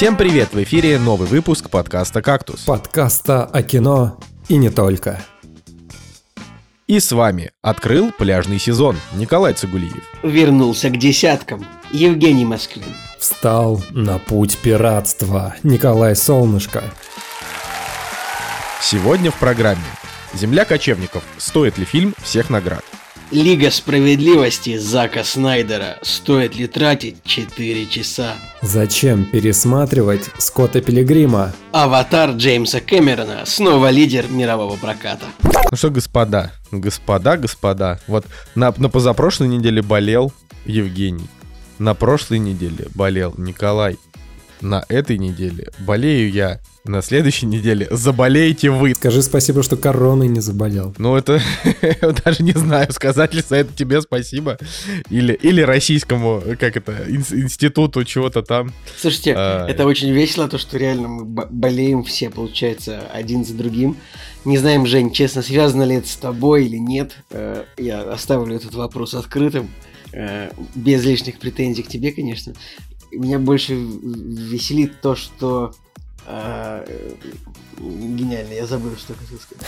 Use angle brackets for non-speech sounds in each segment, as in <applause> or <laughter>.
Всем привет! В эфире новый выпуск подкаста «Кактус». Подкаста о кино и не только. И с вами открыл пляжный сезон Николай Цигулиев. Вернулся к десяткам Евгений Москвин. Встал на путь пиратства Николай Солнышко. Сегодня в программе «Земля кочевников. Стоит ли фильм всех наград?» Лига справедливости Зака Снайдера. Стоит ли тратить 4 часа? Зачем пересматривать Скотта Пилигрима? Аватар Джеймса Кэмерона. Снова лидер мирового проката. Ну что, господа, господа, господа, вот на, на позапрошлой неделе болел Евгений, на прошлой неделе болел Николай, на этой неделе болею я, на следующей неделе заболеете вы. Скажи спасибо, что короной не заболел. Ну, это <laughs> даже не знаю, сказать ли за это тебе спасибо. Или, или российскому, как это, ин- институту чего-то там. Слушайте, А. это очень весело, то, что реально мы бо- болеем все, получается, один за другим. Не знаем, Жень, честно, связано ли это с тобой или нет. Э, Я оставлю этот вопрос открытым, э, без лишних претензий к тебе, конечно. Меня больше веселит то, что... э, Гениально, я забыл, что хотел сказать.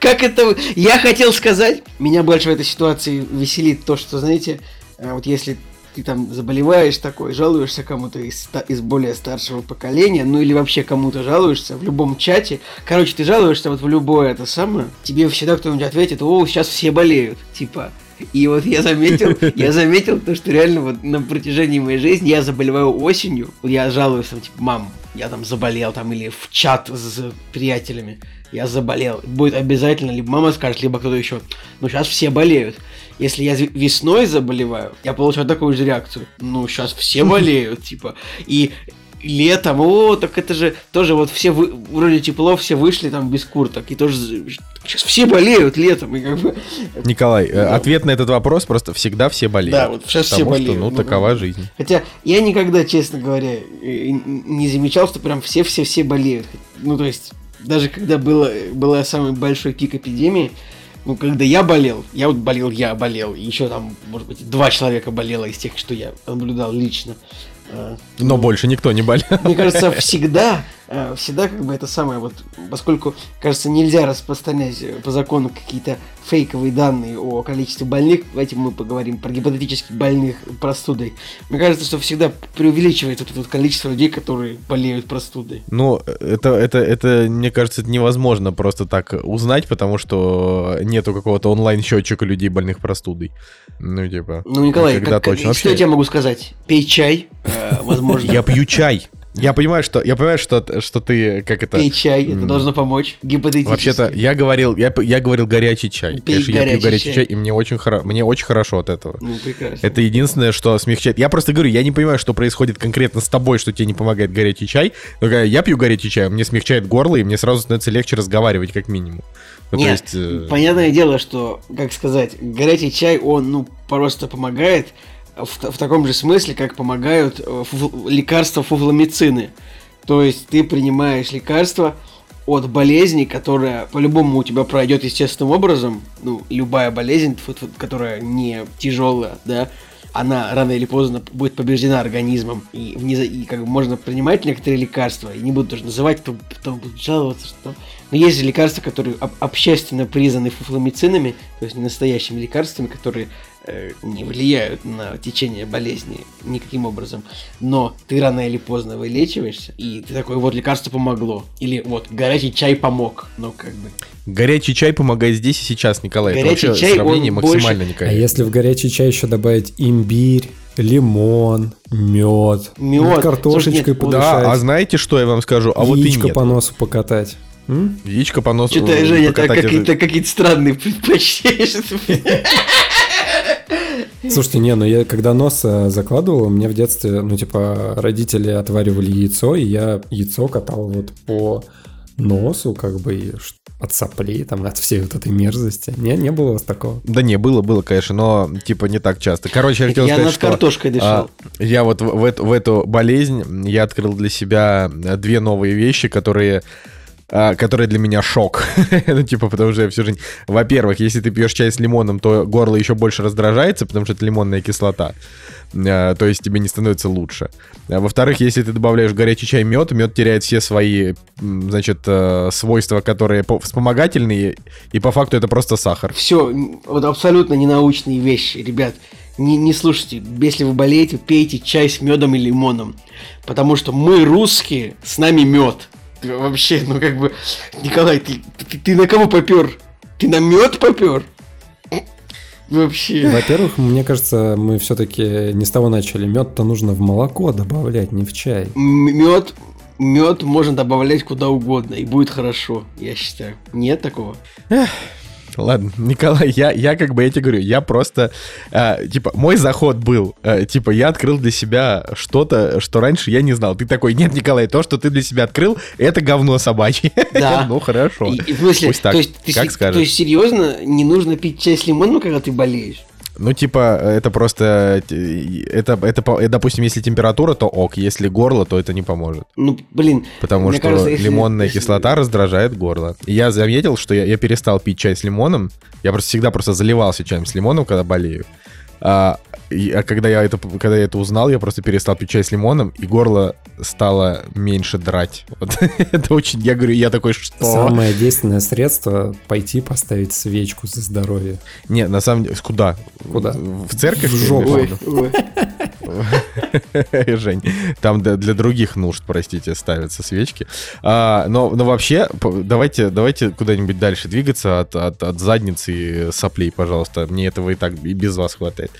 Как это... Я хотел сказать, меня больше в этой ситуации веселит то, что, знаете, э, вот если ты там заболеваешь такой, жалуешься кому-то из, из более старшего поколения, ну или вообще кому-то жалуешься в любом чате. Короче, ты жалуешься вот в любое это самое, тебе всегда кто-нибудь ответит, о, сейчас все болеют, типа. И вот я заметил, я заметил то, что реально вот на протяжении моей жизни я заболеваю осенью, я жалуюсь там, типа, мам, я там заболел, там, или в чат с приятелями, я заболел. Будет обязательно, либо мама скажет, либо кто-то еще. Ну, сейчас все болеют. Если я весной заболеваю, я получаю такую же реакцию. Ну, сейчас все болеют, типа. И летом, о, так это же тоже вот все вы- вроде тепло, все вышли там без курток. И тоже сейчас все болеют летом. И как бы Николай, э, Да. ответ на этот вопрос просто всегда все болеют. Да, вот сейчас все Потому болеют. что, ну, Ну, такова ну, жизнь. Хотя я никогда, честно говоря, не замечал, что прям все-все-все болеют. Ну, то есть, даже когда было, была самый большой пик эпидемии, ну, когда я болел, я вот болел, я болел, и еще там, может быть, два человека болело из тех, что я наблюдал лично. Но больше никто не болел. Мне кажется, всегда, всегда как бы это самое вот, поскольку, кажется, нельзя распространять э, по закону какие-то фейковые данные о количестве больных, давайте мы поговорим про гипотетически больных простудой. Мне кажется, что всегда преувеличивается вот это вот количество людей, которые болеют простудой. Ну, это, это, это, мне кажется, это невозможно просто так узнать, потому что нету какого-то онлайн-счетчика людей больных простудой. Ну, типа... Ну, Николай, как- как- точно. что я тебе могу сказать? Пей чай, э, возможно. Я пью чай. Я понимаю, что я понимаю, что, что ты как это. Пей чай, это должно помочь. Гипотетически. Вообще-то я говорил, я, я говорил горячий чай. Пей Конечно, я пью горячий горячий чай. чай, и мне очень, хоро- мне очень хорошо от этого. Ну, прекрасно. Это единственное, что смягчает. Я просто говорю, я не понимаю, что происходит конкретно с тобой, что тебе не помогает горячий чай. Но когда я пью горячий чай, мне смягчает горло, и мне сразу становится легче разговаривать, как минимум. Ну, Нет, есть, э, понятное дело, что, как сказать, горячий чай, он, ну, просто помогает в, в таком же смысле, как помогают э, фуфл- лекарства фуфломицины. То есть ты принимаешь лекарство от болезни, которая по-любому у тебя пройдет естественным образом, ну, любая болезнь, которая не тяжелая, да, она рано или поздно будет побеждена организмом, и, внеза- и как бы можно принимать некоторые лекарства, и не буду даже называть, потом, потом будут жаловаться, что... Но есть же лекарства, которые об- общественно признаны фуфломицинами, то есть не настоящими лекарствами, которые не влияют на течение болезни никаким образом. Но ты рано или поздно вылечиваешься, и ты такой, вот лекарство помогло. Или вот горячий чай помог. Ну, как бы. горячий чай помогает здесь и сейчас, Николай. Горячий это вообще чай, сравнение он больше- максимально А некорректно. если в горячий чай еще добавить имбирь, лимон, мед, картошечкой Слушай, нет, вот- подышать, Да, а знаете, что я вам скажу? А вот и яичко нет. по носу покатать? М? Яичко по носу. Что-то, э, Женя, какие-то, какие-то странные предпочтения. Слушайте, не, ну я когда нос э, закладывал, мне в детстве, ну типа, родители отваривали яйцо, и я яйцо катал вот по носу, как бы, от соплей, там, от всей вот этой мерзости. Не, не было у вас такого? Да не, было, было, конечно, но типа не так часто. Короче, я хотел Я сказать, над что картошкой дышал. а, я вот в, в эту, в эту болезнь я открыл для себя две новые вещи, которые а, которая для меня шок. <laughs> ну, типа, потому что я всю жизнь... Во-первых, если ты пьешь чай с лимоном, то горло еще больше раздражается, потому что это лимонная кислота. А, то есть тебе не становится лучше. А, во-вторых, если ты добавляешь в горячий чай мед, мед теряет все свои, значит, э, свойства, которые вспомогательные, и по факту это просто сахар. Все, вот абсолютно ненаучные вещи, ребят. Не, не слушайте, если вы болеете, пейте чай с медом и лимоном. Потому что мы русские, с нами мед. Вообще, ну как бы, Николай, ты, ты, ты на кого попер? Ты на мед попер? Вообще. Во-первых, мне кажется, мы все-таки не с того начали. Мед-то нужно в молоко добавлять, не в чай. Мед, мед можно добавлять куда угодно, и будет хорошо, я считаю. Нет такого? Ладно, Николай, я, я как бы, я тебе говорю, я просто, э, типа, мой заход был, э, типа, я открыл для себя что-то, что раньше я не знал. Ты такой, нет, Николай, то, что ты для себя открыл, это говно собачье. <laughs> Да. ну, хорошо. И, и в смысле, Пусть так, то есть, ты, как скажешь. То есть, серьезно, не нужно пить чай с лимоном, когда ты болеешь? Ну, типа, это просто... Это, это, допустим, если температура, то ок. Если горло, то это не поможет. Ну, блин. Потому что кажется, если, лимонная кислота раздражает горло. И я заметил, что я, я перестал пить чай с лимоном. Я просто всегда просто заливался чаем с лимоном, когда болею. А, и, а когда я это, когда я это узнал, я просто перестал пить чай с лимоном, и горло стало меньше драть. Вот. <laughs> это очень, я говорю, я такой, что? Самое действенное средство — пойти поставить свечку за здоровье. Не, на самом деле, куда? Куда? В церковь? В жопу. <laughs> Жень, там для, для других нужд, простите, ставятся свечки. А, но, но вообще, давайте, давайте куда-нибудь дальше двигаться от, от, от задницы и соплей, пожалуйста. Мне этого и так и без вас хватает.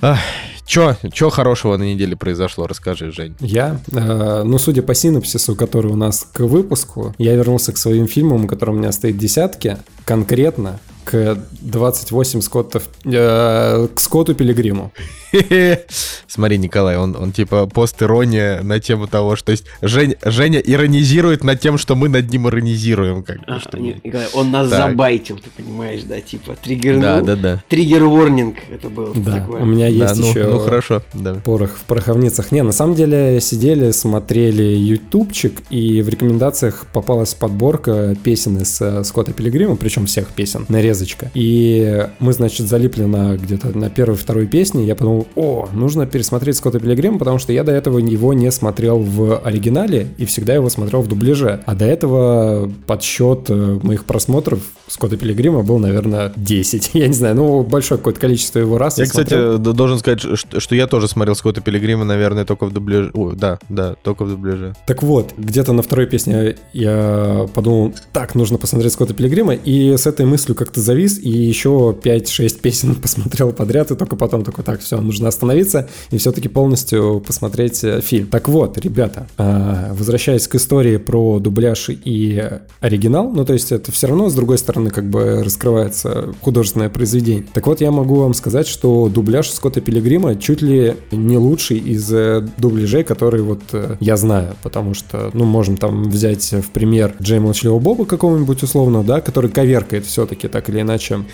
А, чё, чё хорошего на неделе произошло? Расскажи, Жень. Я? Э, ну, судя по синопсису, который у нас к выпуску, я вернулся к своим фильмам, которые у меня стоит десятки. Конкретно к 28 Скоттов, э, к Скотту Пилигриму. <laughs> Смотри, Николай, он, он типа пост-ирония на тему того, что то есть Жень, Женя иронизирует над тем, что мы над ним иронизируем. Как а, что не, Николай, он нас так. забайтил, ты понимаешь, да, типа триггер, да, да, да. триггер-ворнинг это был. Да, такое. у меня есть да, ну, еще ну, хорошо, да. порох в пороховницах. Не, на самом деле сидели, смотрели ютубчик, и в рекомендациях попалась подборка песен из э, Скотта Пилигрима, причем всех песен, нарезочка. И мы, значит, залипли на где-то на первой, второй песне, я подумал, о, нужно пересмотреть Скотта Пилигрима, потому что я до этого его не смотрел в оригинале и всегда его смотрел в дубляже. А до этого подсчет э, моих просмотров Скотта Пилигрима был, наверное, 10. <laughs> Я не знаю, ну, большое какое-то количество его раз. Я, я кстати, смотрел. должен сказать, что, что я тоже смотрел Скотта Пилигрима, наверное, только в дубляже. О, да, да, только в дубляже. Так вот, где-то на второй песне я подумал, так, нужно посмотреть Скотта Пилигрима, и с этой мыслью как-то завис, и еще 5-6 песен <laughs> посмотрел подряд, и только потом такой, так, все, нужно остановиться и все-таки полностью посмотреть э, фильм. Так вот, ребята, а, возвращаясь к истории про дубляж и оригинал, ну, то есть это все равно, с другой стороны, как бы раскрывается художественное произведение. Так вот, я могу вам сказать, что дубляж Скотта Пилигрима чуть ли не лучший из э, дубляжей, которые вот э, я знаю, потому что, ну, можем там взять в пример Джей Молчаливого Боба какого-нибудь условно, да, который коверкает все-таки так или иначе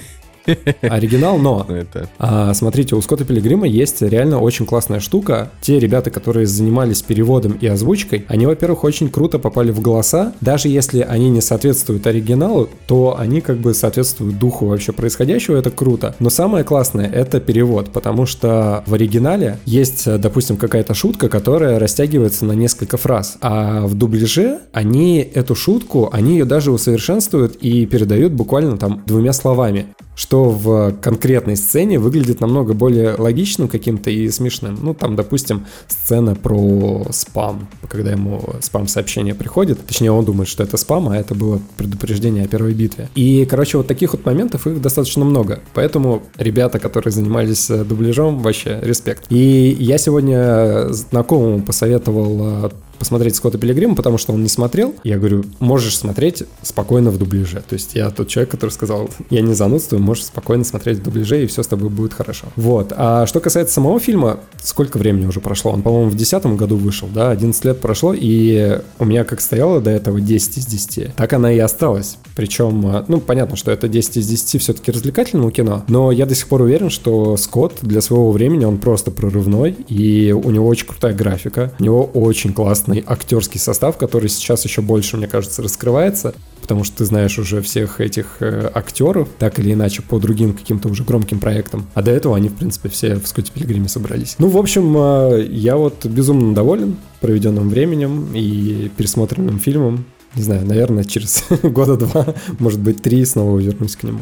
<laughs> оригинал, но ну, это... а, смотрите, у Скотта Пилигрима есть реально очень классная штука. Те ребята, которые занимались переводом и озвучкой, они, во-первых, очень круто попали в голоса. Даже если они не соответствуют оригиналу, то они как бы соответствуют духу вообще происходящего, это круто. Но самое классное — это перевод, потому что в оригинале есть, допустим, какая-то шутка, которая растягивается на несколько фраз, а в дубляже они эту шутку, они ее даже усовершенствуют и передают буквально там двумя словами что в конкретной сцене выглядит намного более логичным каким-то и смешным. Ну, там, допустим, сцена про спам, когда ему спам-сообщение приходит, точнее, он думает, что это спам, а это было предупреждение о первой битве. И, короче, вот таких вот моментов их достаточно много. Поэтому ребята, которые занимались э, дубляжом, вообще респект. И я сегодня знакомому посоветовал э, посмотреть Скотта Пилигрима, потому что он не смотрел. Я говорю, можешь смотреть спокойно в дубляже. То есть я тот человек, который сказал, я не занудствую, можешь спокойно смотреть в дубляже, и все с тобой будет хорошо. Вот. А что касается самого фильма, сколько времени уже прошло? Он, по-моему, в 2010 году вышел, да, 11 лет прошло, и у меня как стояло до этого 10 из 10, так она и осталась. Причем, ну, понятно, что это 10 из 10 все-таки развлекательного кино, но я до сих пор уверен, что Скотт для своего времени, он просто прорывной, и у него очень крутая графика, у него очень классный классный актерский состав, который сейчас еще больше, мне кажется, раскрывается, потому что ты знаешь уже всех этих э, актеров, так или иначе, по другим каким-то уже громким проектам. А до этого они, в принципе, все в Скотте Пилигриме собрались. Ну, в общем, э, я вот безумно доволен проведенным временем и пересмотренным фильмом. Не знаю, наверное, через <laughs> года два, может быть, три снова вернусь к нему.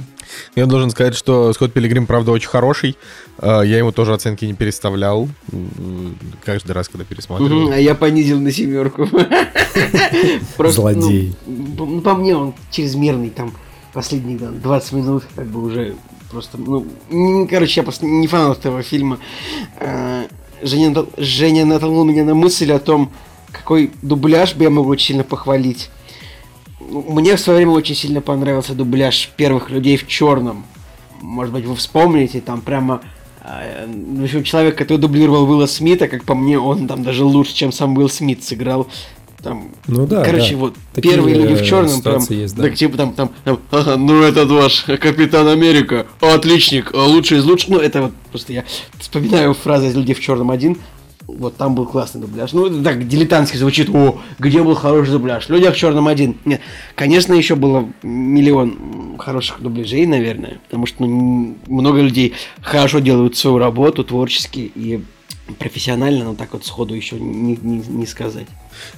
Я должен сказать, что Скотт Пилигрим, правда, очень хороший. А, я ему тоже оценки не переставлял. Каждый раз, когда пересматривал. А я понизил на семерку. <laughs> Злодей. Ну, по мне он чрезмерный, там, последние 20 минут, как бы уже просто, ну, короче, я просто не фанат этого фильма. А, Женя, Женя натолкнул меня на мысль о том, какой дубляж бы я мог очень сильно похвалить. Мне в свое время очень сильно понравился дубляж первых людей в черном. Может быть, вы вспомните, там прямо э, в общем, человек, который дублировал Уилла Смита, как по мне, он там даже лучше, чем сам Уилл Смит сыграл. Там, ну да, короче, да. вот Такие первые люди в черном, прям, есть, да. так типа там, там, там ага, ну этот ваш Капитан Америка, отличник, лучший из лучших, ну это вот просто я вспоминаю фразу из людей в черном один, вот там был классный дубляж. Ну, так дилетантски звучит. О, где был хороший дубляж? Людях черном один. Нет, конечно, еще было миллион хороших дубляжей, наверное. Потому что ну, много людей хорошо делают свою работу творчески и профессионально, но так вот сходу еще не, не, не сказать.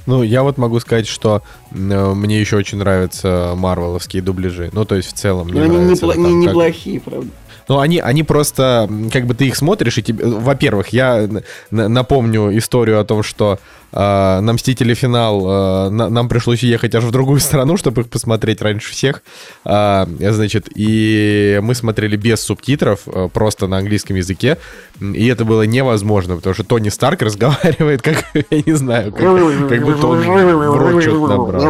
Ну, я вот могу сказать, что э, мне еще очень нравятся марвеловские дубляжи. Ну, то есть в целом мне Но они нравится. непло- там, не, как- неплохие, правда. Ну, они, они просто, как бы ты их смотришь, и тебе... Во-первых, я напомню историю о том, что э, на «Мстители. Финал» э, на- нам пришлось ехать аж в другую страну, чтобы их посмотреть раньше всех. А, значит, и мы смотрели без субтитров, э, просто на английском языке, и это было невозможно, потому что Тони Старк <laughs> разговаривает, как, я не знаю, как, как будто он в рот что-то набрал.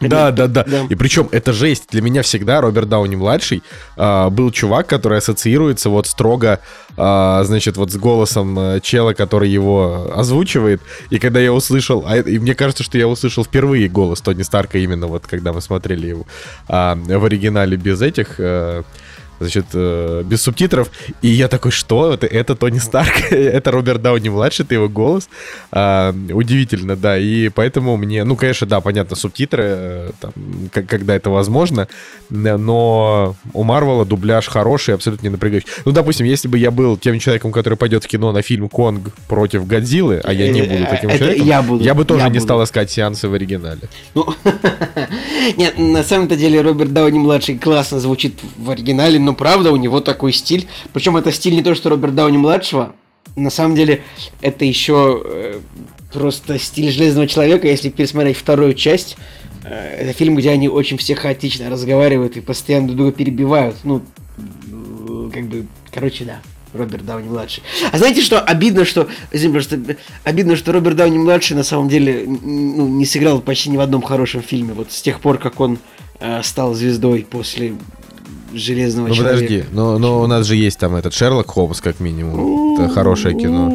Да, да, да. Да. И причем это жесть. Для меня всегда Роберт Дауни младший а, был чувак, который ассоциируется вот строго, а, значит, вот с голосом э, чела, который его озвучивает. И когда я услышал, а, и мне кажется, что я услышал впервые голос Тони Старка именно вот когда мы смотрели его а, в оригинале без этих. э, Значит, э, без субтитров. И я такой, что? Это, это Тони Старк? <laughs> это Роберт Дауни младший, это его голос. А, удивительно, да. И поэтому мне, ну, конечно, да, понятно, субтитры, э, там, когда это возможно, но у Марвела дубляж хороший, абсолютно не напрягающий. Ну, допустим, если бы я был тем человеком, который пойдет в кино на фильм Конг против Годзиллы, а я не буду таким Это человеком, я буду, бы тоже я не буду. стал искать сеансы в оригинале. Ну, <laughs> нет, на самом-то деле Роберт Дауни младший классно звучит в оригинале, но правда у него такой стиль. Причем это стиль не то, что Роберт Дауни младшего. На самом деле это еще э, просто стиль Железного человека, если пересмотреть вторую часть. Э, это фильм, где они очень все хаотично разговаривают и постоянно друг друга перебивают. Ну, э, как бы, короче, да. Роберт Дауни младший. А знаете что? Обидно, что извини, просто обидно, что Роберт Дауни младший на самом деле ну, не сыграл почти ни в одном хорошем фильме. Вот с тех пор, как он э, стал звездой после Железного Ну человека. подожди, но, но у нас же есть там этот Шерлок Холмс, как минимум. Это хорошее кино.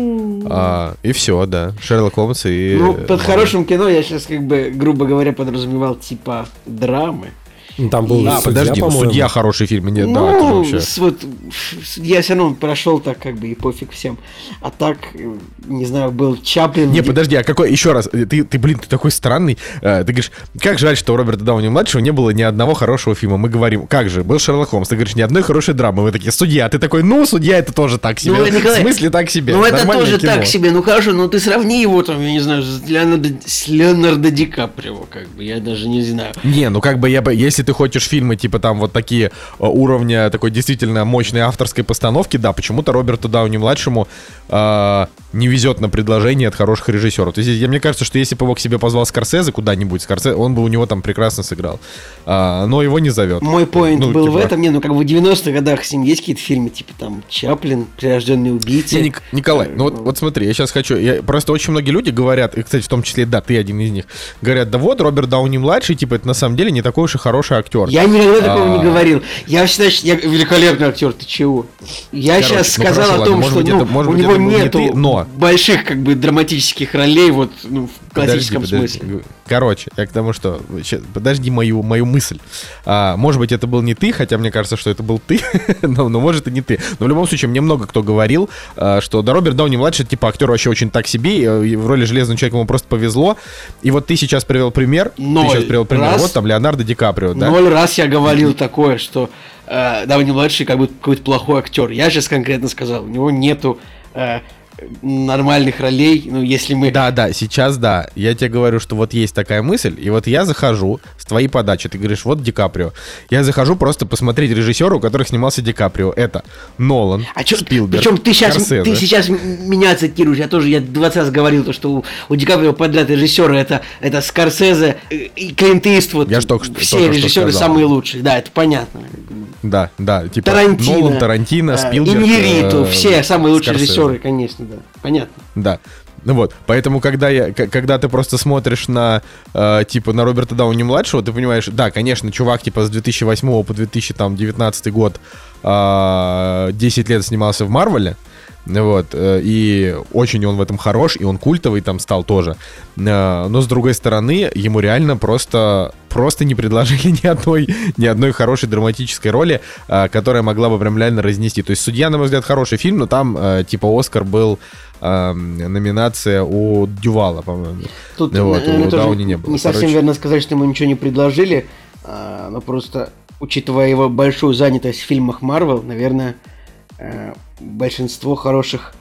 А, и все, да. Шерлок Холмс и... Ну, э, под Марвел. хорошим кино я сейчас, как бы, грубо говоря, подразумевал типа драмы. Ну, Там был А, судья, подожди, ну, по-моему. судья хороший фильм. Нет, да, это ну, вообще... с- вот, я все равно прошел так, как бы, и пофиг всем. А так, э, не знаю, был Чаплин. Не, подожди, а какой еще раз? Ты, ты, блин, ты такой странный. Э, Ты говоришь, как жаль, что у Роберта Дауни младшего не было ни одного хорошего фильма. Мы говорим, как же, был Шерлок Холмс. Ты говоришь, ни одной хорошей драмы. Мы такие, судья. Ты такой, ну, судья это тоже так себе. Ну, Николай, В смысле так себе? Ну, это тоже кино. так себе. Ну, хорошо, ну ты сравни его, там, я не знаю, с Леонардо, с Леонардо Ди Каприо, как бы, я даже не знаю. Не, ну как бы я бы, если ты хочешь фильмы типа там вот такие э, уровня такой действительно мощной авторской постановки, да, почему-то Роберту Дауни младшему э, не везет на предложение от хороших режиссеров. То есть я, мне кажется, что если бы его к себе позвал Скорсезе куда-нибудь, Скорсезе, он бы у него там прекрасно сыграл. А, но его не зовет. Мой поинт Ну, был в типа- этом, не, ну как бы в 90-х годах с ним есть какие-то фильмы, типа там Чаплин, Прирожденный убийца. Ник- Николай, ну вот, вот смотри, я сейчас хочу. Я, просто очень многие люди говорят, и, кстати, в том числе, да, ты один из них, говорят, да вот, Роберт Дауни младший, типа, это на самом деле не такой уж и хороший хороший актер. Я никогда такого А. не говорил. Я всегда счит- я великолепный актер, ты чего? Я Короче, сейчас ну сказал хорошо, о том, ладно, что быть, ну, это- у быть, него не нету ты, но- больших как бы драматических ролей вот ну, в классическом Подожди, подожди. смысле. Короче, я к тому, что... подожди мою, мою мысль. А, может быть, это был не ты, хотя мне кажется, что это был ты, <laughs> но, но может и не ты. Но в любом случае, мне много кто говорил, а, что да, Роберт Дауни-младший, типа, актер вообще очень так себе, и, и в роли Железного Человека ему просто повезло. И вот ты сейчас привел пример, Ноль ты сейчас привел пример, раз. вот там Леонардо Ди Каприо, да? Ноль раз я говорил такое, что э, Дауни младший как будто какой-то плохой актер. Я сейчас конкретно сказал, у него нету э, нормальных ролей, ну если мы Да, да, сейчас да. Я тебе говорю, что вот есть такая мысль, и вот я захожу с твоей подачи, ты говоришь, вот Ди Каприо. Я захожу просто посмотреть режиссера, у которых снимался Ди Каприо. Это Нолан, А чё, Спилберг, причем ты сейчас, Скорсезе. ты сейчас меня цитируешь, я тоже, я 20 раз говорил, то, что у, у Ди Каприо подряд режиссеры это, это Скорсезе и Клинт Иствуд. Я только что- Все только что режиссеры сказал. самые лучшие, да, это понятно. Да, да, типа Тарантино. Нолан, Тарантино, э, Спилберг. Иньярриту, э, все самые лучшие Скорсезе. режиссеры, конечно, да. Понятно. Да. Ну вот, поэтому, когда я, когда ты просто смотришь на, э, типа, на Роберта Дауни младшего, ты понимаешь, да, конечно, чувак, типа, с 2008 по 2019 год э, 10 лет снимался в Марвеле, вот, э, и очень он в этом хорош, и он культовый там стал тоже. Э, но, с другой стороны, ему реально просто, просто не предложили <laughs> ни одной, ни одной хорошей драматической роли, э, которая могла бы прям реально разнести. То есть «Судья», на мой взгляд, хороший фильм, но там, типа, Оскар был э, номинация у Дювала, по-моему. Тут, Ну вот, у Дауни не было. Не совсем Короче. верно сказать, что ему ничего не предложили, но просто, учитывая его большую занятость в фильмах Марвел, наверное, большинство хороших,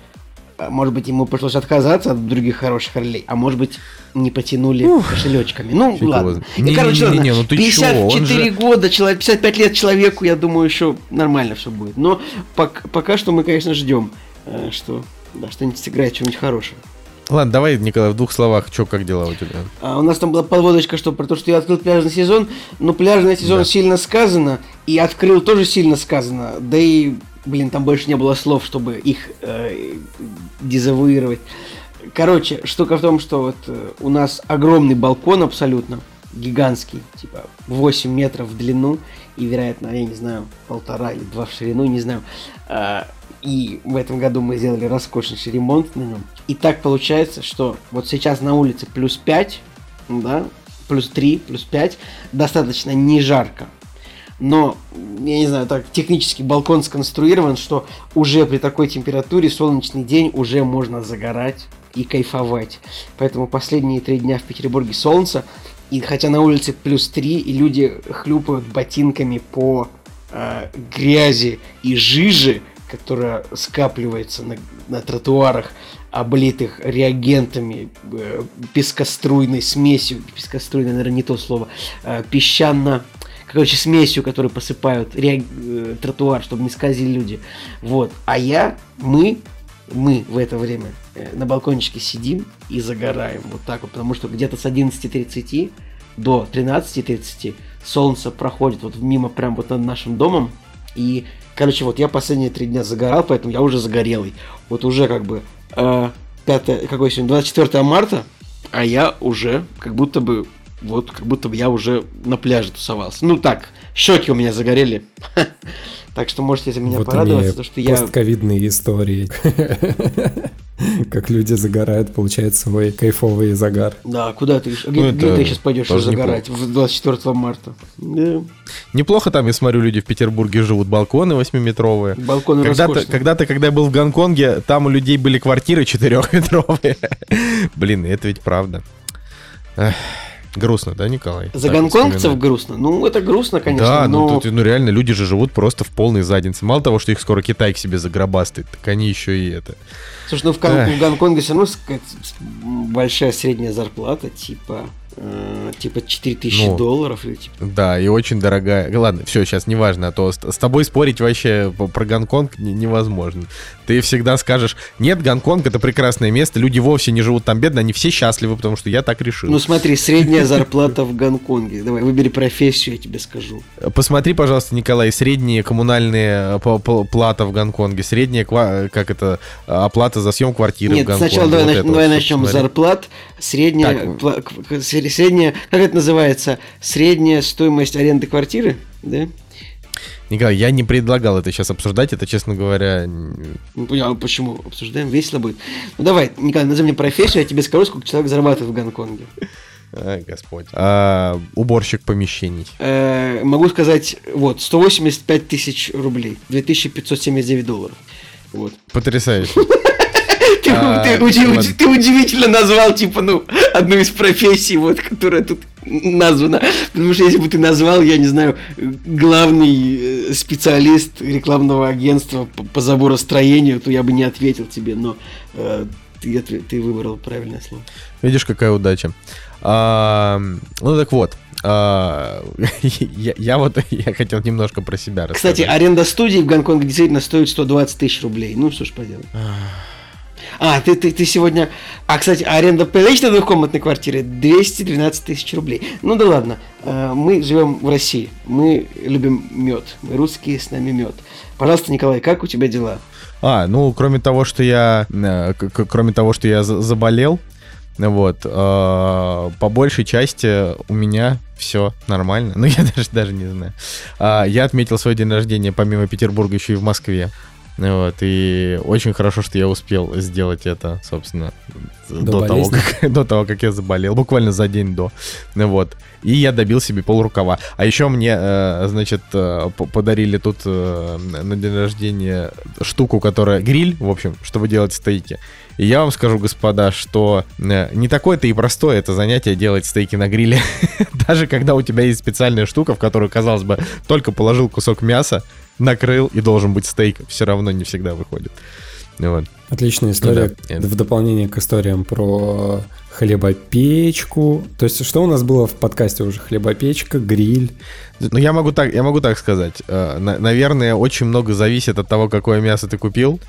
а, может быть, ему пришлось отказаться от других хороших ролей, а может быть, не потянули кошелечками. Ну, ладно. знает. И, короче, ладно, ну ты чё, 54 он же- года, человек, 55 лет человеку, я думаю, еще нормально все будет. Но пок- пока что мы, конечно, ждем, э, что да, что-нибудь сыграет, что-нибудь хорошее. Ладно, давай, Николай, в двух словах, что, как дела у тебя? А у нас там была подводочка, что про то, что я открыл пляжный сезон, но пляжный сезон Да. сильно сказано, и открыл тоже сильно сказано, да и, блин, там больше не было слов, чтобы их э, дезавуировать. Короче, штука в том, что вот э, у нас огромный балкон абсолютно, гигантский, типа 8 метров в длину, и, вероятно, я не знаю, полтора или два в ширину, не знаю. А, и в этом году мы сделали роскошнейший ремонт на нем. И так получается, что вот сейчас на улице плюс 5, да, плюс 3, плюс 5, достаточно не жарко. Но, я не знаю, так технически балкон сконструирован, что уже при такой температуре солнечный день уже можно загорать и кайфовать. Поэтому последние три дня в Петербурге солнце, и хотя на улице плюс 3, и люди хлюпают ботинками по э, грязи и жижи, которая скапливается на, на тротуарах, облитых реагентами, э, пескоструйной смесью, пескоструйной, наверное, не то слово, э, песчано, короче, смесью, которую посыпают реаг- э, тротуар, чтобы не скользили люди. Вот. А я, мы, мы в это время э, на балкончике сидим и загораем вот так вот, потому что где-то с 11.30 до 13.30 солнце проходит вот мимо прям вот над нашим домом, и, короче, вот я последние три дня загорал, поэтому я уже загорелый. Вот уже как бы э, 5, какой сегодня, 24 марта, а я уже как будто бы, вот как будто бы я уже на пляже тусовался. Ну так, щеки у меня загорели. <laughs> Так что можете за меня вот порадоваться, то, что я... постковидные истории. <laughs> Как люди загорают, получают свой кайфовый загар. Да, куда ты, где, Ну, где ты сейчас пойдешь загорать в 24 марта? Да. Неплохо там, я смотрю, люди в Петербурге живут, балконы 8-метровые. Балконы Когда-то, когда-то, когда я был в Гонконге, там у людей были квартиры четырехметровые. <laughs> Блин, это ведь правда. Эх, грустно, да, Николай? За Так гонконгцев грустно? Ну, это грустно, конечно, Да, но... ну, тут, ну реально люди же живут просто в полной заднице. Мало того, что их скоро Китай к себе загробастает, так они еще и это. Слушай, ну в, Эх. в Гонконге все равно большая средняя зарплата, типа, э, типа 4000 Ну. долларов или типа... Да, и очень дорогая. Ладно, все, сейчас неважно, а то с, с тобой спорить вообще про Гонконг не- невозможно. Ты всегда скажешь, нет, Гонконг это прекрасное место, люди вовсе не живут там бедно, они все счастливы, потому что я так решил. Ну смотри, средняя зарплата в Гонконге. Давай, выбери профессию, я тебе скажу. Посмотри, пожалуйста, Николай, средние коммунальные э, плата в Гонконге, средняя, ква- как это, э, оплата за съем квартиры в Нет, Гонконге. сначала давай, вот нач- давай начнем с посмотри. зарплат. Средняя, пла- средняя, как это называется, средняя стоимость аренды квартиры, да? Николай, я не предлагал это сейчас обсуждать, это, честно говоря... Ну, понял, почему? Обсуждаем, весело будет. Ну, давай, Николай, назови мне профессию, я тебе скажу, сколько человек зарабатывает в Гонконге. А, Господь. А, уборщик помещений. Э, могу сказать, вот, 185 тысяч рублей, 2579 долларов. Вот. Потрясающе. <laughs> Ты, А, ты ладно. ты удивительно назвал, типа, ну, одну из профессий, вот, которая тут названа. Потому что если бы ты назвал, я не знаю, главный э, специалист рекламного агентства по, по заборостроению, то я бы не ответил тебе, но э, ты, ты выбрал правильное слово. Видишь, какая удача. А, ну так вот. а, я, я вот <laughs> я хотел немножко про себя рассказать. Кстати, аренда студии в Гонконге действительно стоит 120 тысяч рублей. Ну, что ж поделать. А, ты, ты, ты сегодня... А, кстати, аренда приличной двухкомнатной квартиры 212 тысяч рублей. Ну да ладно, э, мы живем в России, мы любим мед, мы русские, с нами мед. Пожалуйста, Николай, как у тебя дела? А, ну, кроме того, что я, э, кроме того, что я за- заболел, вот, э, по большей части у меня все нормально. <laughs> Ну, я даже, даже не знаю. А, я отметил свой день рождения помимо Петербурга еще и в Москве. Вот, и очень хорошо, что я успел сделать это, собственно, До до, того, как, <laughs> до того, как я заболел, буквально за день до. Ну Вот. И я добил себе полрукава. А еще мне, э, значит, э, подарили тут э, на день рождения штуку, которая гриль, в общем, чтобы делать стейки. И я вам скажу, господа, что не такое-то и простое это занятие делать стейки на гриле. <laughs> Даже когда у тебя есть специальная штука, в которую, казалось бы, только положил кусок мяса, накрыл и должен быть стейк, все равно не всегда выходит. Вот. Отличная история. Ну да, В дополнение к историям про хлебопечку. То есть, что у нас было в подкасте уже? Хлебопечка, гриль. Ну, я могу так, я могу так сказать. Э, на- наверное, очень много зависит от того, какое мясо ты купил.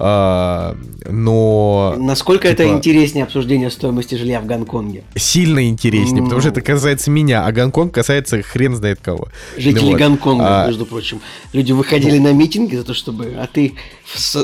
А, но Насколько это типа- интереснее обсуждение стоимости жилья в Гонконге? сильно интереснее, потому что Ну. это касается меня, а Гонконг касается хрен знает кого. Жители Ну вот. Гонконга, А, между прочим. Люди выходили на митинги за то, чтобы... А ты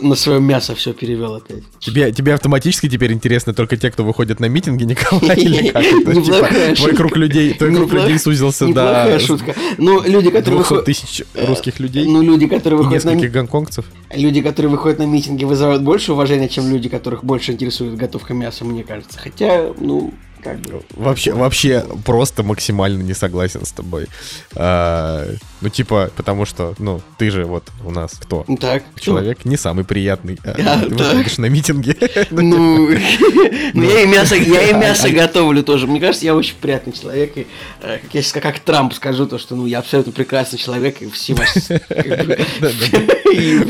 на свое мясо все перевел опять. Тебе, тебе автоматически теперь интересны только те, кто выходит на митинги, Николай, <laughs> или как это? Типа, твой круг людей, твой круг людей сузился Неплохая до шутка. Ну, люди, которые 200 выходят... тысяч русских людей Ну, люди, которые выходят на нескольких гонконгцев. Люди, которые выходят на митинги, вызывают больше уважения, чем люди, которых больше интересует готовка мяса, мне кажется. Хотя, ну, как бы... Вообще, вообще просто максимально не согласен с тобой. А, ну, типа, потому что, ну, ты же вот у нас кто? Ну так. Человек не самый приятный. А, А, ты выходишь на митинги. Ну, <laughs> <laughs> ну, я и мясо, я и <laughs> мясо готовлю тоже. Мне кажется, я очень приятный человек. И, э, как я сейчас как Трамп скажу, то, что ну я абсолютно прекрасный человек, и все ваши...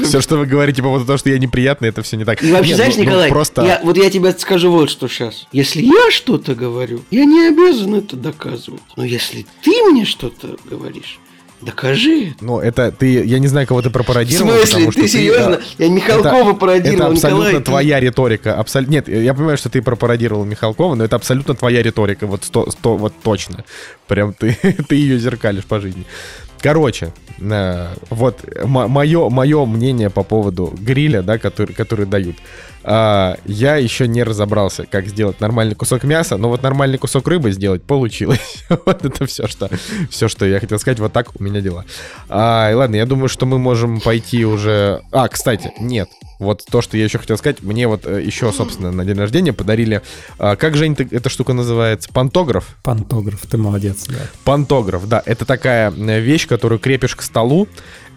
Все, что вы говорите по поводу того, что я неприятный, это все не так. И вообще, знаешь, ну- ну, Николай, просто... вот я тебе скажу вот что сейчас. Если я что-то говорю, я не обязан это доказывать. Но если ты мне что-то говоришь, докажи. Ну, это ты, я не знаю, кого ты В пропародировал. смысле? потому что Ты серьезно? э, Я Михалкова это- пародировал, Это абсолютно Николай, ты- твоя риторика. Абсолютно. Нет, я понимаю, что ты пропародировал Михалкова, но это абсолютно твоя риторика. Вот сто, сто- вот точно. Прям ты, <laughs> ты ее зеркалишь по жизни. Короче, э, вот мое, мое мнение по поводу гриля, да, который, который дают. А, я еще не разобрался, как сделать нормальный кусок мяса, но вот нормальный кусок рыбы сделать получилось. <laughs> вот это все, что, все, что я хотел сказать. Вот так у меня дела. А, и ладно, я думаю, что мы можем пойти уже... А, кстати, нет. Вот то, что я еще хотел сказать, мне вот э, еще, собственно, на день рождения подарили... а, как, Жень, ты- эта штука называется? Пантограф? Пантограф, ты молодец, да. Пантограф, да. Это такая э, вещь, которую крепишь к столу,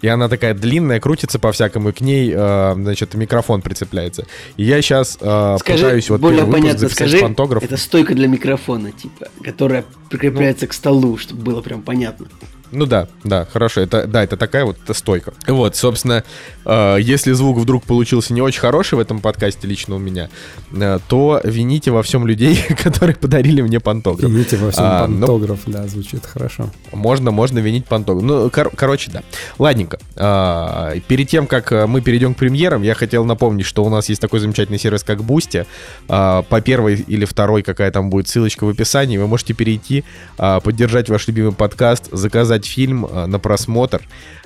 и она такая длинная, крутится по-всякому, и к ней, э, значит, микрофон прицепляется. И я сейчас Скажи, пытаюсь вот более понятно, скажи, пантограф. это стойка для микрофона, типа, которая прикрепляется к столу, чтобы было прям понятно. Ну да, да, хорошо. Это, да, это такая вот это стойка. Вот, собственно, э, если звук вдруг получился не очень хороший в этом подкасте лично у меня, э, то вините во всем людей, <laughs> которые подарили мне пантограф. Видите, во всем А, ну, пантограф, да, звучит хорошо. Можно, можно винить пантограф. Ну, кор- короче, да. Ладненько. А, перед тем, как э, мы перейдем к премьерам, я хотел напомнить, что у нас есть такой замечательный сервис, как Boosty. А, по первой или второй, какая там будет ссылочка в описании, вы можете перейти, а, поддержать ваш любимый подкаст, заказать заказать фильм э, на просмотр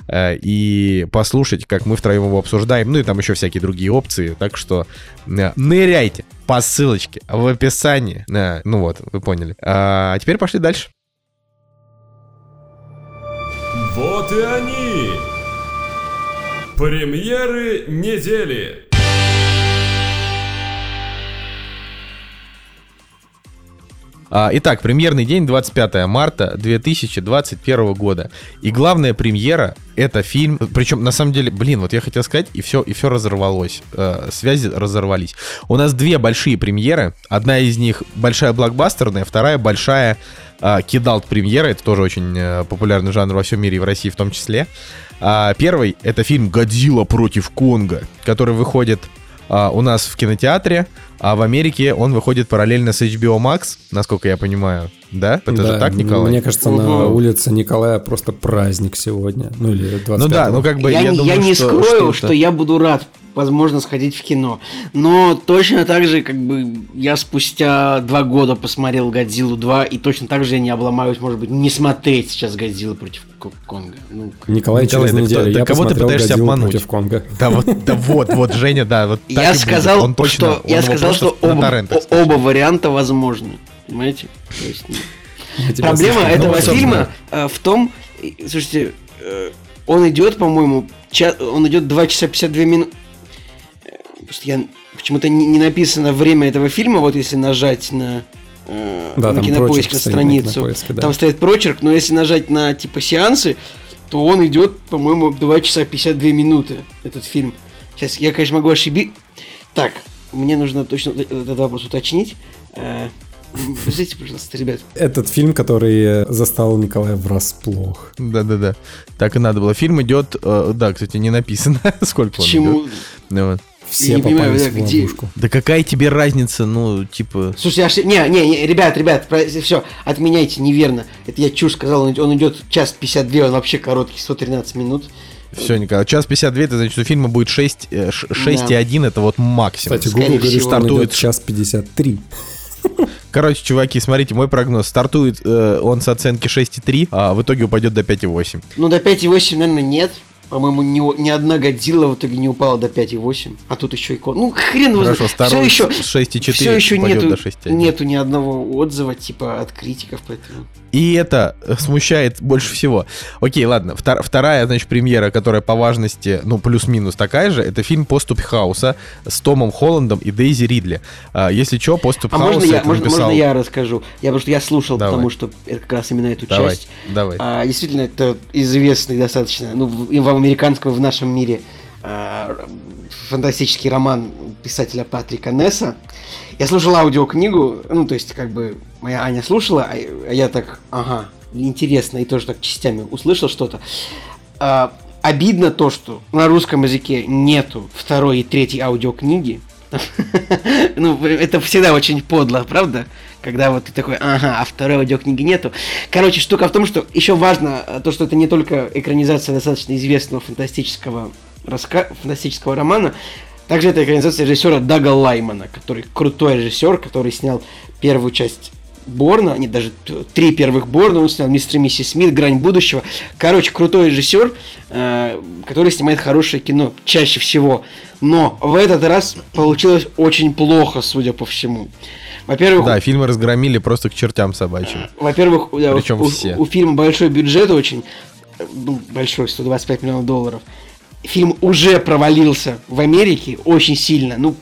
э, и послушать, как мы втроем его обсуждаем. Ну и там еще всякие другие опции. Так что э, ныряйте по ссылочке в описании. Ну вот, вы поняли. А теперь пошли дальше. Вот и они! Премьеры недели! Итак, премьерный день 25 марта 2021 года. И главная премьера это фильм. Причем, на самом деле, блин, вот я хотел сказать, и все, и все разорвалось. Э, связи разорвались. У нас две большие премьеры. Одна из них большая блокбастерная, вторая большая э, кидалт премьера. Это тоже очень э, популярный жанр во всем мире и в России в том числе. А, первый это фильм Годзилла против Конга, который выходит а, у нас в кинотеатре, а в Америке он выходит параллельно с HBO Max, насколько я понимаю. Да? Это Да, же так, Николай? Мне кажется, на улице Николая просто праздник сегодня. Ну или 25 Ну да, ну как бы я, я, не- думаю, я не что, скрою, что что, я буду рад, возможно, сходить в кино. Но точно так же, как бы, я спустя два года посмотрел Годзиллу 2, и точно так же я не обломаюсь, может быть, не смотреть сейчас Годзилла против Ко- Конга. Ну, Николай, Николай, через кто- неделю. да я кого ты пытаешься «Годзиллу обмануть? против Конга. Да вот, да вот, вот, Женя, да, вот так и я будет. сказал, Он точно, что, он я сказал, что оба, оба варианта возможны. Понимаете? То есть, ну, Проблема этого Ну, фильма э, в том, слушайте, э, он идет, по-моему, он идет 2 часа 52 минуты. Просто я почему-то не, не написано время этого фильма, вот если нажать на, э, Да, на там кинопоиск на стоит на страницу, Кинопоиске, да. там стоит прочерк, но если нажать на типа сеансы, то он идет, по-моему, 2 часа 52 минуты, этот фильм. Сейчас, я, конечно, могу ошибиться. Так, мне нужно точно этот вопрос уточнить. Э, Подождите, пожалуйста, ребят. Этот фильм, который э, застал Николая врасплох. Да-да-да. Так и надо было. Фильм идет, э, да, кстати, не написано, <laughs> сколько он Почему? идет. Ну вот. Все не понимаю, попались да, в где- ловушку. Да какая тебе разница, ну, типа... Я ошиб- не, не, не, ребят, ребят, все, отменяйте, неверно. Это я чушь сказал, он, он идет час 52, он вообще короткий, 113 минут. Все, Николай, час 52, это значит, что фильма будет 6, э, ш- 6,1, это вот максимум. Кстати, Скорее Google говорит, всего. что он Стартует час 53. Короче, чуваки, смотрите, мой прогноз. Стартует э, он с оценки 6,3, а в итоге упадет до 5,8. Ну, до 5,8, наверное, нет. По-моему, ни, ни одна Годзилла в итоге не упала до 5,8. А тут еще и кон. Ну, хрен его Хорошо, знает. Все еще, с 6,4 все еще нету, до 6,1. нету ни одного отзыва, типа, от критиков, поэтому... И это э, смущает больше всего. Окей, ладно. Втор- вторая, значит, премьера, которая по важности, ну, плюс-минус такая же, это фильм «Поступ Хауса» с Томом Холландом и Дейзи Ридли. А, если что, «Поступ А Хауса» можно я, можно, написал... можно я расскажу? Я потому что я слушал, Давай. потому что это как раз именно эту Давай, часть. давай. А, действительно, это известный достаточно, ну, в, и в нашем мире а, фантастический роман писателя Патрика Несса. Я слушал аудиокнигу, ну, то есть, как бы, моя Аня слушала, а а я так, ага, интересно, и тоже так частями услышал что-то. А, обидно то, что на русском языке нету второй и третьей аудиокниги. <laughs> Ну, это всегда очень подло, правда? Когда вот ты такой, ага, а второй аудиокниги нету. Короче, штука в том, что еще важно э, то, что это не только экранизация достаточно известного фантастического, раска... фантастического романа, также это экранизация режиссера Дага Лаймана, который крутой режиссер, который снял первую часть Борна, не даже три первых Борна, он снял Мистер и Миссис Смит, Грань будущего. Короче, крутой режиссер, э, который снимает хорошее кино чаще всего. Но в этот раз получилось очень плохо, судя по всему. Во-первых, Да, фильмы разгромили просто к чертям собачьим. во-первых, да, Причем у, все. у фильма большой бюджет очень, ну, большой, 125 миллионов долларов. Фильм уже провалился в Америке очень сильно. Ну,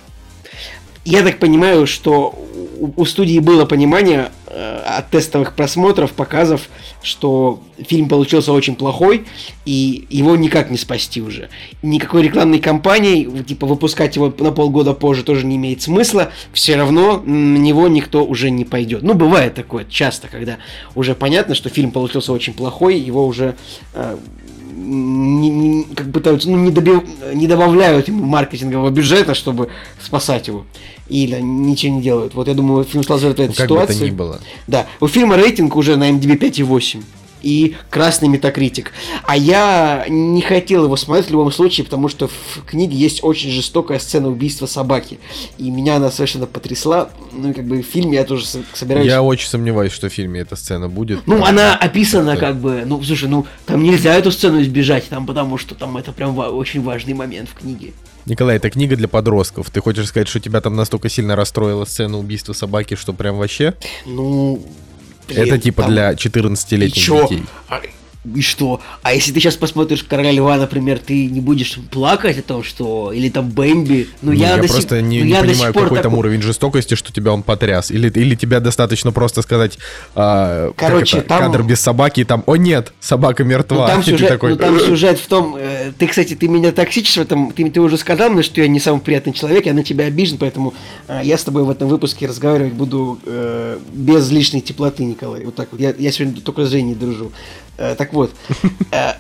я так понимаю, что у, студии было понимание э, от тестовых просмотров, показов, что фильм получился очень плохой, и его никак не спасти уже. Никакой рекламной кампании, типа выпускать его на полгода позже тоже не имеет смысла. Все равно на него никто уже не пойдет. Ну, бывает такое часто, когда уже понятно, что фильм получился очень плохой, его уже э, не, не- как пытаются, ну, не, доби- не добавляют ему маркетингового бюджета, чтобы спасать его. Или ничего не делают. Вот я думаю, фильм в этой Ну, как бы то ситуации. ни было. Да, у фильма рейтинг уже на MDB 5,8. И красный метакритик. А я не хотел его смотреть в любом случае, потому что в книге есть очень жестокая сцена убийства собаки. И меня она совершенно потрясла. Ну и как бы в фильме я тоже собираюсь... Я очень сомневаюсь, что в фильме эта сцена будет. Ну, она описана как-то- как бы, ну, слушай, ну, там нельзя эту сцену избежать, там, потому что там это прям ва- очень важный момент в книге. Николай, это книга для подростков. Ты хочешь сказать, что тебя там настолько сильно расстроила сцена убийства собаки, что прям вообще? Ну, блин, это типа там- для И 14-летних чё? детей. А, И что? А если ты сейчас посмотришь Короля Льва, например, ты не будешь плакать о том, что... Или там Бэмби? Ну, Ну, я до сих- просто не, ну, не я сих понимаю, какой там такой- уровень жестокости, что тебя он потряс. Или, или тебя достаточно просто сказать как Короче, это, там- кадр без собаки, и там, о нет, собака мертва. Ну, там <laughs> сюжет, такой, ну, там сюжет в том, э, ты, кстати, ты меня токсичишь в этом, ты, ты уже сказал мне, что я не самый приятный человек, я на тебя обижен, поэтому э, я с тобой в этом выпуске разговаривать буду э, без лишней теплоты, Николай. Вот так вот. Я, я сегодня только с Женей дружу. Э, так вот, э,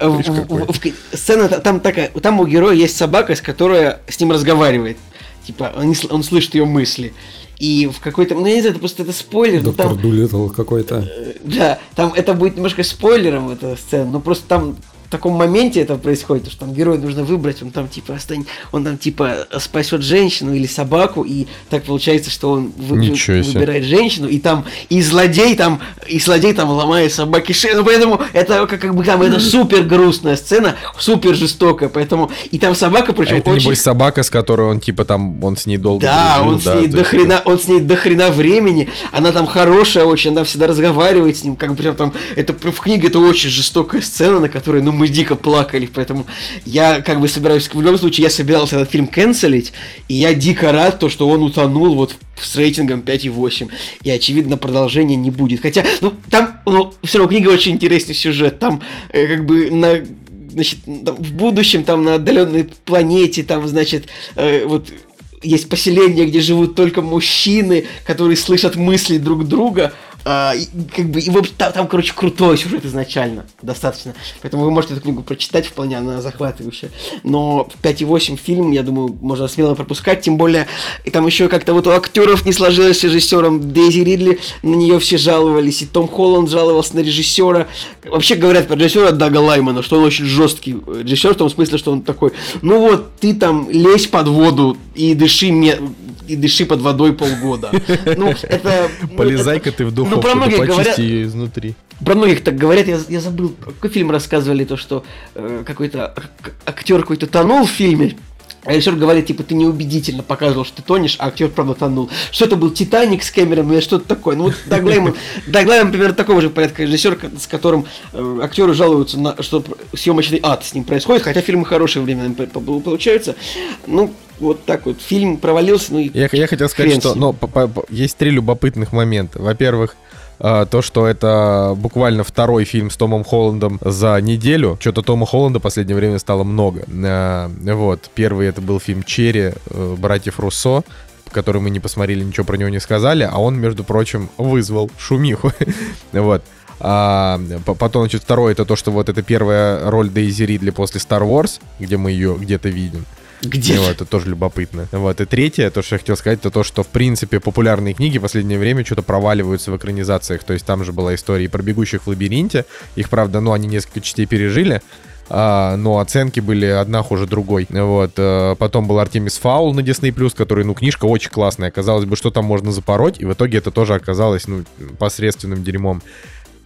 <laughs> сцена та- там такая, там у героя есть собака, с которая с ним разговаривает. Типа, он, слышит ее мысли. И в какой-то, ну я не знаю, это просто это спойлер, Доктор там, Дулиттл какой-то. Э, Да, там это будет немножко спойлером, эта сцена, но просто там таком моменте это происходит, что там герой нужно выбрать, он там типа остань, он там типа спасет женщину или собаку, и так получается, что он вы- выбирает женщину, и там и злодей там, и злодей там ломает собаке шею, ну, поэтому это как, как бы там это <laughs> супер грустная сцена, супер жестокая, поэтому и там собака, А причем это очень... небось собака, с которой он типа там, он с ней долго Да, дружил, он с да, ней то до есть хрена, он с ней до хрена времени, она там хорошая очень, она всегда разговаривает с ним, как бы прям там, это прям в книге это очень жестокая сцена, на которой, ну, мы дико плакали, поэтому я как бы собираюсь, в любом случае, я собирался этот фильм канцелить, и я дико рад, то, что он утонул вот с рейтингом 5,8, и, очевидно, продолжения не будет, хотя, ну, там, ну, все равно книга очень интересный сюжет, там, э, как бы, на значит, там в будущем, там на отдаленной планете, там, значит, э, вот есть поселение, где живут только мужчины, которые слышат мысли друг друга. А, как бы, и, в общем, там, там, короче, крутой сюжет изначально, достаточно. Поэтому вы можете эту книгу прочитать, вполне она захватывающая. Но в 5,8 фильм, я думаю, можно смело пропускать, тем более, и там еще как-то вот у актеров не сложилось с режиссером Дейзи Ридли, на нее все жаловались, и Том Холланд жаловался на режиссера. Вообще говорят про режиссера Дага Лаймана, что он очень жесткий режиссер, в том смысле, что он такой, ну вот, ты там лезь под воду и дыши мне и дыши под водой полгода. <laughs> Ну, это... ну, Полезай-ка ты в Ну, духовку, про да многих почисти говорят, ее изнутри. про многих так говорят, я, я забыл, какой фильм рассказывали, то, что э, какой-то ак- актер какой-то тонул в фильме, режиссер говорит, типа, ты неубедительно показывал, что ты тонешь, а актер, правда, тонул. Что это был Титаник с Кэмероном или что-то такое. Ну, вот Даг Лайман, <laughs> Даг Лайман, примерно такого же порядка режиссер, с которым э, актеры жалуются, на, что съемочный ад с ним происходит, хотя фильмы хорошие временами получаются. Ну, вот так вот. Фильм провалился, ну и... Я, я хотел сказать, что ну, по- по- есть три любопытных момента. Во-первых, а, то, что это буквально второй фильм с Томом Холландом за неделю. Что-то Тома Холланда в последнее время стало много. А, Вот. Первый это был фильм «Черри» э, братьев Руссо который мы не посмотрели, ничего про него не сказали, а он, между прочим, вызвал шумиху. <laughs> Вот. А, по- потом, значит, второе, это то, что вот это первая роль Дейзи Ридли после Star Wars, где мы ее где-то видим. Где? Вот, это тоже любопытно. Вот, и третье, то, что я хотел сказать, это то, что, в принципе, популярные книги в последнее время что-то проваливаются в экранизациях. То есть там же была история и про бегущих в лабиринте. Их, правда, ну, они несколько частей пережили. а, но оценки были одна хуже другой. Вот. э, Потом был Артемис Фаул на Disney+, который, ну, книжка очень классная. Казалось бы, что там можно запороть, и в итоге это тоже оказалось, ну, посредственным дерьмом.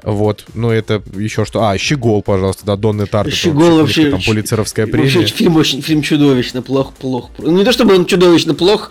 Вот, ну это еще что... А, Щегол, пожалуйста, да, Донны Тарт. это Щегол вообще- Там Пулицеровская Вообще, премия. фильм очень, фильм чудовищно плох, плох. Ну не то чтобы он чудовищно плох,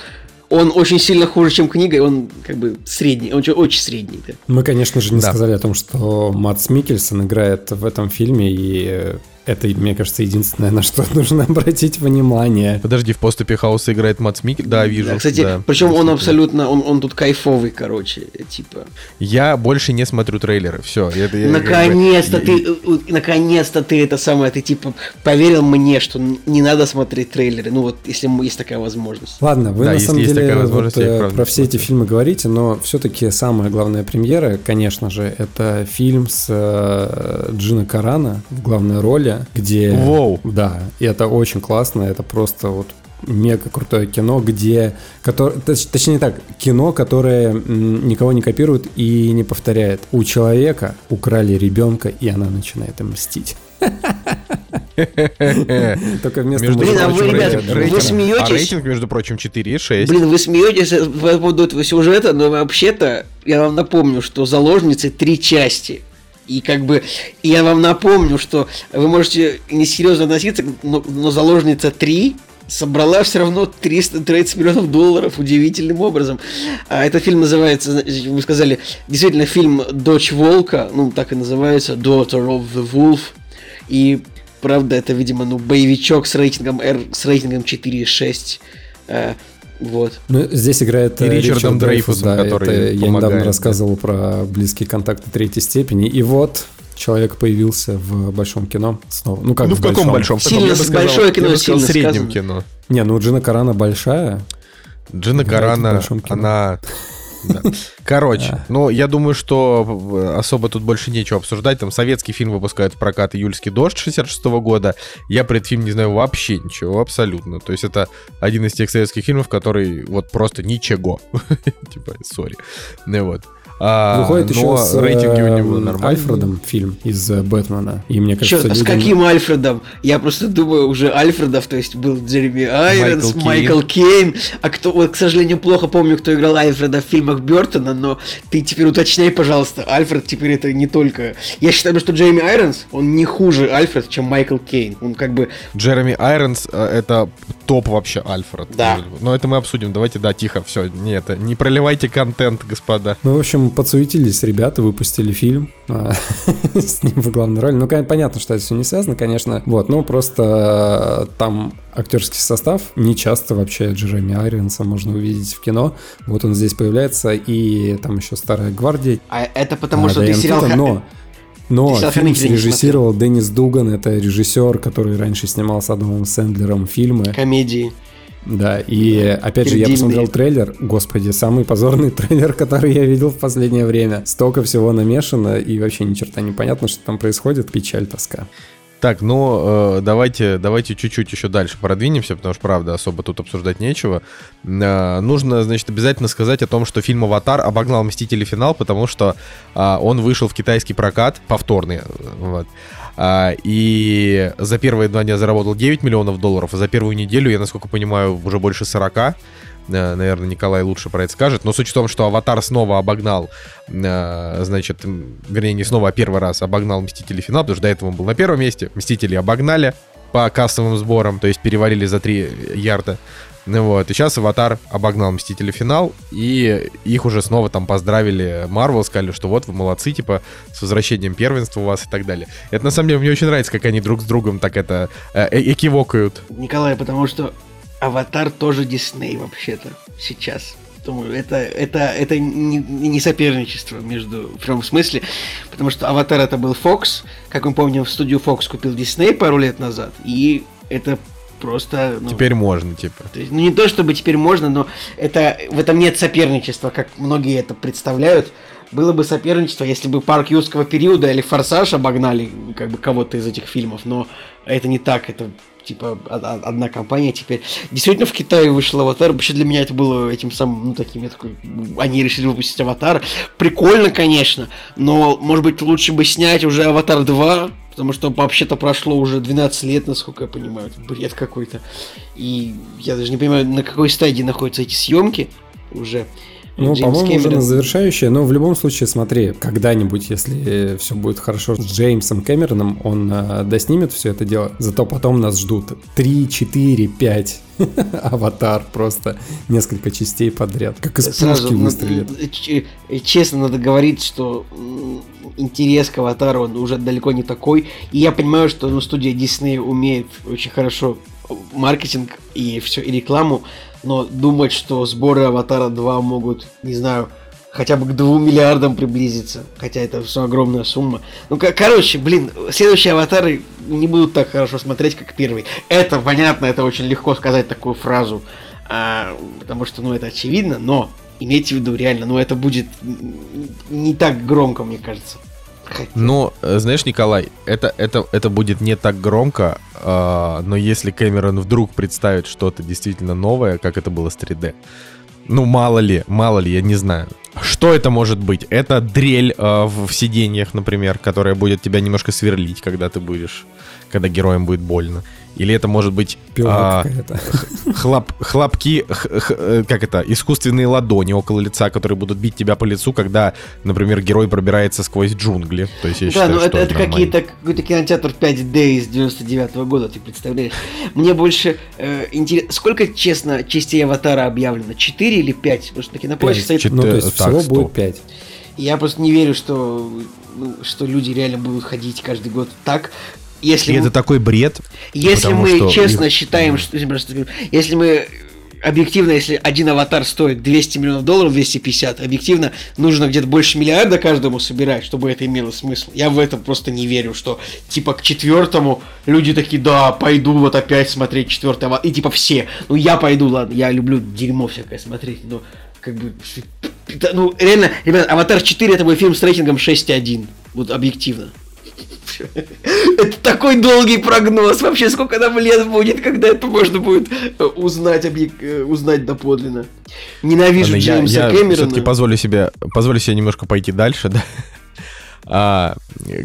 он очень сильно хуже, чем книга, и он как бы средний, он очень, очень средний. Да. Мы, конечно же, не Да. сказали о том, что Матс Микельсон играет в этом фильме, и это, мне кажется, единственное, на что <laughs> нужно обратить внимание. Подожди, в поступе Хауса играет Матс Микель? Да, вижу. Да, кстати, да, причем он абсолютно, он, он тут кайфовый, короче, типа. Я больше не смотрю трейлеры. Все. наконец-то ты, э, э, наконец-то ты это самое, ты типа поверил мне, что не надо смотреть трейлеры. Ну вот, если есть такая возможность. Ладно, вы Да, на самом есть деле такая вот, я э, про все эти фильмы говорите, но все-таки самая главная премьера, конечно же, это фильм с э, Джина Карана в главной роли, где... Воу. Да, и это очень классно, это просто вот мега крутое кино, где... Который, точ- точнее так, кино, которое никого не копирует и не повторяет. У человека украли ребенка, и она начинает им мстить. <laughs> Только вместо Между Блин, а вы, ребят, рейтинг- вы смеетесь? А рейтинг, между прочим, 4,6. Блин, вы смеетесь по поводу этого сюжета, но вообще-то я вам напомню, что заложницы три части. И как бы я вам напомню, что вы можете несерьезно относиться, но, но заложница 3 собрала все равно 330 миллионов долларов удивительным образом. А этот фильм называется, вы сказали, действительно фильм «Дочь волка», ну так и называется, «Daughter of the Wolf». И правда, это, видимо, ну, боевичок с рейтингом R, с рейтингом 4,6. Вот. Ну, здесь играет И э, Ричардом Ричард Дрейфус, да, который это я недавно да. рассказывал про близкие контакты третьей степени. И вот человек появился в большом кино снова. Ну как ну, в каком большом? В таком, Сильно я бы сказал- большое кино, я бы сказал, сильно среднем сказано. кино. Не, ну Джина Карана большая. Джина в Карана, большом она... да. Короче, ну, я думаю, что э, особо тут больше нечего обсуждать. Там советский фильм выпускают в прокат «Июльский дождь» 66 года. Я про этот фильм не знаю вообще ничего, абсолютно. То есть это один из тех советских фильмов, который вот просто ничего. <laughs> Типа, сори. Ну вот. А, Выходит еще с рейтинги у э, него нормальные. Альфредом фильм из э, Бэтмена. И мне кажется, Черт, а с каким Альфредом? Я просто думаю, уже Альфредов, то есть был Джереми Айронс, Майкл Майкл Кейн. А кто, вот, к сожалению, плохо помню, кто играл Альфреда в фильмах Бертона, но ты теперь уточняй, пожалуйста, Альфред теперь это не только... Я считаю, что Джереми Айронс, он не хуже Альфред, чем Майкл Кейн. Он как бы... Джереми Айронс э, это топ вообще Альфред. Да. Но это мы обсудим. Давайте, да, тихо, все. Не, это, не проливайте контент, господа. Ну, в общем, подсуетились ребята, выпустили фильм а, <laughs> с ним в главной роли. Ну, понятно, что это все не связано, конечно. Вот, ну, просто э, там актерский состав. Не часто вообще Джереми Айронса можно увидеть в кино. Вот он здесь появляется, и там еще Старая Гвардия. А это потому, а, что ты сериал... Но... Но фильм срежиссировал Деннис Дуган, это режиссер, который раньше снимал с Адамом Сэндлером фильмы. Комедии. Да, и опять же, я посмотрел трейлер. Господи, самый позорный <laughs> трейлер, который я видел в последнее время. Столько всего намешано, и вообще ни черта не понятно, что там происходит. Печаль, тоска. Так, ну, э, давайте, давайте чуть-чуть еще дальше продвинемся, потому что, правда, особо тут обсуждать нечего. Э, нужно, значит, обязательно сказать о том, что фильм «Аватар» обогнал «Мстители. Финал», потому что а, он вышел в китайский прокат, повторный, э, вот. А, и за первые два дня заработал 9 миллионов долларов, а за первую неделю, я, насколько понимаю, уже больше 40. Э, Наверное, Николай лучше про это скажет. Но суть в том, что «Аватар» снова обогнал, э, значит, вернее, не снова, а первый раз обогнал «Мстители. Финал», потому что до этого он был на первом месте. «Мстители» обогнали по кассовым сборам, то есть перевалили за 3 ярда. Ну вот, и сейчас «Аватар» обогнал «Мстители. Финал», и их уже снова там поздравили Марвел, сказали, что вот вы молодцы, типа, с возвращением первенства у вас и так далее. Это на самом деле мне очень нравится, как они друг с другом так это э, э- экивокают. Николай, потому что Аватар тоже Дисней вообще-то сейчас. Думаю, это, это, это не, не соперничество между в прямом смысле, потому что Аватар это был Fox, как мы помним, в студию Fox купил Дисней пару лет назад, и это просто... ну, Теперь можно, типа. то есть, ну не то чтобы теперь можно, но это в этом нет соперничества, как многие это представляют. Было бы соперничество, если бы парк юрского периода или Форсаж обогнали как бы кого-то из этих фильмов, но это не так, это типа одна компания теперь. Действительно, в Китае вышел аватар. Вообще для меня это было этим самым, ну, таким, я такой, они решили выпустить аватар. Прикольно, конечно, но, может быть, лучше бы снять уже аватар 2, потому что вообще-то прошло уже 12 лет, насколько я понимаю. Это бред какой-то. И я даже не понимаю, на какой стадии находятся эти съемки уже. Ну, по-моему, уже на завершающее, но в любом случае, смотри, когда-нибудь, если все будет хорошо с Джеймсом Кэмероном, он э, доснимет все это дело, зато потом нас ждут 3, 4, 5 аватар просто несколько частей подряд, как из Сразу, пушки выстрелит. ч- э, честно, надо говорить, что интерес к аватару он уже далеко не такой. И я понимаю, что ну, студия Disney умеет очень хорошо маркетинг и все, и рекламу, но думать, что сборы Аватара 2 могут, не знаю, хотя бы к 2 миллиардам приблизиться, хотя это все огромная сумма. Ну, ко- короче, блин, следующие аватары не будут так хорошо смотреть, как первый. Это понятно, это очень легко сказать такую фразу, а, потому что, ну, это очевидно, но имейте в виду реально, ну, это будет не так громко, мне кажется. Ну, э, знаешь, Николай, это, это, это будет не так громко, а, но если Кэмерон вдруг представит что-то действительно новое, как это было с 3D, ну, мало ли, мало ли, я не знаю. Что это может быть? Это дрель э, в сиденьях, например, которая будет тебя немножко сверлить, когда ты будешь, когда героям будет больно. Или это может быть а, <laughs> хлоп, хлопки, х- х- э, как это, искусственные ладони около лица, которые будут бить тебя по лицу, когда, например, герой пробирается сквозь джунгли. То есть я Да, считаю, ну это, это какие-то какой-то кинотеатр 5D из 99 года, ты представляешь? Мне больше интересно, сколько, честно, частей Аватара объявлено? 4 или 5? Потому что на кинопоиске стоит... Ну, то Чё- есть так, всего стоп. будет 5. Я просто не верю, что, ну, что люди реально будут ходить каждый год так. Если, И мы, это такой бред. если мы что честно их- считаем, что, если, мы объективно, если один аватар стоит 200 миллионов долларов, 250, объективно нужно где-то больше миллиарда каждому собирать, чтобы это имело смысл. Я в это просто не верю, что типа к четвертому люди такие, да, пойду вот опять смотреть четвертый аватар. И типа все, ну я пойду, ладно, я люблю дерьмо всякое смотреть, но как бы, ну реально, ребят, Аватар 4 это мой фильм с рейтингом 6.1, вот объективно. <laughs> Это такой долгий прогноз. Вообще, сколько нам лет будет, когда это можно будет э, узнать, объек- э, узнать доподлинно. Ненавижу Ладно, я, Джеймса я Кэмерона. все-таки позволю себе, позволю себе немножко пойти дальше, <laughs> да. А,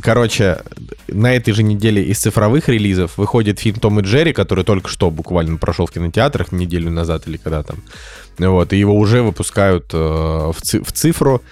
короче, на этой же неделе из цифровых релизов выходит фильм Том и Джерри, который только что буквально прошел в кинотеатрах неделю назад или когда там. Вот, и его уже выпускают э, в, ци- в цифру.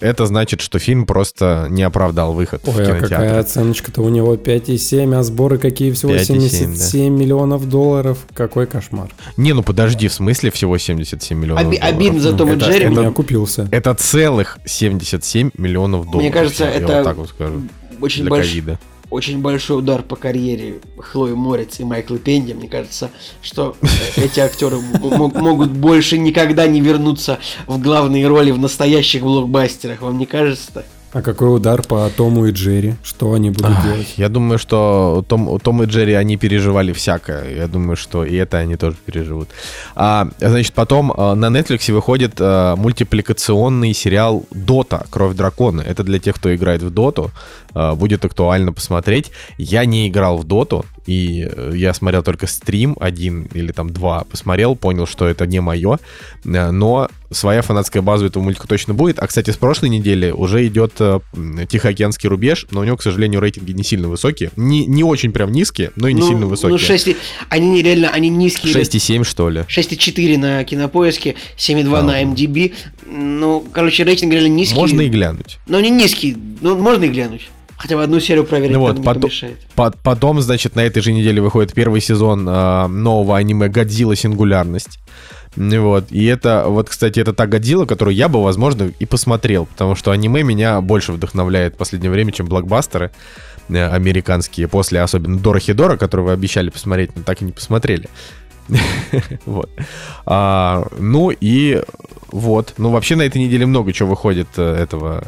Это значит, что фильм просто не оправдал выход в Ой, а кинотеатр. какая оценочка-то у него 5,7, а сборы какие всего 5,7, 77 миллионов долларов. Какой кошмар. Не, ну подожди, в смысле всего 77 миллионов Оби- долларов? обидно за Тома это- Джерри. Это- меня купился. Это целых 77 миллионов долларов. кажется, я это вот так вот скажу. Очень, Для больш- ковида. Очень большой удар по карьере Хлои Морец и Майкла Пенди. Мне кажется, что э, эти <laughs> актеры могут больше никогда не вернуться в главные роли в настоящих блокбастерах. Вам не кажется так? А какой удар по Тому и Джерри? Что они будут Ах, делать? Я думаю, что Том, Том и Джерри, они переживали всякое. Я думаю, что и это они тоже переживут. А, значит, потом а, на Netflix выходит а, мультипликационный сериал Дота. Кровь дракона. Это для тех, кто играет в Доту. А, будет актуально посмотреть. Я не играл в Доту. И э, я смотрел только стрим один или там два. Посмотрел, понял, что это не мое. Э, Но своя фанатская база у этого мультика точно будет. А, кстати, с прошлой недели уже идет э, Тихоокеанский рубеж, но у него, к сожалению, рейтинги не сильно высокие. Не, не очень прям низкие, но и не ну, сильно высокие. Ну, 6, и- они не- реально, они низкие. 6,7 что ли. 6,4 на кинопоиске, 7,2 А. на MDB. Ну, короче, рейтинг реально низкий. Можно и глянуть. Но не низкий. Ну, можно и глянуть. Хотя бы одну серию проверить Ну вот, не потом- помешает. По- Потом, значит, на этой же неделе выходит первый сезон э, нового аниме «Годзилла. Сингулярность». Вот. И это, вот, кстати, это та Годзилла, которую я бы, возможно, и посмотрел, потому что аниме меня больше вдохновляет в последнее время, чем блокбастеры э, американские, после особенно Дора Хидора, которую вы обещали посмотреть, но так и не посмотрели. <laughs> Вот. А, Ну и вот. Ну, вообще на этой неделе много чего выходит э, этого...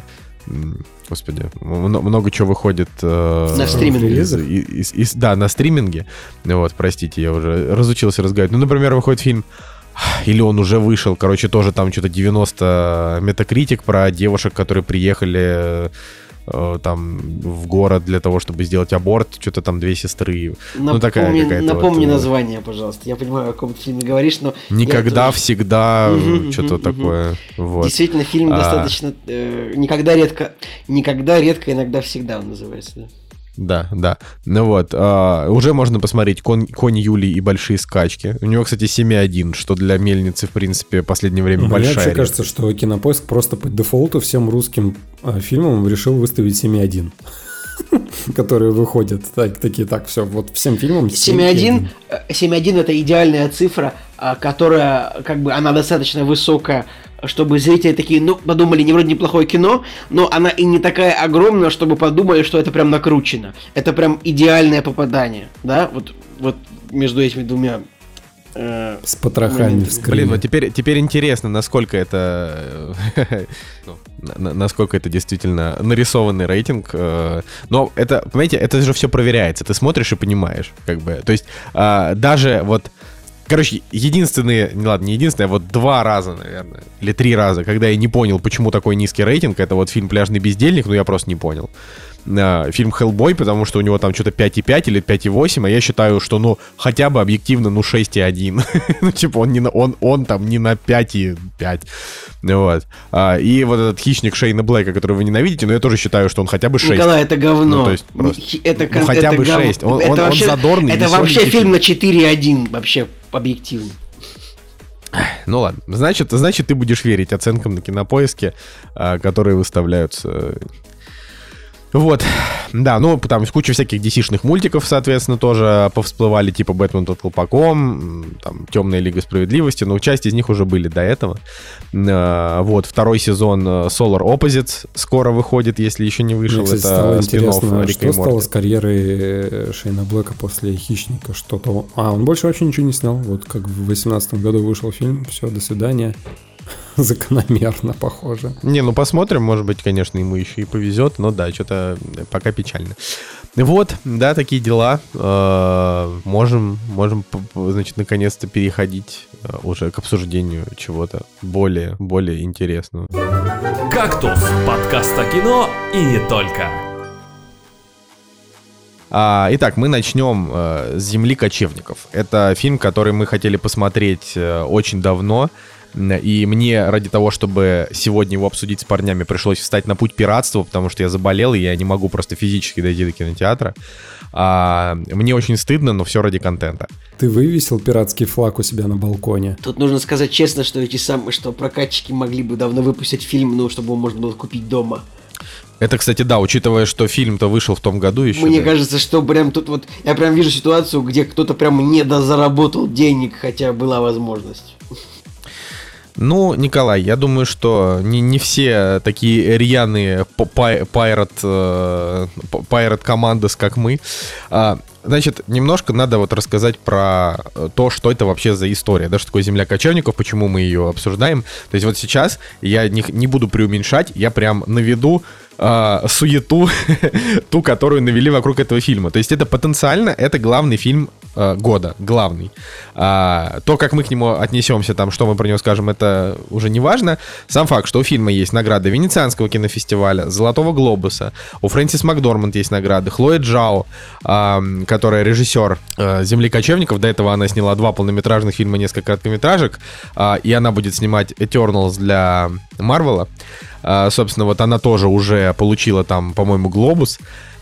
Господи, мно- много чего выходит... э, На стриминге. из- из- из- Да, на стриминге. Вот, простите, я уже разучился разговаривать. Ну, например, выходит фильм или он уже вышел, короче, тоже там что-то 90 метакритик про девушек, которые приехали э, там в город для того, чтобы сделать аборт, что-то там две сестры. Ну, такая Напомни- какая-то Напомни вот, э, название, пожалуйста. Я понимаю, о каком ты фильме говоришь, но... Никогда, тоже- всегда, Мгм, что-то мгм, такое. Вот. Действительно, фильм А. достаточно... э, никогда редко... Никогда редко, иногда всегда он называется, да. Да, да. Ну вот, а, уже можно посмотреть «Конь, «Конь Юлии и большие скачки». У него, кстати, 7,1, что для мельницы, в принципе, в последнее время Мне большая вообще редкость. кажется, что Кинопоиск просто по дефолту всем русским э, фильмам решил выставить 7.1. <laughs> Которые выходят. Так, такие, так, все, вот всем фильмам 7.1 э, 7.1 это идеальная цифра, а, которая, как бы, она достаточно высокая, чтобы зрители такие, ну, подумали, не вроде неплохое кино, но она и не такая огромная, чтобы подумали, что это прям накручено. Это прям идеальное попадание, да, вот, вот между этими двумя. э, С потрохами в. Блин, вот теперь, теперь интересно, насколько это... <laughs> ну, на- на- насколько это действительно нарисованный рейтинг. э, Но это, понимаете, это же все проверяется. Ты смотришь и понимаешь, как бы. То есть а, даже вот Короче, единственные, не ладно, не единственные, а вот два раза, наверное, или три раза, когда я не понял, почему такой низкий рейтинг, это вот фильм «Пляжный бездельник», но я просто не понял. Фильм «Хеллбой», потому что у него там что-то 5,5 или 5,8, а я считаю, что, ну, хотя бы объективно, ну, 6,1. <laughs> ну, типа, он, не на, он, он там не на 5,5. Вот. А, и вот этот «Хищник» Шейна Блэка, который вы ненавидите, но я тоже считаю, что он хотя бы 6. Николай, это говно. Ну, то есть просто- это, ну, хотя это бы гов- 6. Он, это он- он вообще, задорный, Это вообще фильм на 4,1, вообще объективно. Ну ладно, значит, значит, ты будешь верить оценкам на кинопоиске, а, которые выставляются. Вот, да, ну, там куча всяких DC-шных мультиков, соответственно, тоже повсплывали, типа «Бэтмен под колпаком», там «Темная лига справедливости», но часть из них уже были до этого. А, Вот, второй сезон э, Solar Opposites скоро выходит, если еще не вышел. Мне, кстати, Это спин-офф интересно, Рика что стало с карьерой э, Шейна Блэка после «Хищника». Что-то... А, он больше вообще ничего не снял. Вот как в 2018 году вышел фильм. Все, до свидания. <laughs> Закономерно, похоже. Не, ну посмотрим, может быть, конечно, ему еще и повезет, но да, что-то пока печально. Вот, да, такие дела. Э, Можем, можем, значит, наконец-то переходить э, уже к обсуждению чего-то более, более интересного. «Кактус» — подкаст о кино и не только. А, итак, мы начнем э, с «Земли кочевников». Это фильм, который мы хотели посмотреть очень давно. И мне ради того, чтобы сегодня его обсудить с парнями, пришлось встать на путь пиратства, потому что я заболел, и я не могу просто физически дойти до кинотеатра. А, мне очень стыдно, но все ради контента. Ты вывесил пиратский флаг у себя на балконе. Тут нужно сказать честно, что эти самые, что прокатчики могли бы давно выпустить фильм, ну, чтобы его можно было купить дома. Это, кстати, да, учитывая, что фильм-то вышел в том году еще. Мне да. кажется, что прям тут вот, я прям вижу ситуацию, где кто-то прям не дозаработал денег, хотя была возможность. Ну, Николай, я думаю, что не, не все такие рьяные п- пай- пайрат, э, пайрат командос, как мы. А, Значит, немножко надо вот рассказать про э, то, что это вообще за история, да, что такое земля кочевников, почему мы ее обсуждаем. То есть вот сейчас я не, не буду преуменьшать, я прям наведу а, суету, <laughs> ту, которую навели вокруг этого фильма. То есть это потенциально, это главный фильм э, года, главный. А, то, как мы к нему отнесемся, там, что мы про него скажем, это уже не важно. Сам факт, что у фильма есть награды Венецианского кинофестиваля, Золотого глобуса, у Фрэнсис Макдорманд есть награды, Хлоя Джао, а, которая режиссер э, «Земли кочевников», до этого она сняла два полнометражных фильма, несколько короткометражек, а, и она будет снимать Eternals для Марвела. А, собственно, вот она тоже уже получила там, по-моему, глобус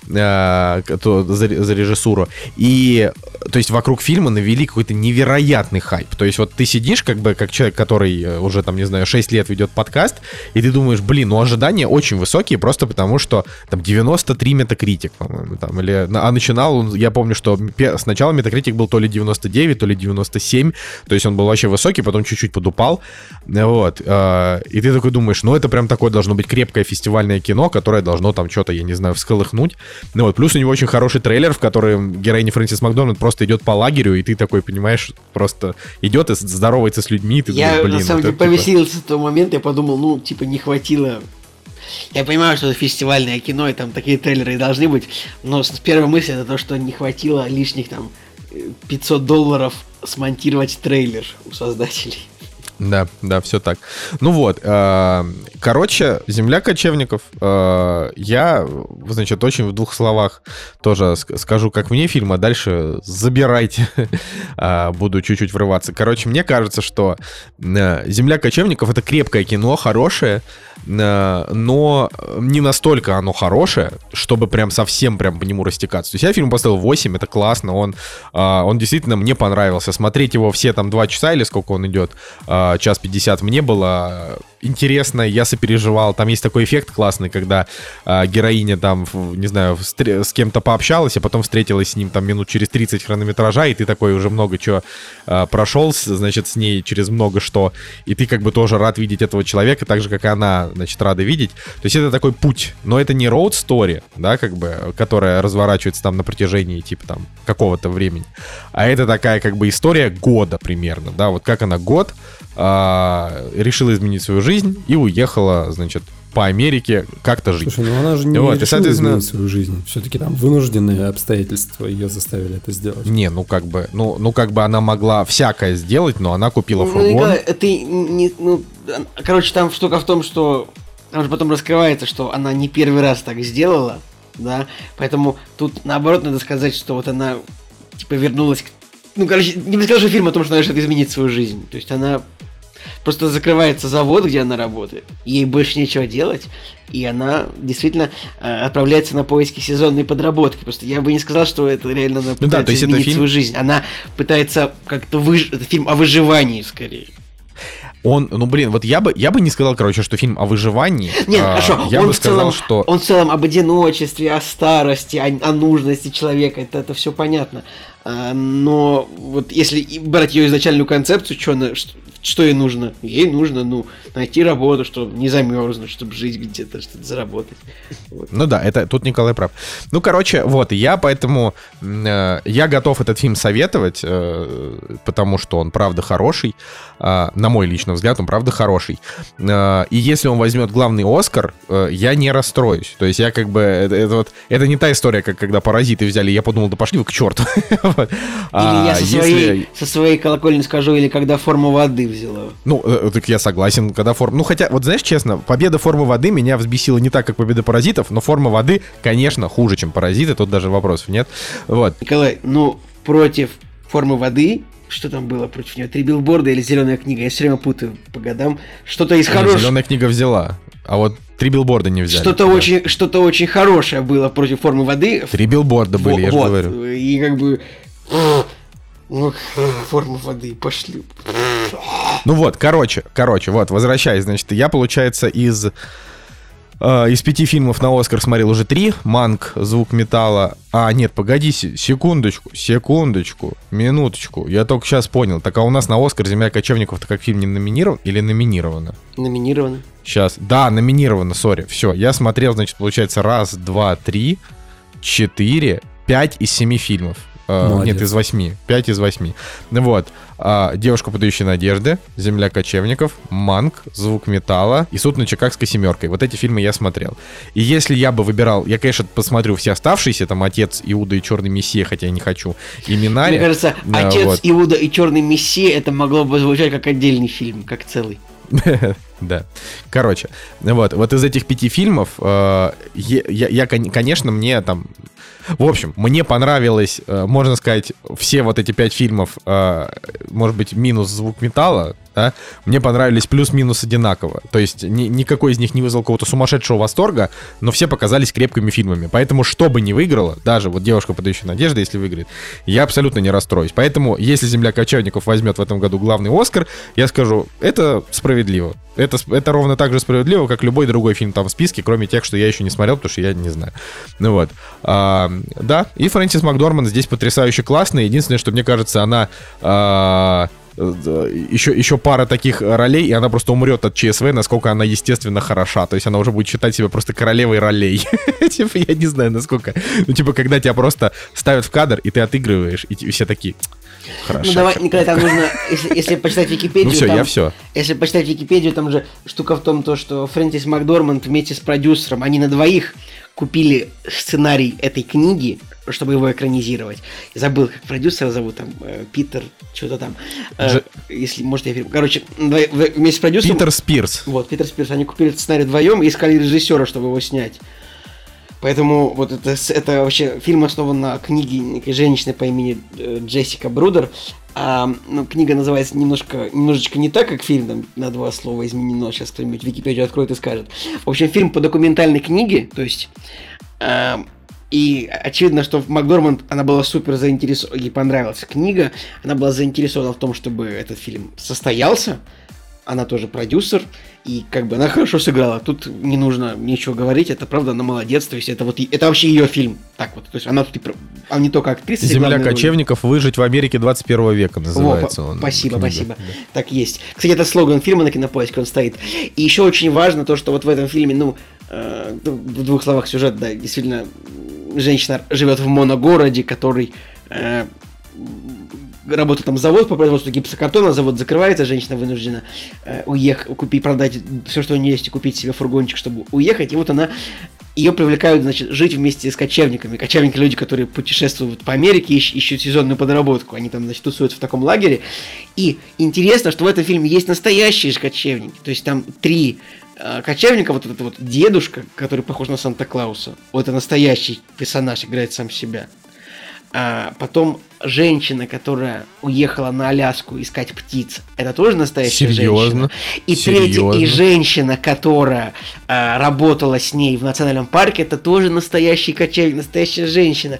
э, за, за режиссуру. И, то есть, вокруг фильма навели какой-то невероятный хайп. То есть, вот ты сидишь, как бы, как человек, который э, уже, там, не знаю, 6 лет ведет подкаст, и ты думаешь, блин, ну, ожидания очень высокие, просто потому что, там, 93 метакритик, по-моему, там, или... А начинал он, я помню, что сначала метакритик был то ли 99, то ли 97, то есть, он был вообще высокий, потом чуть-чуть подупал, вот. э, И ты такой думаешь, ну, это прям такое должно быть крепкое фестивальное кино, которое должно там что-то, я не знаю, всколыхнуть. Ну вот, плюс у него очень хороший трейлер, в котором героиня Фрэнсис Макдональд просто идет по лагерю, и ты такой, понимаешь, просто идет и здоровается с людьми, ты я, думаешь, блин, на самом вот деле, типа, повеселился в тот момент, я подумал, ну, типа, не хватило... Я понимаю, что это фестивальное кино, и там такие трейлеры и должны быть, но с первой мыслью это то, что не хватило лишних там э, 500 долларов смонтировать трейлер у создателей. Да, да, все так. Ну вот, э, короче, земля кочевников. э, я, значит, очень в двух словах тоже ск- скажу, как мне фильм, а дальше забирайте. <laughs> А, Буду чуть-чуть врываться. Короче, мне кажется, что э, земля кочевников это крепкое кино, хорошее, э, но не настолько оно хорошее, чтобы прям совсем прям по нему растекаться. То есть я фильм поставил 8, это классно, он, а, он действительно мне понравился. Смотреть его все там 2 часа или сколько он идет, час 50, мне было интересно, я сопереживал. Там есть такой эффект классный, когда а, героиня там, не знаю, с кем-то пообщалась, а потом встретилась с ним там минут через 30 хронометража, и ты такой уже много чего прошел, с- значит, с ней через много что, и ты как бы тоже рад видеть этого человека, так же, как и она, значит, рада видеть. То есть это такой путь, но это не road story, да, как бы, которая разворачивается там на протяжении, типа, там, какого-то времени, а это такая, как бы, история года примерно, да, вот как она год а, решила изменить свою жизнь и уехала, значит, по Америке как-то жить. Слушай, ну она же не Вот, и, решила соответственно- изменить свою жизнь. Все-таки там вынужденные обстоятельства ее заставили это сделать. Не, ну как бы, ну, ну как бы она могла всякое сделать, но она купила Ну, фургон. Николай, ты не, ну, короче, там штука в том, что там же потом раскрывается, что она не первый раз так сделала, да, поэтому тут наоборот надо сказать, что вот она типа вернулась к... Ну, короче, не бы сказал, что фильм о том, что она решит изменить свою жизнь. То есть она просто закрывается завод, где она работает, ей больше нечего делать, и она действительно э, отправляется на поиски сезонной подработки. Просто я бы не сказал, что это реально она пытается Ну да, то есть это изменить фильм- свою жизнь. Она пытается как-то выж... Это фильм о выживании, скорее. Он, ну блин, вот я бы, я бы не сказал, короче, что фильм о выживании. Нет, А, хорошо, Я он бы в сказал, целом, что... он в целом об одиночестве, о старости, о, о нужности человека, это, это все понятно. А, но вот если брать ее изначальную концепцию, что, она, что, что ей нужно? Ей нужно, ну, найти работу, чтобы не замерзнуть, чтобы жить где-то, что-то заработать. Вот. Ну да, это тут Николай прав. Ну, короче, вот, я поэтому э, я готов этот фильм советовать, э, потому что он правда хороший. А, на мой личный взгляд, он правда хороший. А, и если он возьмет главный Оскар, э, я не расстроюсь. То есть я как бы это, это вот это не та история, как когда паразиты взяли, я подумал, да пошли вы к черту. <laughs> Вот. Или А я со своей, со своей колокольни скажу, или когда форму воды взяла. Ну, э, так я согласен, когда форма... Ну, хотя, вот знаешь, честно, победа формы воды меня взбесила не так, как победа паразитов, но форма воды, конечно, хуже, чем паразиты, тут даже вопросов нет. Вот. Николай, ну, против формы воды, что там было против нее? Три билборда или зеленая книга? Я все время путаю по годам. Что-то из хорошего. Зеленая книга взяла, а вот три билборда не взяли. Что-то Да. очень, что-то очень хорошее было против формы воды. Три билборда были, Во- я же вот, говорю. И как бы... Ну, форма воды, пошли. Ну вот, короче, короче, вот, возвращаясь, значит, я, получается, из... э, из пяти фильмов на Оскар смотрел уже три. Манк, Звук металла. А, нет, погоди, се- секундочку, секундочку, минуточку. Я только сейчас понял. Так а у нас на Оскар «Земля кочевников»-то как фильм не номинирован или номинировано? Номинированы. Сейчас. Да, номинировано, сори. Все, я смотрел, значит, получается, раз, два, три, четыре, пять из семи фильмов. Э, Молодец. Нет, из восьми. Пять из восьми. Вот. А, Девушка, подающая надежды, Земля кочевников, Манк, Звук металла и Суд на Чикагской семеркой. Вот эти фильмы я смотрел. И если я бы выбирал, я, конечно, посмотрю все оставшиеся, там Отец, Иуда и Черный Мессия, хотя я не хочу, и Минари. Мне кажется, Отец вот. Иуда и Черный Мессия, это могло бы звучать как отдельный фильм, как целый. <laughs> Да. Короче, вот, вот из этих пяти фильмов, э, я, я, кон- конечно, мне там... В общем, мне понравилось, э, можно сказать, все вот эти пять фильмов, э, может быть, минус звук металла, да, мне понравились плюс-минус одинаково. То есть ни- никакой из них не вызвал какого-то сумасшедшего восторга, но все показались крепкими фильмами. Поэтому, что бы ни выиграло, даже вот девушка, подающая надежды, если выиграет, я абсолютно не расстроюсь. Поэтому, если «Земля кочевников» возьмет в этом году главный Оскар, я скажу, это справедливо. Это, с- это ровно так же справедливо, как любой другой фильм там в списке, кроме тех, что я еще не смотрел, потому что я не знаю. Ну вот. А, да, и Фрэнсис Макдорман здесь потрясающе классная. Единственное, что мне кажется, она... а, еще, еще пара таких ролей, и она просто умрет от ЧСВ, насколько она естественно хороша. То есть она уже будет считать себя просто королевой ролей. <laughs> Типа, я не знаю, насколько... Ну, типа, когда тебя просто ставят в кадр, и ты отыгрываешь, и все такие... Хорошо. Ну давай, Николай, там нужно, если, если почитать Википедию, Ну все, там- я все. Если почитать Википедию, там же штука в том, то, что Фрэнсис Макдорманд вместе с продюсером, они на двоих купили сценарий этой книги, чтобы его экранизировать. Забыл, как продюсера зовут, там, э, Питер, что-то там. Э, Дж- Если, может, я... Короче, вместе с продюсером... Питер Спирс. Вот, Питер Спирс, они купили этот сценарий вдвоем и искали режиссера, чтобы его снять. Поэтому вот это, это вообще фильм основан на книге некой женщины по имени э, Джессика Брудер. А, ну, книга называется немножко, немножечко не так, как фильм, там на два слова изменено. Сейчас кто-нибудь Википедию откроет и скажет. В общем, фильм по документальной книге, то есть... а, и очевидно, что в Макдорманд она была супер заинтересована, ей понравилась книга, она была заинтересована в том, чтобы этот фильм состоялся, она тоже продюсер, и как бы она хорошо сыграла. Тут не нужно ничего говорить, это правда, она молодец, то есть это вот, это вообще ее фильм. Так вот, то есть она тут и, про- а не только актриса. Земля кочевников. Выжить в Америке 21 века называется по- он. Спасибо, книга. спасибо. Так есть. Кстати, это слоган фильма на кинопоиске, он стоит. И еще очень важно то, что вот в этом фильме, ну, э, в двух словах сюжет, да, действительно, женщина живет в моногороде, который э, работает там завод по производству гипсокартона, завод закрывается, женщина вынуждена э, уехать, купить, продать все, что у нее есть, и купить себе фургончик, чтобы уехать. И вот она ее привлекают, значит, жить вместе с кочевниками. Кочевники люди, которые путешествуют по Америке, ищ- ищут сезонную подработку. Они там, значит, тусуются в таком лагере. И интересно, что в этом фильме есть настоящие же кочевники. То есть там три э, кочевника, вот этот вот дедушка, который похож на Санта-Клауса. Вот это настоящий персонаж, играет сам себя. А потом женщина, которая уехала на Аляску искать птиц, это тоже настоящая Серьезно? женщина. И третья, Серьезно? и женщина, которая а, работала с ней в национальном парке, это тоже настоящий кочевник, настоящая женщина.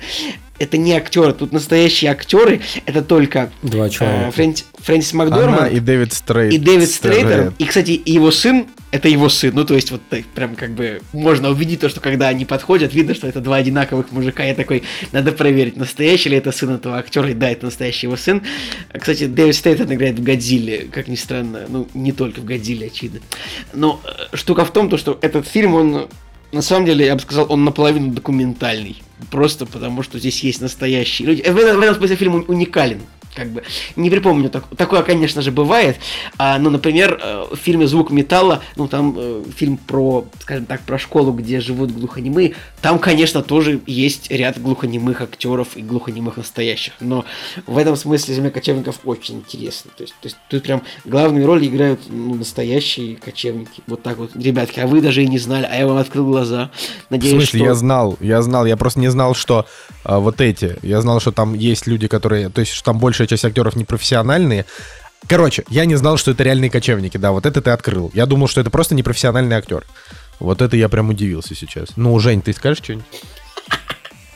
Это не актеры, тут настоящие актеры, это только Два а, человека. Фрэнс- Фрэнсис Она Макдорманд и Дэвид Стрейт. и Дэвид Стрейтер. Стрейт. И, кстати, его сын, это его сын. Ну, то есть, вот так, прям как бы можно увидеть то, что когда они подходят, видно, что это два одинаковых мужика. Я такой, надо проверить, настоящий ли это сын этого актера. И да, это настоящий его сын. А, Кстати, Дэвид Стрейтер играет в Годзилле, как ни странно. Ну, не только в Годзилле, очевидно. Но э, штука в том, то, что этот фильм, он на самом деле, я бы сказал, он наполовину документальный. Просто потому, что здесь есть настоящие люди. Э, В этом, в этом смысле фильм уникален. Как бы. Не припомню, так, такое, конечно же, бывает. А, ну, например, э, в фильме «Звук металла», ну, там э, фильм про, скажем так, про школу, где живут глухонемые, там, конечно, тоже есть ряд глухонемых актеров и глухонемых настоящих. Но в этом смысле «Земля кочевников» очень интересно. То есть, то есть тут прям главные роли играют ну, настоящие кочевники. Вот так вот. Ребятки, а вы даже и не знали, а я вам открыл глаза. В Надеюсь, смысле, что... я знал, я знал, я просто не знал, что а, вот эти, я знал, что там есть люди, которые, то есть, что там большая часть актеров непрофессиональные. Короче, я не знал, что это реальные кочевники, да, вот это ты открыл. Я думал, что это просто непрофессиональный актер. Вот это я прям удивился сейчас. Ну, Жень, ты скажешь что-нибудь?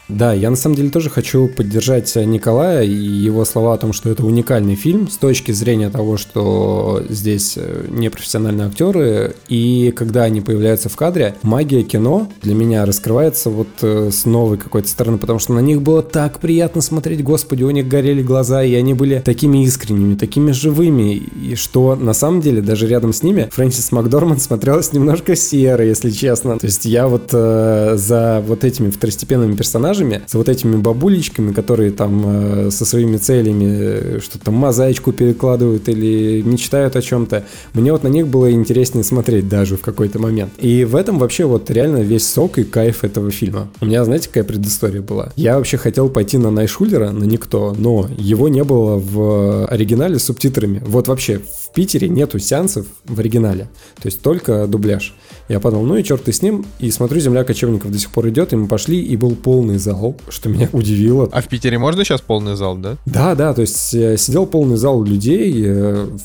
Да, я на самом деле тоже хочу поддержать э, Николая и его слова о том, что это уникальный фильм с точки зрения того, что здесь э, непрофессиональные актеры, и когда они появляются в кадре, магия кино для меня раскрывается вот э, с новой какой-то стороны, потому что на них было так приятно смотреть, господи, у них горели глаза, и они были такими искренними, такими живыми, и что на самом деле даже рядом с ними Фрэнсис Макдорманд смотрелась немножко серо, если честно. То есть я вот э, за вот этими второстепенными персонажами, за вот этими бабулечками, которые там э, со своими целями э, что-то мозаичку перекладывают или мечтают о чем-то, мне вот на них было интереснее смотреть даже в какой-то момент. И в этом вообще вот реально весь сок и кайф этого фильма. У меня, знаете, какая предыстория была? Я вообще хотел пойти на Найшулера, на Никто, но его не было в оригинале с субтитрами. Вот вообще в Питере нету сеансов в оригинале, то есть только дубляж. Я подумал, ну и черт и с ним, и смотрю, «Земля кочевников» до сих пор идет, и мы пошли, и был полный зал, что меня удивило. А в Питере можно сейчас полный зал, да? Да, да, то есть э, сидел полный зал людей,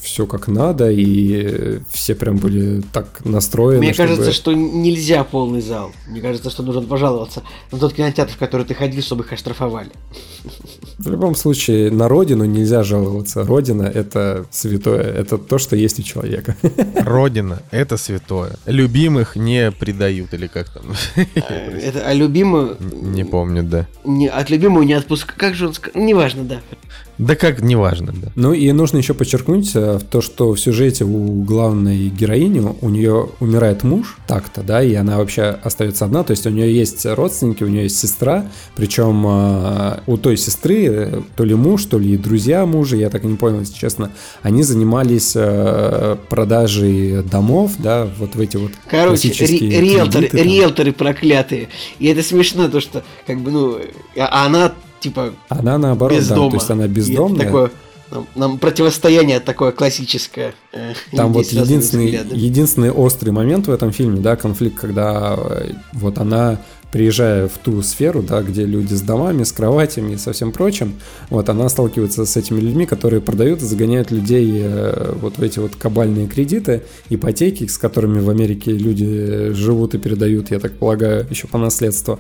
все как надо, и э, все прям были так настроены. Мне чтобы- кажется, что нельзя полный зал. Мне кажется, что нужно пожаловаться на тот кинотеатр, в который ты ходил, чтобы их оштрафовали. В любом случае, на родину нельзя жаловаться. Родина — это святое, это то, что есть у человека. <laughs> Родина — это святое. Любимых не предают, или как там? Это, а любимую... Не помню, да. Не, от любимого не отпускать. Как же он сказал? Неважно, да. Да как, неважно, да. Ну и нужно еще подчеркнуть э, то, что в сюжете у главной героини, у нее умирает муж, так-то, да, и она вообще остается одна, то есть у нее есть родственники, у нее есть сестра, причем э, у той сестры э, то ли муж, то ли друзья мужа, я так и не понял, если честно, они занимались продажей домов, да, вот в эти вот Короче, ри- риэлторы, кредиты риэлторы проклятые. И это смешно, то что, как бы, ну, а она, типа, Она наоборот, без да, дома. то есть она И бездомная. Такое, нам, нам противостояние такое классическое. э, Там вот единственный, взглядами. единственный острый момент в этом фильме, да, конфликт, когда э, вот она приезжая в ту сферу, да, где люди с домами, с кроватями и со всем прочим, вот она сталкивается с этими людьми, которые продают и загоняют людей э, вот в эти вот кабальные кредиты, ипотеки, с которыми в Америке люди живут и передают, я так полагаю, еще по наследству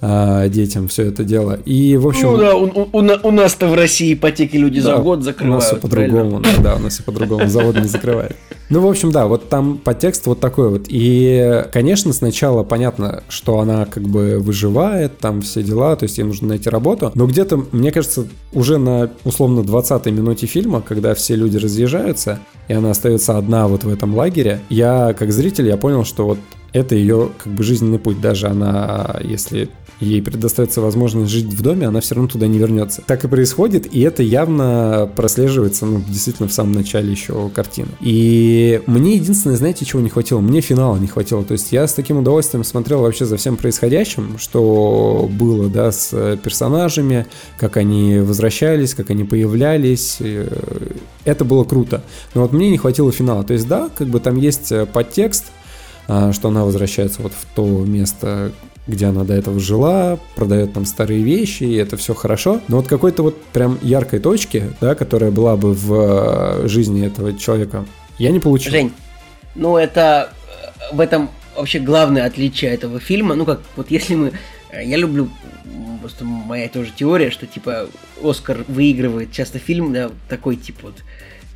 а, детям все это дело. И, в общем... Ну да, у, у- у на- у нас-то в России ипотеки люди за Да, год У нас закрывают. все по-другому, да, да, у нас все по-другому, завод не закрывает. Ну, в общем, да, вот там подтекст вот такой вот. И, конечно, сначала понятно, что она как бы выживает, там все дела, то есть ей нужно найти работу. Но где-то, мне кажется, уже на условно 20-й минуте фильма, когда все люди разъезжаются, и она остается одна вот в этом лагере, я как зритель, я понял, что вот это ее как бы жизненный путь. Даже она, если ей предоставится возможность жить в доме, она все равно туда не вернется. Так и происходит, и это явно прослеживается, ну, действительно, в самом начале еще картины. И мне единственное, знаете, чего не хватило? Мне финала не хватило. То есть я с таким удовольствием смотрел вообще за всем происходящим, что было, да, с персонажами, как они возвращались, как они появлялись. Это было круто. Но вот мне не хватило финала. То есть, да, как бы там есть подтекст, а, что она возвращается вот в то место, где она до этого жила, продает там старые вещи, и это все хорошо. Но вот какой-то вот прям яркой точки, да, которая была бы в э, жизни этого человека, я не получил. Жень, ну это э, в этом вообще главное отличие этого фильма. Ну как, вот если мы... Э, я люблю просто моя тоже теория, что типа Оскар выигрывает часто фильм, да, такой тип вот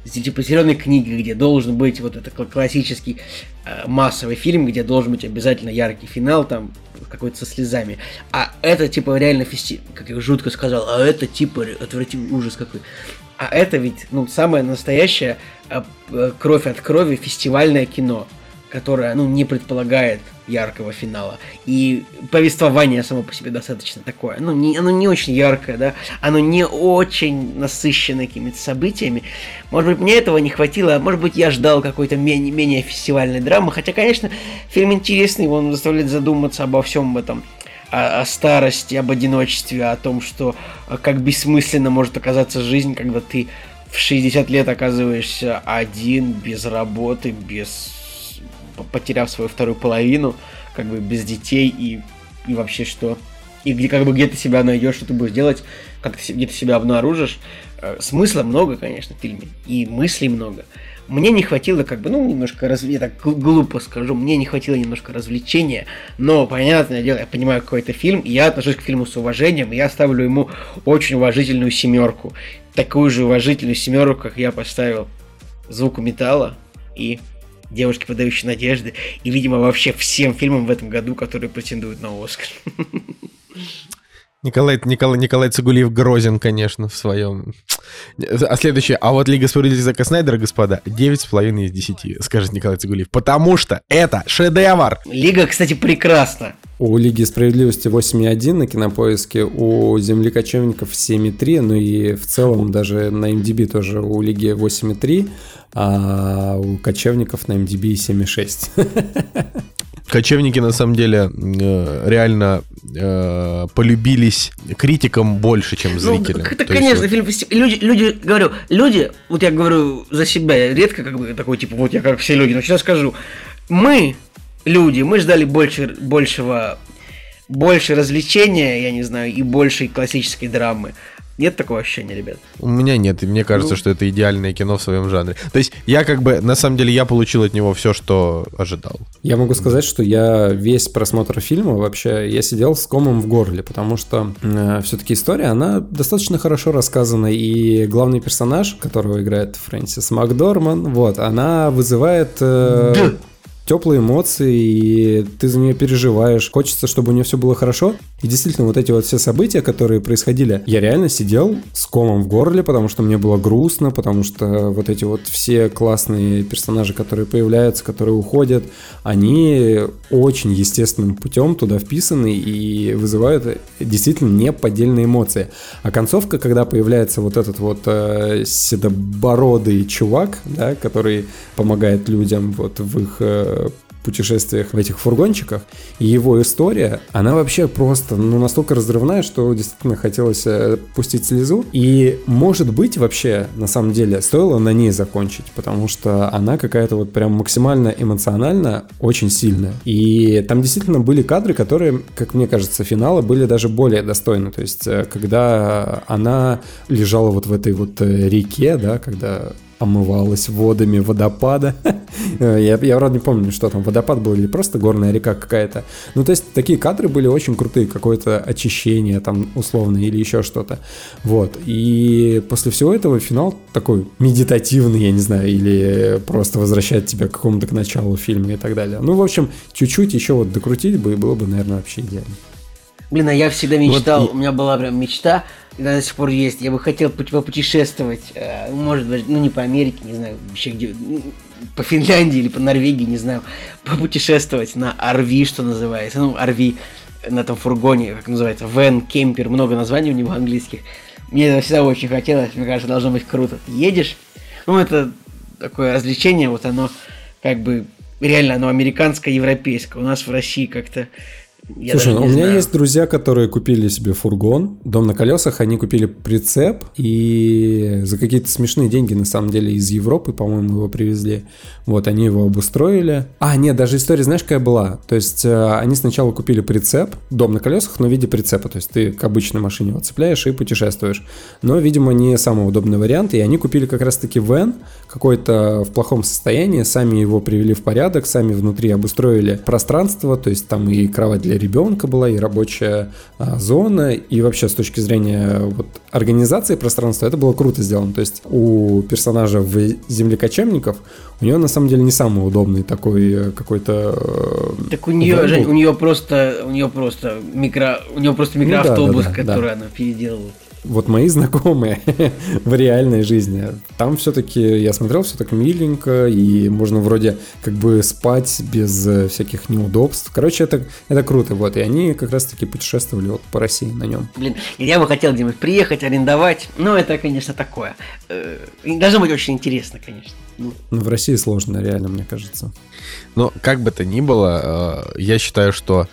типа зеленой книги, где должен быть вот этот классический э, массовый фильм, где должен быть обязательно яркий финал, там какой-то со слезами. А это типа реально фести... как я жутко сказал, а это типа отвратительный ужас какой. А это ведь, ну, самое настоящее э, э, кровь от крови фестивальное кино которая, ну, не предполагает яркого финала. И повествование само по себе достаточно такое. Ну, не, оно не очень яркое, да, оно не очень насыщено какими-то событиями. Может быть, мне этого не хватило, а может быть, я ждал какой-то менее, менее фестивальной драмы. Хотя, конечно, фильм интересный, он заставляет задуматься обо всем этом о, о старости, об одиночестве, о том, что а, как бессмысленно может оказаться жизнь, когда ты в 60 лет оказываешься один, без работы, без потеряв свою вторую половину, как бы без детей и, и вообще что. И где как бы где ты себя найдешь, что ты будешь делать, как ты где ты себя обнаружишь. Э, смысла много, конечно, в фильме. И мыслей много. Мне не хватило, как бы, ну, немножко, раз... я так глупо скажу, мне не хватило немножко развлечения, но, понятное дело, я понимаю какой-то фильм, и я отношусь к фильму с уважением, и я ставлю ему очень уважительную семерку. Такую же уважительную семерку, как я поставил звуку металла и девушки, подающие надежды, и, видимо, вообще всем фильмам в этом году, которые претендуют на Оскар. Николай, Николай, Николай Цигулиев грозен, конечно, в своем... А следующее. А вот Лига справедливости Зака Снайдера, господа, 9,5 из 10, скажет Николай Цигулиев. Потому что это шедевр! Лига, кстати, прекрасна. У Лиги Справедливости 8.1 на Кинопоиске, у Земли Кочевников 7.3, ну и в целом даже на MDB тоже у Лиги 8.3, а у Кочевников на MDB 7.6. <laughs> Кочевники на самом деле э, реально э, полюбились критикам больше, чем ну, зрителям. Ну, это, конечно, есть, фильм люди, люди, говорю, люди, вот я говорю за себя, я редко как бы такой, типа, вот я как все люди, но сейчас скажу, мы, люди, мы ждали больше, большего, больше развлечения, я не знаю, и большей классической драмы. Нет такого ощущения, ребят? У меня нет, и мне кажется, ну... что это идеальное кино в своем жанре. То есть я как бы, на самом деле, я получил от него все, что ожидал. Я могу сказать, что я весь просмотр фильма вообще, я сидел с комом в горле, потому что э, все-таки история, она достаточно хорошо рассказана, и главный персонаж, которого играет Фрэнсис Макдорман, вот, она вызывает... Э, да теплые эмоции, и ты за нее переживаешь. Хочется, чтобы у нее все было хорошо. И действительно, вот эти вот все события, которые происходили, я реально сидел с комом в горле, потому что мне было грустно, потому что вот эти вот все классные персонажи, которые появляются, которые уходят, они очень естественным путем туда вписаны и вызывают действительно неподдельные эмоции. А концовка, когда появляется вот этот вот э, седобородый чувак, да, который помогает людям вот в их э, путешествиях в этих фургончиках. И его история, она вообще просто ну, настолько разрывная, что действительно хотелось э, пустить слезу. И может быть вообще, на самом деле, стоило на ней закончить, потому что она какая-то вот прям максимально эмоционально очень сильная. И там действительно были кадры, которые, как мне кажется, финала были даже более достойны. То есть, э, когда она лежала вот в этой вот э, реке, да, когда омывалась водами водопада. <laughs> я, я вроде не помню, что там, водопад был или просто горная река какая-то. Ну, то есть, такие кадры были очень крутые, какое-то очищение там условно или еще что-то. Вот. И после всего этого финал такой медитативный, я не знаю, или просто возвращает тебя к какому-то к началу фильма и так далее. Ну, в общем, чуть-чуть еще вот докрутить бы, и было бы, наверное, вообще идеально. Блин, а я всегда мечтал, Вот у меня была прям мечта, и она до сих пор есть. Я бы хотел пут- попутешествовать, э, может быть, ну не по Америке, не знаю, вообще где, по Финляндии или по Норвегии, не знаю, <laughs> попутешествовать на RV, что называется, ну RV на этом фургоне, как называется, вен, кемпер, много названий у него английских. Мне это всегда очень хотелось, мне кажется, должно быть круто. Ты едешь, ну это такое развлечение, вот оно как бы реально оно американское, европейское. У нас в России как-то я Слушай, даже у меня знаю. есть друзья, которые купили себе фургон, дом на колесах, они купили прицеп и за какие-то смешные деньги, на самом деле, из Европы, по-моему, его привезли. Вот, они его обустроили. А, нет, даже история, знаешь, какая была? То есть, э, они сначала купили прицеп, дом на колесах, но в виде прицепа. То есть, ты к обычной машине его цепляешь и путешествуешь. Но, видимо, не самый удобный вариант, и они купили как раз-таки вен, какой-то в плохом состоянии, сами его привели в порядок, сами внутри обустроили пространство, то есть там и кровать для ребенка была, и рабочая а, зона, и вообще с точки зрения вот, организации пространства это было круто сделано. То есть у персонажа в землекочевников у него на самом деле не самый удобный такой э, какой-то... э, Так у нее, Жень, у нее просто, у нее просто микро, у нее просто Ну да, микроавтобус, да, да, да. который она переделывает. Вот мои <laughs> знакомые <laughs> в реальной жизни, там все-таки, я смотрел, все так миленько, и можно вроде как бы спать без э, всяких неудобств. Короче, это, это круто, вот, и они как раз-таки путешествовали вот по России на нем. Блин, я бы хотел где-нибудь приехать, арендовать. Но это, конечно, такое. Э, Должно быть очень интересно, конечно. Ну, Но в России сложно, реально, мне кажется. Но как бы то ни было, э, я считаю, что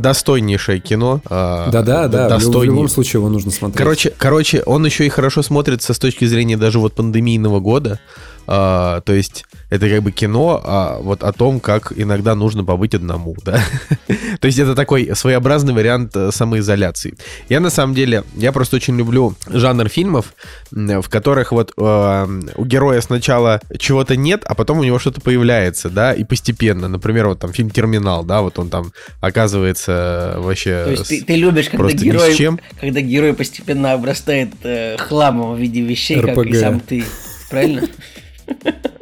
достойнейшее кино. э, Да-да, да, лю- в достойней- любом случае его нужно смотреть. Короче, короче, он еще и хорошо смотрится с точки зрения даже вот пандемийного года. А, то есть это как бы кино а, вот о том, как иногда нужно побыть одному, да. <laughs> то есть это такой своеобразный вариант э, самоизоляции. Я на самом деле, я просто очень люблю жанр фильмов, в которых вот э, у героя сначала чего-то нет, а потом у него что-то появляется, да, и постепенно. Например, вот там фильм «Терминал», да, вот он там оказывается вообще... то есть с- ты, ты любишь, когда герой, чем. когда герой постепенно обрастает э, хламом в виде вещей, как и РПГ. сам ты. Правильно? <laughs>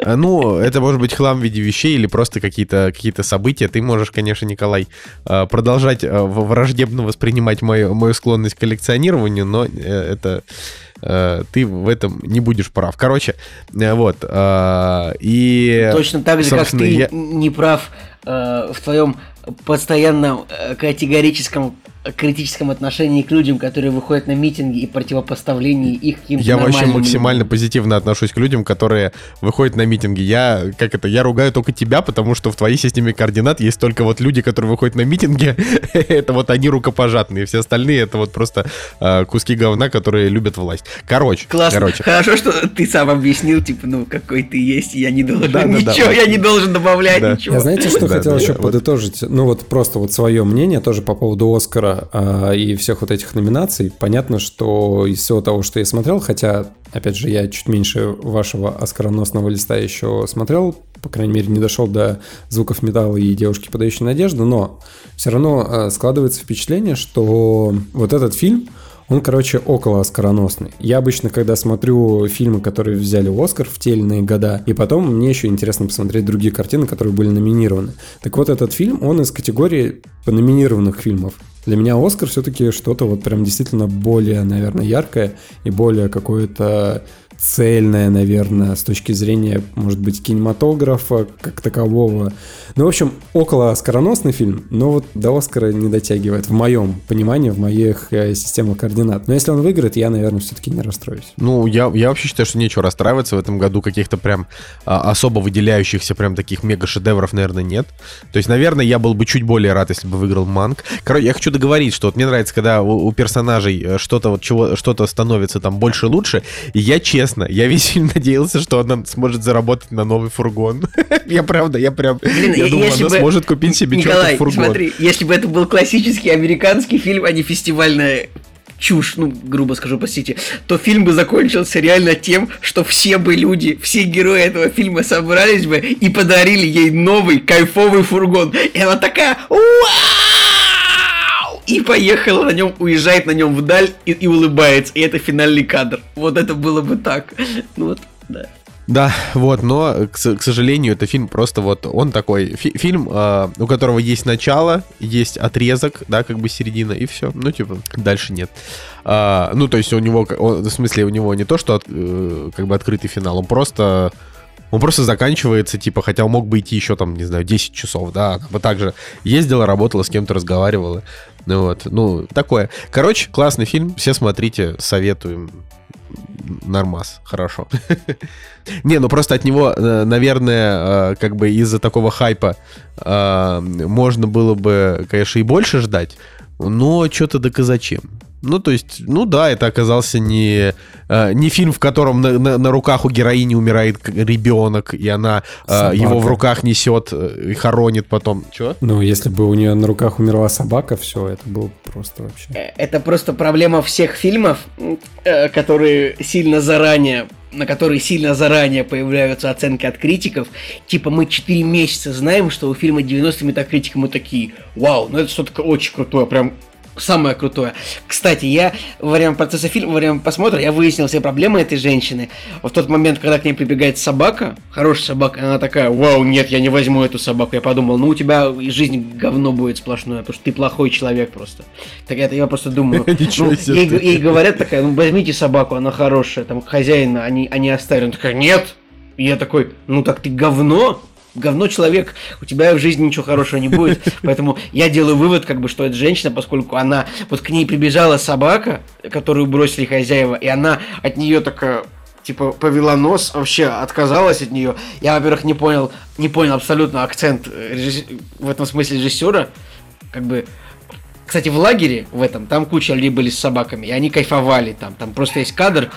А, Ну, это может быть хлам в виде вещей или просто какие-то какие события. Ты можешь, конечно, Николай, э, продолжать в- враждебно воспринимать мою, мою склонность к коллекционированию, но э, это э, ты в этом не будешь прав. Короче, э, вот. И, Точно так же, как ты я- не прав в твоем постоянном категорическом критическом отношении к людям, которые выходят на митинги и противопоставлении их каким-то Я вообще максимально людям. позитивно отношусь к людям, которые выходят на митинги. Я, как это, я ругаю только тебя, потому что в твоей системе координат есть только вот люди, которые выходят на митинги. <laughs> это вот они рукопожатные. Все остальные это вот просто э, куски говна, которые любят власть. Короче, Классно. короче. Хорошо, что ты сам объяснил, типа, ну, какой ты есть, я не должен Да, да, да. ничего, я не должен добавлять Да. ничего. Я знаете, что Да, хотел да, еще вот. подытожить? Ну вот просто вот свое мнение тоже по поводу Оскара а, и всех вот этих номинаций. Понятно, что из всего того, что я смотрел, хотя, опять же, я чуть меньше вашего оскароносного листа еще смотрел, по крайней мере, не дошел до звуков металла и девушки, подающей надежду, но все равно а, складывается впечатление, что вот этот фильм, он, короче, около оскароносный. Я обычно, когда смотрю фильмы, которые взяли Оскар в те или иные года, и потом мне еще интересно посмотреть другие картины, которые были номинированы. Так вот, этот фильм, он из категории номинированных фильмов. Для меня Оскар все-таки что-то вот прям действительно более, наверное, яркое и более какое-то цельное, наверное, с точки зрения, может быть, кинематографа как такового. Ну, в общем, около оскароносный фильм, но вот до Оскара не дотягивает, в моем понимании, в моих э, системах координат. Но если он выиграет, я, наверное, все-таки не расстроюсь. Ну, я, я вообще считаю, что нечего расстраиваться в этом году. Каких-то прям а, особо выделяющихся прям таких мега-шедевров, наверное, нет. То есть, наверное, я был бы чуть более рад, если бы выиграл Манк. Короче, я хочу договорить, что вот мне нравится, когда у, у персонажей э, что-то вот чего что-то становится там больше лучше. И я честно, я весь фильм надеялся, что она сможет заработать на новый фургон. <laughs> Я правда, я прям, Блин, я думал, она бы- сможет купить себе Николай, фургон. смотри, если бы это был классический американский фильм, а не фестивальная чушь, ну, грубо скажу, простите, то фильм бы закончился реально тем, что все бы люди, все герои этого фильма собрались бы и подарили ей новый кайфовый фургон. И она такая «Вау!» И поехала на нем, уезжает на нем вдаль и, и улыбается. И это финальный кадр. Вот это было бы так. <laughs> Ну вот, да. Да, вот, но, к, к сожалению, это фильм просто вот, он такой, фи- фильм, э, у которого есть начало, есть отрезок, да, как бы середина, и все. Ну, типа, дальше нет. А, ну, то есть у него, он- в смысле, у него не то, что от- э, как бы открытый финал, он просто... Он просто заканчивается, типа, хотя он мог бы идти еще там, не знаю, 10 часов, да, она бы также ездила, работала, с кем-то разговаривала. Ну вот, ну, такое. Короче, классный фильм, все смотрите, советуем. Нормас, хорошо. <laughs> Не, ну просто от него, э, наверное, э, как бы из-за такого хайпа э, можно было бы, конечно, и больше ждать, но что-то так и зачем? Ну, то есть, ну да, это оказался не, э, не фильм, в котором на, на- на руках у героини умирает ребенок, и она э, Собака. его в руках несет э, и хоронит потом. Чего? Ну, если бы у нее на руках умерла собака, все, это было бы просто вообще. Это просто проблема всех фильмов, которые сильно заранее на которые сильно заранее появляются оценки от критиков. Типа мы 4 месяца знаем, что у фильма 90 метакритик мы такие, вау, ну это что-то очень крутое, прям самое крутое. Кстати, я во время процесса фильма, во время просмотра, я выяснил все проблемы этой женщины. В тот момент, когда к ней прибегает собака, хорошая собака, она такая, вау, нет, я не возьму эту собаку. Я подумал, ну у тебя жизнь говно будет сплошное, потому что ты плохой человек просто. Так это я просто думаю. <laughs> Ну, ей, говорят такая, ну возьмите собаку, она хорошая, там хозяина, они, они оставили. Она такая, нет. И я такой, ну так ты говно, говно человек, у тебя в жизни ничего хорошего не будет. Поэтому я делаю вывод, как бы, что это женщина, поскольку она, вот к ней прибежала собака, которую бросили хозяева, и она от нее такая типа повела нос, вообще отказалась от нее. Я, во-первых, не понял, не понял абсолютно акцент э, режисс- в этом смысле режиссера. Как бы кстати, в лагере в этом, там куча людей были с собаками, и они кайфовали там. Там просто есть кадр.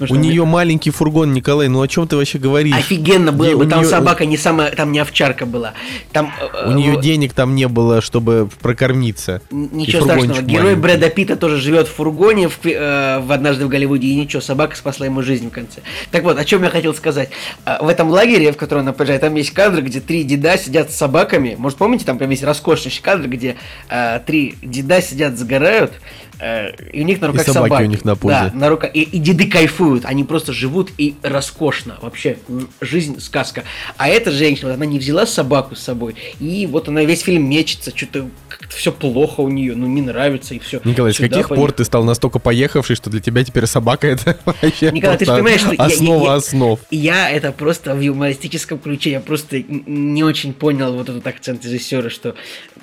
У нее маленький фургон, Николай, ну о чем ты вообще говоришь? Офигенно было бы, там собака не самая, там не овчарка была. Там э, У нее э, денег там не было, чтобы прокормиться. Ничего страшного. Герой маленький. Брэда Питта тоже живет в фургоне в, э, в однажды в Голливуде, и ничего, собака спасла ему жизнь в конце. Так вот, о чем я хотел сказать. А, В этом лагере, в который она приезжает, там есть кадр, где три деда сидят с собаками. Может, помните, там прям есть роскошнейший кадр, где э, три деда сидят, загорают, и у них на руках собаки у них на позе. Да, на руках. И, и деды кайфуют, они просто живут и роскошно. Вообще, жизнь сказка. А эта женщина, вот она не взяла собаку с собой, и вот она весь фильм мечется, что-то как-то все плохо у нее, ну не нравится и все. Николай, с каких пор ты стал настолько поехавший, что для тебя теперь собака это <laughs> вообще Николай, ты же понимаешь, что я- основа я- я- основ. Я это просто в юмористическом ключе, я просто не очень понял вот этот акцент режиссера, что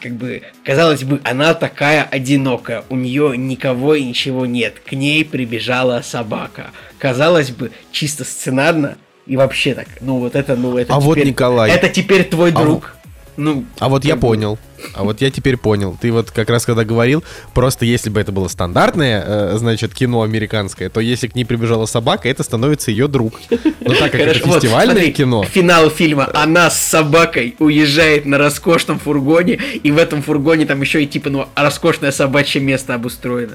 как бы, казалось бы, она такая одинокая, у нее никого и ничего нет, к ней прибежала собака. Казалось бы, чисто сценарно и вообще так, ну вот это, ну это А вот, теперь- Николай, Это теперь твой а друг. Ну, А вот я бы- понял. А вот я теперь понял. Ты вот как раз когда говорил, просто если бы это было стандартное, э, значит, кино американское, то если к ней прибежала собака, это становится ее друг. Но так как это Хорошо, вот, фестивальное смотри, кино, Финал фильма. Она с собакой уезжает на роскошном фургоне, и в этом фургоне там еще и типа, ну, роскошное собачье место обустроено.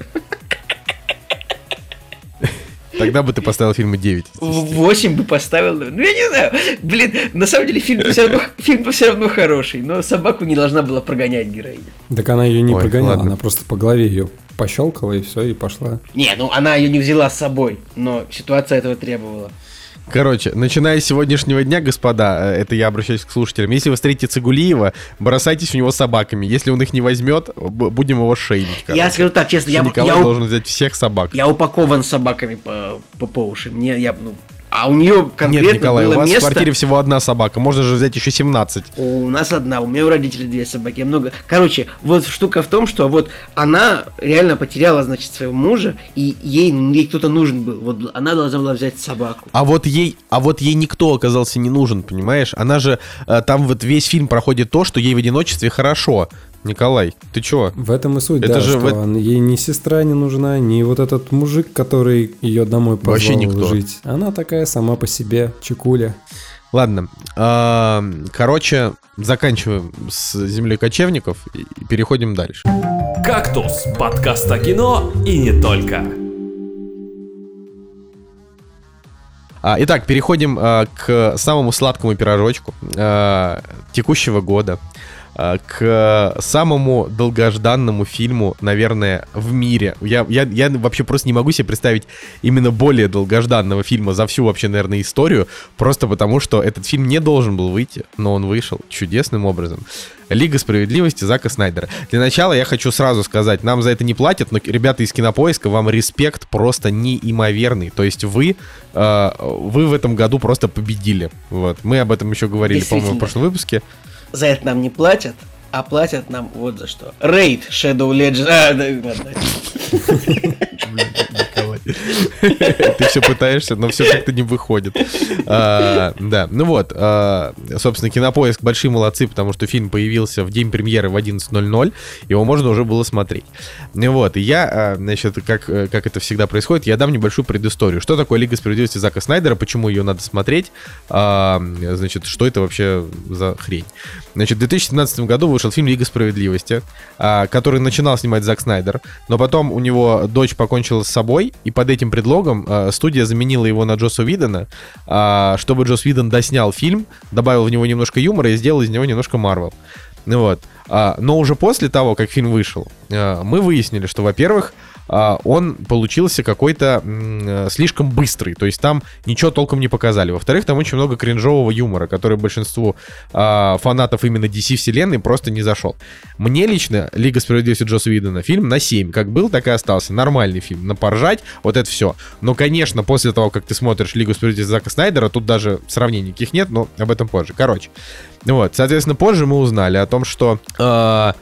Тогда бы ты поставил фильму 9. В 8 бы поставил. Ну, я не знаю. Блин, на самом деле фильм все равно, <laughs> фильм все равно хороший, но собаку не должна была прогонять героиня. Так она ее не Ой, прогоняла, ладно. она просто по голове ее пощелкала и все, и пошла. Не, ну она ее не взяла с собой, но ситуация этого требовала. Короче, начиная с сегодняшнего дня, господа, э, это я обращаюсь к слушателям, если вы встретите Цигулиева, бросайтесь в него собаками. Если он их не возьмет, будем его шейнить. Я короче. скажу так, честно, я, Николай я, у- должен взять всех собак. я упакован собаками по, по, по уши. Мне я, ну, а у нее конкретно Нет, Николай, было у вас место. в квартире всего одна собака, можно же взять еще 17. У нас одна, у меня у родителей две собаки, много. Короче, вот штука в том, что вот она реально потеряла, значит, своего мужа, и ей, ей кто-то нужен был. Вот она должна была взять собаку. А вот ей, а вот ей никто оказался не нужен, понимаешь? Она же э, там вот весь фильм проходит то, что ей в одиночестве хорошо. Николай, ты чё? В этом и суть, Это да, же что в ей ни сестра не нужна, ни вот этот мужик, который ее домой позвал Вообще никто. жить. Она такая сама по себе, чекуля. Ладно, а, короче, заканчиваем с землей кочевников и переходим дальше. «Кактус» – подкаст о кино и не только. А, итак, переходим а, к самому сладкому пирожочку текущего года. А, к самому долгожданному фильму, наверное, в мире. Я, я, я вообще просто не могу себе представить именно более долгожданного фильма за всю вообще, наверное, историю, просто потому что этот фильм не должен был выйти, но он вышел чудесным образом. Лига справедливости Зака Снайдера. Для начала я хочу сразу сказать, нам за это не платят, но ребята из Кинопоиска, вам респект просто неимоверный. То есть вы, э, вы в этом году просто победили. Вот. Мы об этом еще говорили, по-моему, в прошлом выпуске. За это нам не платят, а платят нам вот за что. Рейд Shadow Legends. А, да. Ты все пытаешься, но все как-то не выходит. А, да, ну вот, а, собственно, Кинопоиск большие молодцы, потому что фильм появился в день премьеры в 11.00, его можно уже было смотреть. Ну вот, и я, а, значит, как, как это всегда происходит, я дам небольшую предысторию. Что такое Лига справедливости Зака Снайдера, почему ее надо смотреть, а, значит, что это вообще за хрень. Значит, в 2017 году вышел фильм «Лига справедливости», а, который начинал снимать Зак Снайдер, но потом у него дочь покончила с собой, и под этим предлогом а, студия заменила его на Джосса Видона, а, чтобы Джосс Видон доснял фильм, добавил в него немножко юмора и сделал из него немножко Марвел. Ну вот. Но уже после того, как фильм вышел, мы выяснили, что, во-первых, он получился какой-то э, слишком быстрый. То есть там ничего толком не показали. Во-вторых, там очень много кринжового юмора, который большинству а, фанатов именно DC вселенной просто не зашел. Мне лично Лига справедливости Джосса Видона фильм на 7. Как был, так и остался. Нормальный фильм. На поржать, вот это все. Но, конечно, после того, как ты смотришь Лигу справедливости Зака Снайдера, тут даже сравнений никаких нет, но об этом позже. Короче. Вот, соответственно, позже мы узнали о том, что... Э,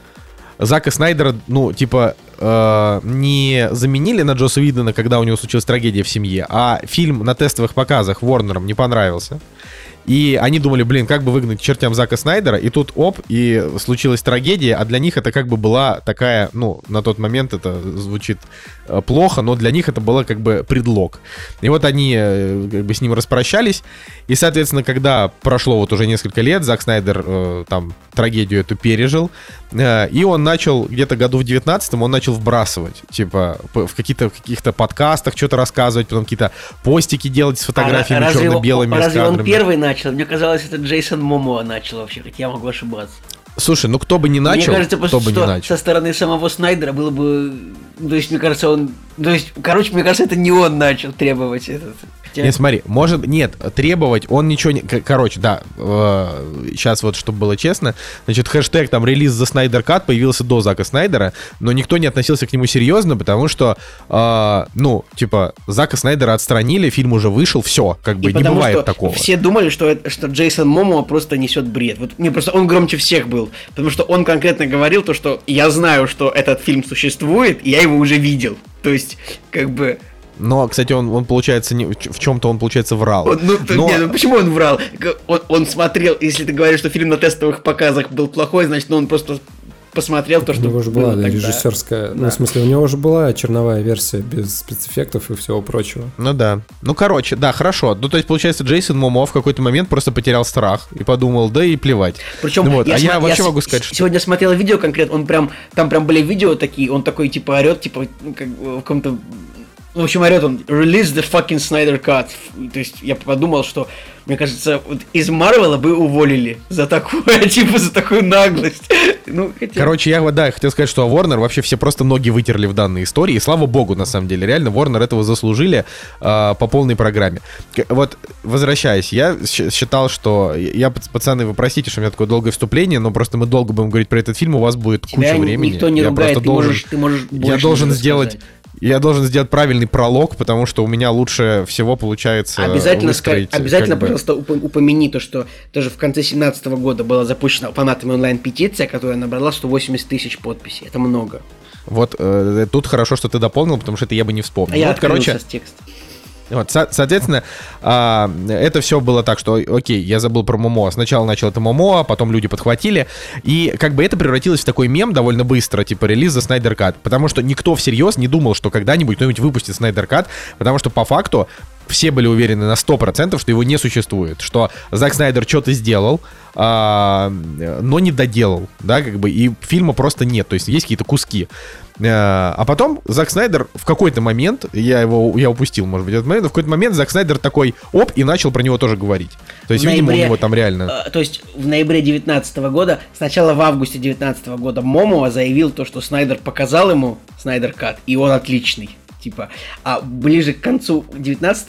Зака Снайдера, ну, типа, э, не заменили на Джоса Видена, когда у него случилась трагедия в семье, а фильм на тестовых показах Ворнером не понравился. И они думали, блин, как бы выгнать чертям Зака Снайдера, и тут оп, и случилась трагедия, а для них это как бы была такая, ну, на тот момент это звучит э, плохо, но для них это было как бы предлог. И вот они э, как бы с ним распрощались, и, соответственно, когда прошло вот уже несколько лет, Зак Снайдер э, там трагедию эту пережил, э, и он начал где-то году в 19-м он начал вбрасывать, типа, в каких-то каких-то подкастах что-то рассказывать, потом какие-то постики делать с фотографиями, а, черно-белыми. Разве он первый начал? Начал. Мне казалось, это Джейсон Момоа начал вообще, хотя я могу ошибаться. Слушай, ну кто бы не начал, мне кажется, кто бы не начал. Со стороны самого Снайдера было бы... То есть, мне кажется, он... То есть, короче, мне кажется, это не он начал требовать этот... Хотя... Нет, смотри, может, нет, требовать он ничего не... Короче, да, э, сейчас вот, чтобы было честно, значит, хэштег там release the Snyder Cut появился до Зака Снайдера, но никто не относился к нему серьезно, потому что, э, ну, типа, Зака Снайдера отстранили, фильм уже вышел, все, как бы И не бывает такого. Все думали, что, это, что Джейсон Момоа просто несет бред. Вот мне просто он громче всех был, потому что он конкретно говорил то, что я знаю, что этот фильм существует, и я его уже видел. То есть, как бы но, кстати, он, он получается, не, в чем-то он, получается, врал. Он, ну, Но... не, ну почему он врал? Он, он смотрел, если ты говоришь, что фильм на тестовых показах был плохой, значит, ну, он просто посмотрел то, что У него же была да, режиссерская, да. ну, в смысле, у него же была черновая версия без спецэффектов и всего прочего. Ну да. Ну, короче, да, хорошо. Ну, то есть, получается, Джейсон Момоа в какой-то момент просто потерял страх и подумал, да и плевать. Причем, ну, вот. я, а я, я вообще я могу сказать, что... Сегодня смотрел видео конкретно, он прям, там прям были видео такие, он такой, типа, орет, типа, как в каком-то в общем, орет он Release the fucking Snyder Cut. То есть я подумал, что, мне кажется, вот из Марвела бы уволили за такое, <laughs> типа, за такую наглость. Ну, хотя... Короче, я, да, хотел сказать, что Warner вообще все просто ноги вытерли в данной истории. И слава богу, на самом деле. Реально, Warner этого заслужили э, по полной программе. Вот, возвращаясь, я считал, что... Я, пацаны, вы простите, что у меня такое долгое вступление, но просто мы долго будем говорить про этот фильм, у вас будет Тебя куча времени. никто не я ругает, просто ты должен, можешь, ты можешь Я должен сделать... Я должен сделать правильный пролог, потому что у меня лучше всего получается Обязательно, ска- обязательно как бы... пожалуйста, упомяни то, что даже в конце 2017 года была запущена фанатами онлайн-петиция, которая набрала 180 тысяч подписей. Это много. Вот э, тут хорошо, что ты дополнил, потому что это я бы не вспомнил. А я вот, короче, с текста. Вот, со- соответственно, а, это все было так, что, окей, я забыл про Момоа. Сначала начал это Момоа, а потом люди подхватили. И как бы это превратилось в такой мем довольно быстро, типа release the Snyder Cut. Потому что никто всерьез не думал, что когда-нибудь кто-нибудь выпустит Snyder Cut, потому что по факту все были уверены на 100%, что его не существует, что Зак Снайдер что-то сделал, а, но не доделал, да, как бы, и фильма просто нет, то есть есть какие-то куски. А, а потом Зак Снайдер в какой-то момент, я его, я упустил, может быть, этот момент, но в какой-то момент Зак Снайдер такой, оп, и начал про него тоже говорить. То есть, В видимо, ноябре- у него там реально... Э, То есть в ноябре 2019 года, сначала в августе 2019 года Момоа заявил то, что Снайдер показал ему Снайдер Кат, и он отличный. Типа, а ближе к концу 19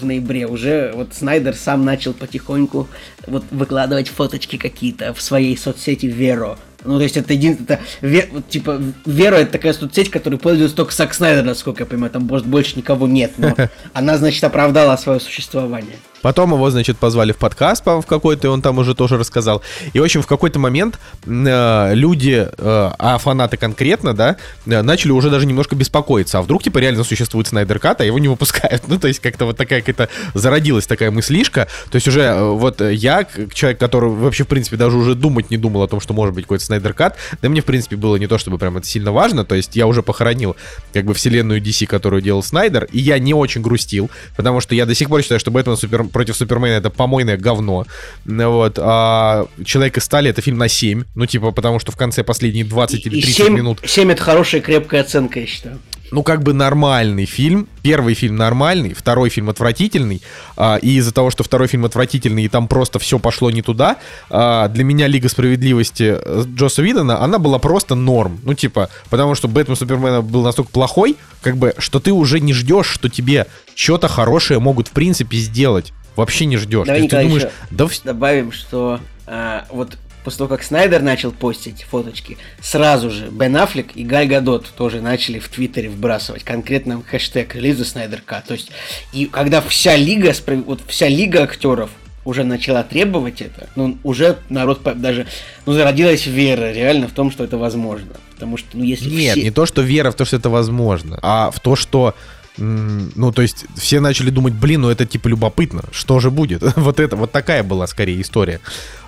в ноябре уже вот Снайдер сам начал потихоньку вот выкладывать фоточки какие-то в своей соцсети Веро. Ну, то есть это един... это Ве- вот, типа, Вера это такая соцсеть, которой пользуется только Сак Снайдер, насколько я понимаю, там может больше никого нет, но <laughs> она, значит, оправдала свое существование. Потом его, значит, позвали в подкаст, в какой-то, и он там уже тоже рассказал. И, в общем, в какой-то момент э, люди, э, а фанаты конкретно, да, э, начали уже даже немножко беспокоиться. А вдруг, типа, реально существует Снайдер Кат, а его не выпускают? <laughs> Ну, то есть, как-то вот такая какая-то зародилась такая мыслишка. То есть, уже э, вот я, человек, который вообще, в принципе, даже уже думать не думал о том, что может быть какой-то Снайдер Кат, да мне, в принципе, было не то, чтобы прям это сильно важно. То есть, я уже похоронил, как бы, вселенную DC, которую делал Снайдер, и я не очень грустил, потому что я до сих пор считаю, что Бэтмен супер... против Супермена это помойное говно. Вот. А Человек из стали это фильм на 7. Ну, типа, потому что в конце последние 20 или И 30 7, минут. 7 это хорошая крепкая оценка, я считаю. Ну, как бы нормальный фильм. Первый фильм нормальный, второй фильм отвратительный. А, и из-за того, что второй фильм отвратительный, и там просто все пошло не туда, а, для меня Лига справедливости Джосса Видона, она была просто норм. Ну, типа, потому что Бэтмен Супермена был настолько плохой, как бы, что ты уже не ждешь, что тебе что-то хорошее могут, в принципе, сделать. Вообще не ждешь. Давай, ты думаешь, да Добавим, что а, вот после того, как Снайдер начал постить фоточки, сразу же Бен Аффлек и Галь Гадот тоже начали в Твиттере вбрасывать конкретно хэштег релиза Снайдер Кат. То есть, и когда вся лига, вот вся лига актеров уже начала требовать это, ну, уже народ даже, ну, зародилась вера реально в том, что это возможно. Потому что, ну, если Нет, все... не то, что вера в то, что это возможно, а в то, что ну, то есть, все начали думать, блин, ну это типа любопытно, что же будет? <laughs> вот это, вот такая была скорее история.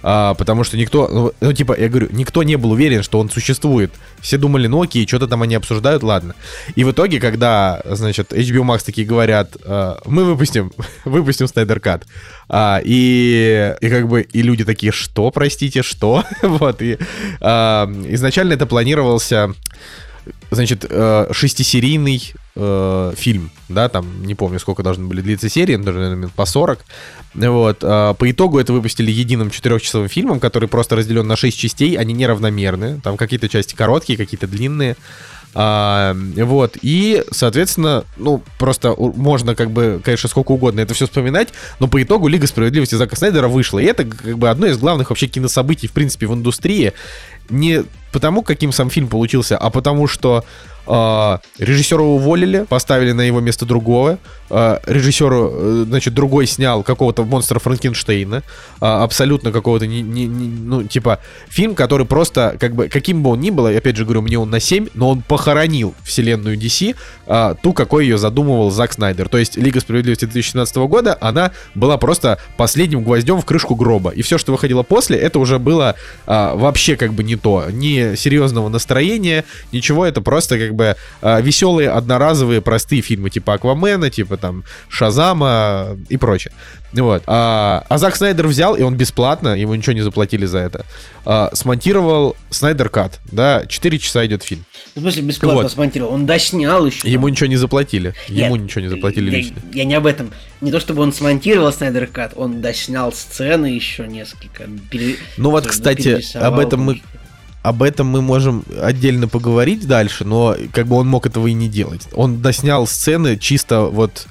А, потому что никто, ну, ну, типа, я говорю, никто не был уверен, что он существует. Все думали, ну окей, что-то там они обсуждают, ладно. И в итоге, когда, значит, HBO Max такие говорят, а, мы выпустим, <laughs> выпустим Снайдер Кат. А, и, и как бы, и люди такие, что, простите, что? <laughs> вот, и а, изначально это планировался значит, э, шестисерийный э, фильм, да, там, не помню, сколько должны были длиться серии, даже, наверное, минут по 40. Вот. а по итогу это выпустили единым четырехчасовым фильмом, который просто разделен на шесть частей, они неравномерны, там какие-то части короткие, какие-то длинные. А, вот, и, соответственно, ну, просто можно, как бы, конечно, сколько угодно это все вспоминать, но по итогу Лига Справедливости Зака Снайдера вышла, и это, как бы, одно из главных вообще кинособытий, в принципе, в индустрии, не потому, каким сам фильм получился, а потому что э, режиссера уволили, поставили на его место другого. Э, режиссеру, э, значит, другой снял какого-то монстра Франкенштейна. э, абсолютно какого-то, не, не- не- ну, типа, фильм, который просто, как бы, каким бы он ни был, опять же говорю, мне он на 7, но он похоронил вселенную DC, э, ту, какой ее задумывал Зак Снайдер. То есть Лига Справедливости 2017 года, она была просто последним гвоздем в крышку гроба. И все, что выходило после, это уже было а, вообще как бы не то. Ни серьезного настроения, ничего. Это просто как бы а, веселые, одноразовые, простые фильмы типа Аквамена, типа там Шазама и прочее. Вот. А, а Зак Снайдер взял, и он бесплатно, ему ничего не заплатили за это, а, смонтировал Снайдер Кат. Да, 4 часа идет фильм. Ну, в смысле, бесплатно Вот. смонтировал. Он доснял еще. Ему ничего не заплатили. Ему Нет, ничего не заплатили я, лично. Я не об этом. Не то чтобы он смонтировал Снайдер Кат, он доснял сцены еще несколько. пере- Ну вот, кстати, об этом мы. Об этом мы можем отдельно поговорить дальше, но как бы он мог этого и не делать. Он доснял сцены чисто вот...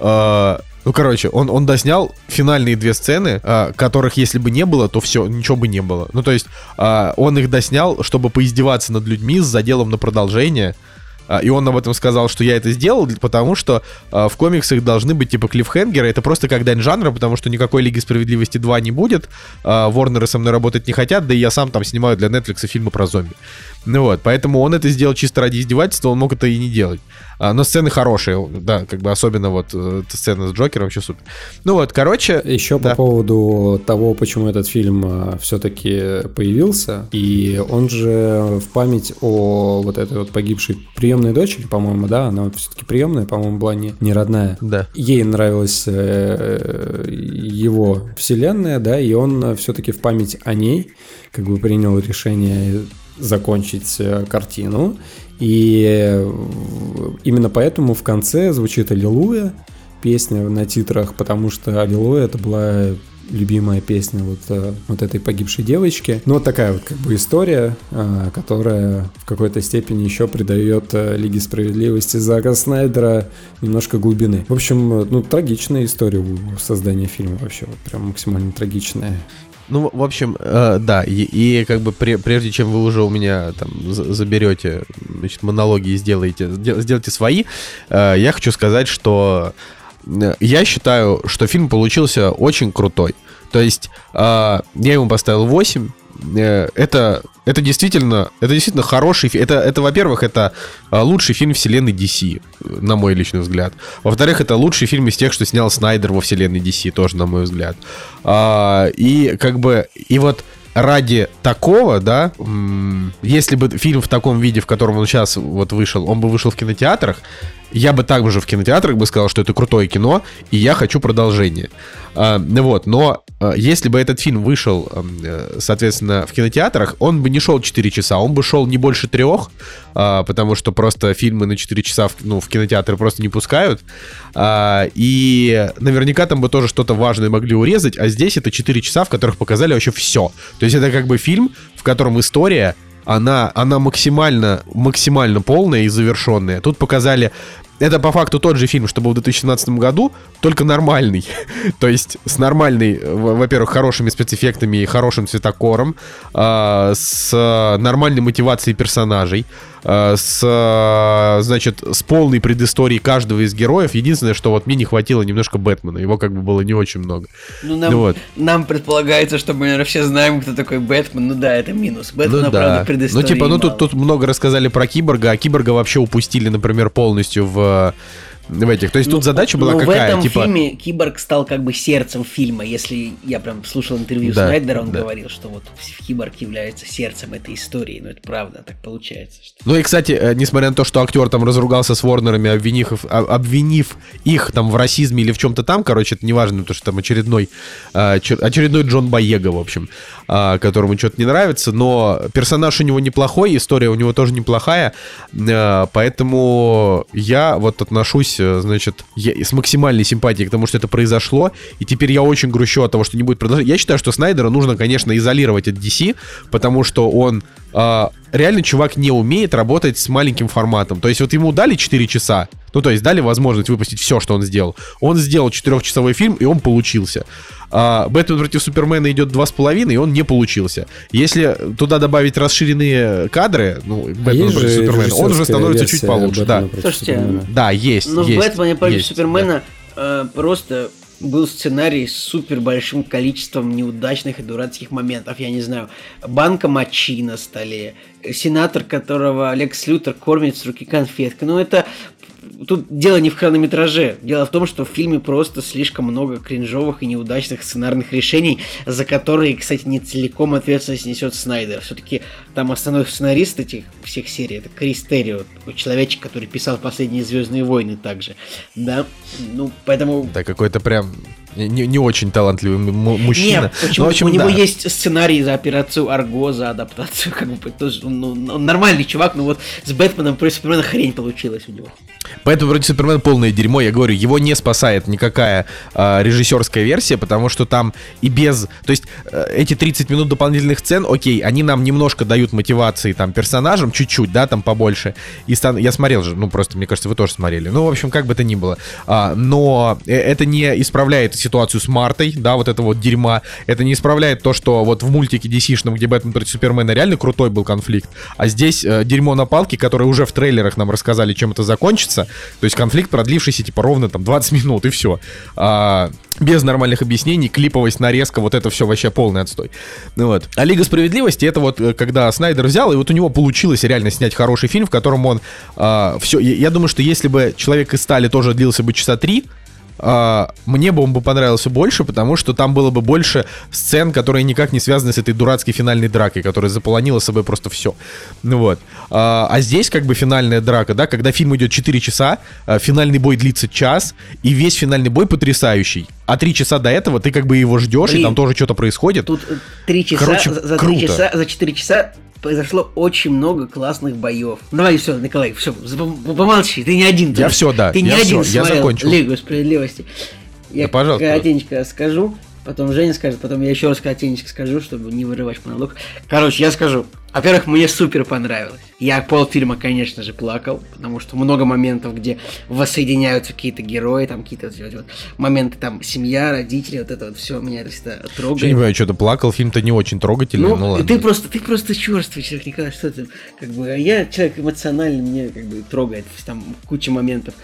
э, ну, короче, он, он доснял финальные две сцены, э, которых, если бы не было, то все, ничего бы не было. Ну, то есть, э, он их доснял, чтобы поиздеваться над людьми с заделом на продолжение. А, И он об этом сказал, что я это сделал, потому что а, в комиксах должны быть типа клиффхенгеры. Это просто как дань жанра, потому что никакой Лиги Справедливости 2 не будет. А, Ворнеры со мной работать не хотят, да и я сам там снимаю для Netflix фильмы про зомби. Ну вот, поэтому он это сделал чисто ради издевательства, он мог это и не делать. А, но сцены хорошие, да, как бы особенно вот э, эта сцена с Джокером вообще супер. Ну вот, короче... Еще да. по поводу того, почему этот фильм все-таки появился, и он же в память о вот этой вот погибшей приемной дочери, по-моему, да, она все-таки приемная, по-моему, была не, не родная. Да. Ей нравилась э, его вселенная, да, и он все-таки в память о ней как бы принял решение закончить э, картину. И э, именно поэтому в конце звучит «Аллилуйя», песня на титрах, потому что «Аллилуйя» это была любимая песня вот, э, вот этой погибшей девочки. Ну, вот такая вот как бы история, которая в какой-то степени еще придает Лиге Справедливости Зака Снайдера немножко глубины. В общем, ну, трагичная история создания фильма вообще, вот прям максимально трагичная. Ну, в общем, э, да, и, и как бы при, прежде чем вы уже у меня там заберете значит, монологи и сделаете, сделайте свои, э, я хочу сказать, что э, я считаю, что фильм получился очень крутой. То есть э, я ему поставил 8, Э, это, это действительно, это действительно хороший фильм. Это, это, во-первых, это а, лучший фильм вселенной DC, на мой личный взгляд. Во-вторых, это лучший фильм из тех, что снял Снайдер во вселенной DC, тоже на мой взгляд. А, и как бы, и вот ради такого, да, если бы фильм в таком виде, в котором он сейчас вот вышел, он бы вышел в кинотеатрах, я бы также в кинотеатрах бы сказал, что это крутое кино, и я хочу продолжение. А, вот, но а, если бы этот фильм вышел, э, соответственно, в кинотеатрах, он бы не шел 4 часа, он бы шел не больше трех, а, потому что просто фильмы на 4 часа в, ну, в кинотеатры просто не пускают. А, и наверняка там бы тоже что-то важное могли урезать, а здесь это 4 часа, в которых показали вообще все. То есть это как бы фильм, в котором история она, она максимально, максимально полная и завершенная. Тут показали это по факту тот же фильм, что был в 2017 году, только нормальный. <laughs> То есть с нормальной, во-первых, хорошими спецэффектами и хорошим цветокором, э, с нормальной мотивацией персонажей, э, с, значит, с полной предысторией каждого из героев. Единственное, что вот мне не хватило немножко Бэтмена. Его как бы было не очень много. Ну, нам, вот. нам предполагается, что мы, все знаем, кто такой Бэтмен. Ну да, это минус. Бэтмена, ну, да. правда, предыстория Ну, типа, ну тут, тут много рассказали про Киборга, а Киборга вообще упустили, например, полностью в в этих. То есть ну, тут задача была но какая? в этом типа... фильме Киборг стал как бы сердцем фильма. Если я прям слушал интервью да, Снайдера, он да. говорил, что вот Киборг является сердцем этой истории. Но это правда, так получается. Что... Ну и, кстати, э, несмотря на то, что актер там разругался с Ворнерами, обвинив, их- а- обвинив их там в расизме или в чем-то там, короче, это не важно, потому что там очередной, э, чер- очередной Джон Боега, в общем, э, которому что-то не нравится, но персонаж у него неплохой, история у него тоже неплохая, поэтому я вот отношусь, значит, я- с максимальной симпатией к тому, что это произошло, и теперь я очень грущу от того, что не будет продолжения. Я считаю, что Снайдера нужно, конечно, изолировать от DC, потому что он а, реально чувак не умеет работать с маленьким форматом. То есть вот ему дали 4 часа, ну то есть дали возможность выпустить все, что он сделал. Он сделал 4-часовой фильм, и он получился. А, Бэтмен против Супермена идет 2,5, и он не получился. Если туда добавить расширенные кадры, ну, Бэтмен против Супермена, он уже становится чуть получше. Да, Бэтмена Слушайте, Супермена. да, есть. Но есть, в Бэтмене против есть, Супермена э, просто был сценарий с супер большим количеством неудачных и дурацких моментов. Я не знаю, банка мочи на столе, сенатор, которого Лекс Лютер кормит с руки конфеткой. Ну, это тут дело не в хронометраже. Дело в том, что в фильме просто слишком много кринжовых и неудачных сценарных решений, за которые, кстати, не целиком ответственность несет Снайдер. Все-таки там основной сценарист этих всех серий это Крис Террио, такой человечек, который писал последние Звездные войны также. Да, ну поэтому Да, какой-то прям не, не очень талантливый мужчина. нет, почему? Ну, в общем, у него да. есть сценарий за операцию Арго, за адаптацию, <laughs> как бы тоже, ну, он нормальный чувак, но вот с Бэтменом против Супермена хрень получилась у него. Поэтому против Супермена полное дерьмо. Я говорю, его не спасает никакая а, режиссерская версия, потому что там и без... То есть э, эти 30 минут дополнительных сцен, окей, они нам немножко дают мотивации там персонажам, чуть-чуть, да, там побольше. И стан... Я смотрел же, ну просто, мне кажется, вы тоже смотрели. Ну, в общем, как бы то ни было. А, но э, это не исправляет ситуацию с Мартой, да, вот это вот дерьма. Это не исправляет то, что вот в мультике DC-шном, где Бэтмен против Супермена реально крутой был конфликт, а здесь э, дерьмо на палке, которое уже в трейлерах нам рассказали, чем это закончится. То есть конфликт, продлившийся типа ровно там 20 минут и все. А, без нормальных объяснений, клиповость, нарезка, вот это все вообще полный отстой. Ну вот. А Лига Справедливости, это вот э, когда Снайдер взял, и вот у него получилось реально снять хороший фильм, в котором он а, все. Я, думаю, что если бы Человек из стали тоже длился бы часа три, мне бы он бы понравился больше, потому что там было бы больше сцен, которые никак не связаны с этой дурацкой финальной дракой, которая заполонила собой просто все. Ну вот. А, а здесь как бы финальная драка, да, когда фильм идет 4 часа, а, финальный бой длится час, и весь финальный бой потрясающий. А три часа до этого ты как бы его ждешь, Блин, и там тоже что-то происходит. Тут э, три часа, Короче, за, за три круто. часа, за четыре часа произошло очень много классных боев. Давай все, Николай, все, помолчи, ты не один. Я всё, да, Ты не я один всё, я смотрел закончил. Лигу справедливости. Я Да, пожалуйста. коротенько скажу, потом Женя скажет, потом я еще раз коротенько скажу, чтобы не вырывать монолог. Короче, я скажу. Во-первых, мне супер понравилось. Я полфильма, конечно же, плакал, потому что много моментов, где воссоединяются какие-то герои, там какие-то вот вот моменты, там, семья, родители, вот это вот все меня это всегда трогает. Я не понимаю, что ты плакал, фильм-то не очень трогательный, Ну, ну, ладно. ты просто, ты просто черствый человек, Николай, что ты, как бы, а я человек эмоциональный, мне как бы трогает, там куча моментов.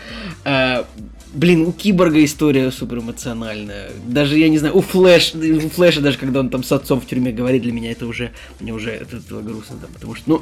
А, блин, у Киборга история супер эмоциональная. Даже, я не знаю, у Флэш, у Флэша даже, когда он там с отцом в тюрьме говорит, для меня это уже, мне уже это, это грустно, там, потому что, ну,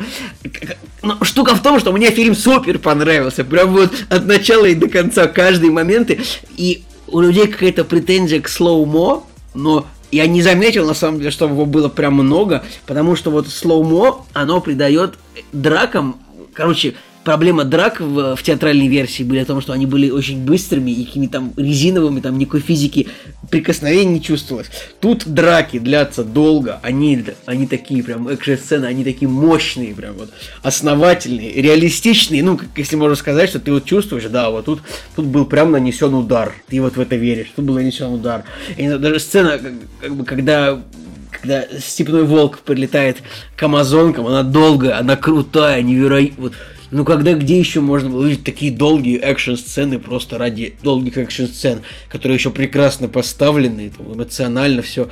ну, штука в том, что мне фильм супер понравился, прям вот от начала и до конца, каждые моменты, и у людей какая-то претензия к слоумо, но я не заметил, на самом деле, что его было прям много, потому что вот слоумо, оно придает дракам, короче, проблема драк в, в театральной версии были о том, что они были очень быстрыми и какими-то там резиновыми, там никакой физики прикосновений не чувствовалось. Тут драки длятся долго, они, они такие прям экшн-сцены, они такие мощные, прям вот основательные, реалистичные, ну, как, если можно сказать, что ты вот чувствуешь, да, вот тут, тут был прям нанесен удар, ты вот в это веришь, тут был нанесен удар. И даже сцена, как, как бы, когда когда степной волк прилетает к амазонкам, она долгая, она крутая, невероятная. Вот. Ну когда где еще можно было увидеть такие долгие экшн-сцены просто ради долгих экшн-сцен, которые еще прекрасно поставлены, там, эмоционально все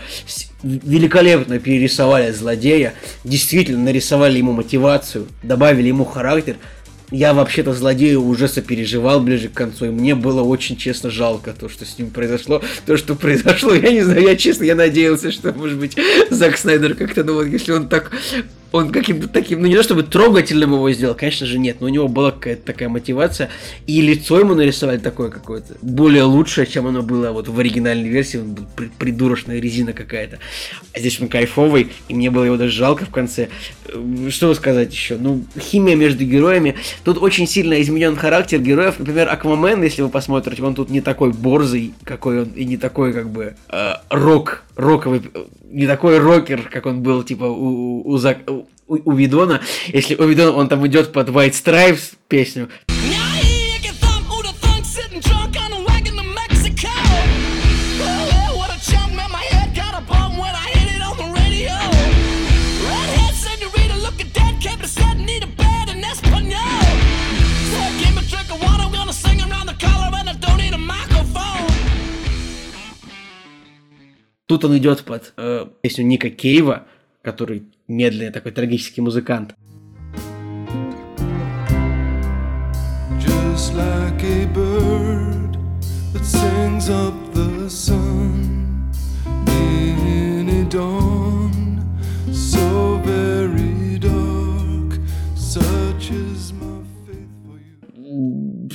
великолепно перерисовали злодея, действительно нарисовали ему мотивацию, добавили ему характер. Я вообще-то злодею уже сопереживал ближе к концу, и мне было очень честно жалко то, что с ним произошло. То, что произошло, я не знаю, я честно, я надеялся, что, может быть, Зак Снайдер как-то, ну вот, если он так он каким-то таким, ну не то чтобы трогательным его сделал, конечно же нет, но у него была какая-то такая мотивация, и лицо ему нарисовали такое какое-то, более лучшее, чем оно было вот в оригинальной версии, он был при- придурочная резина какая-то. А здесь он кайфовый, и мне было его даже жалко в конце. Э, Что сказать еще? Ну, химия между героями. Тут очень сильно изменен характер героев. Например, Аквамен, если вы посмотрите, он тут не такой борзый, какой он, и не такой, как бы, э, рок, роковый, не такой рокер, как он был, типа, у, у, у, у Видона. Если у Видона он там идет под White Stripes песню, Тут он идет под э, песню Ника Кейва, который медленный такой трагический музыкант. just like a bird that sings up the sun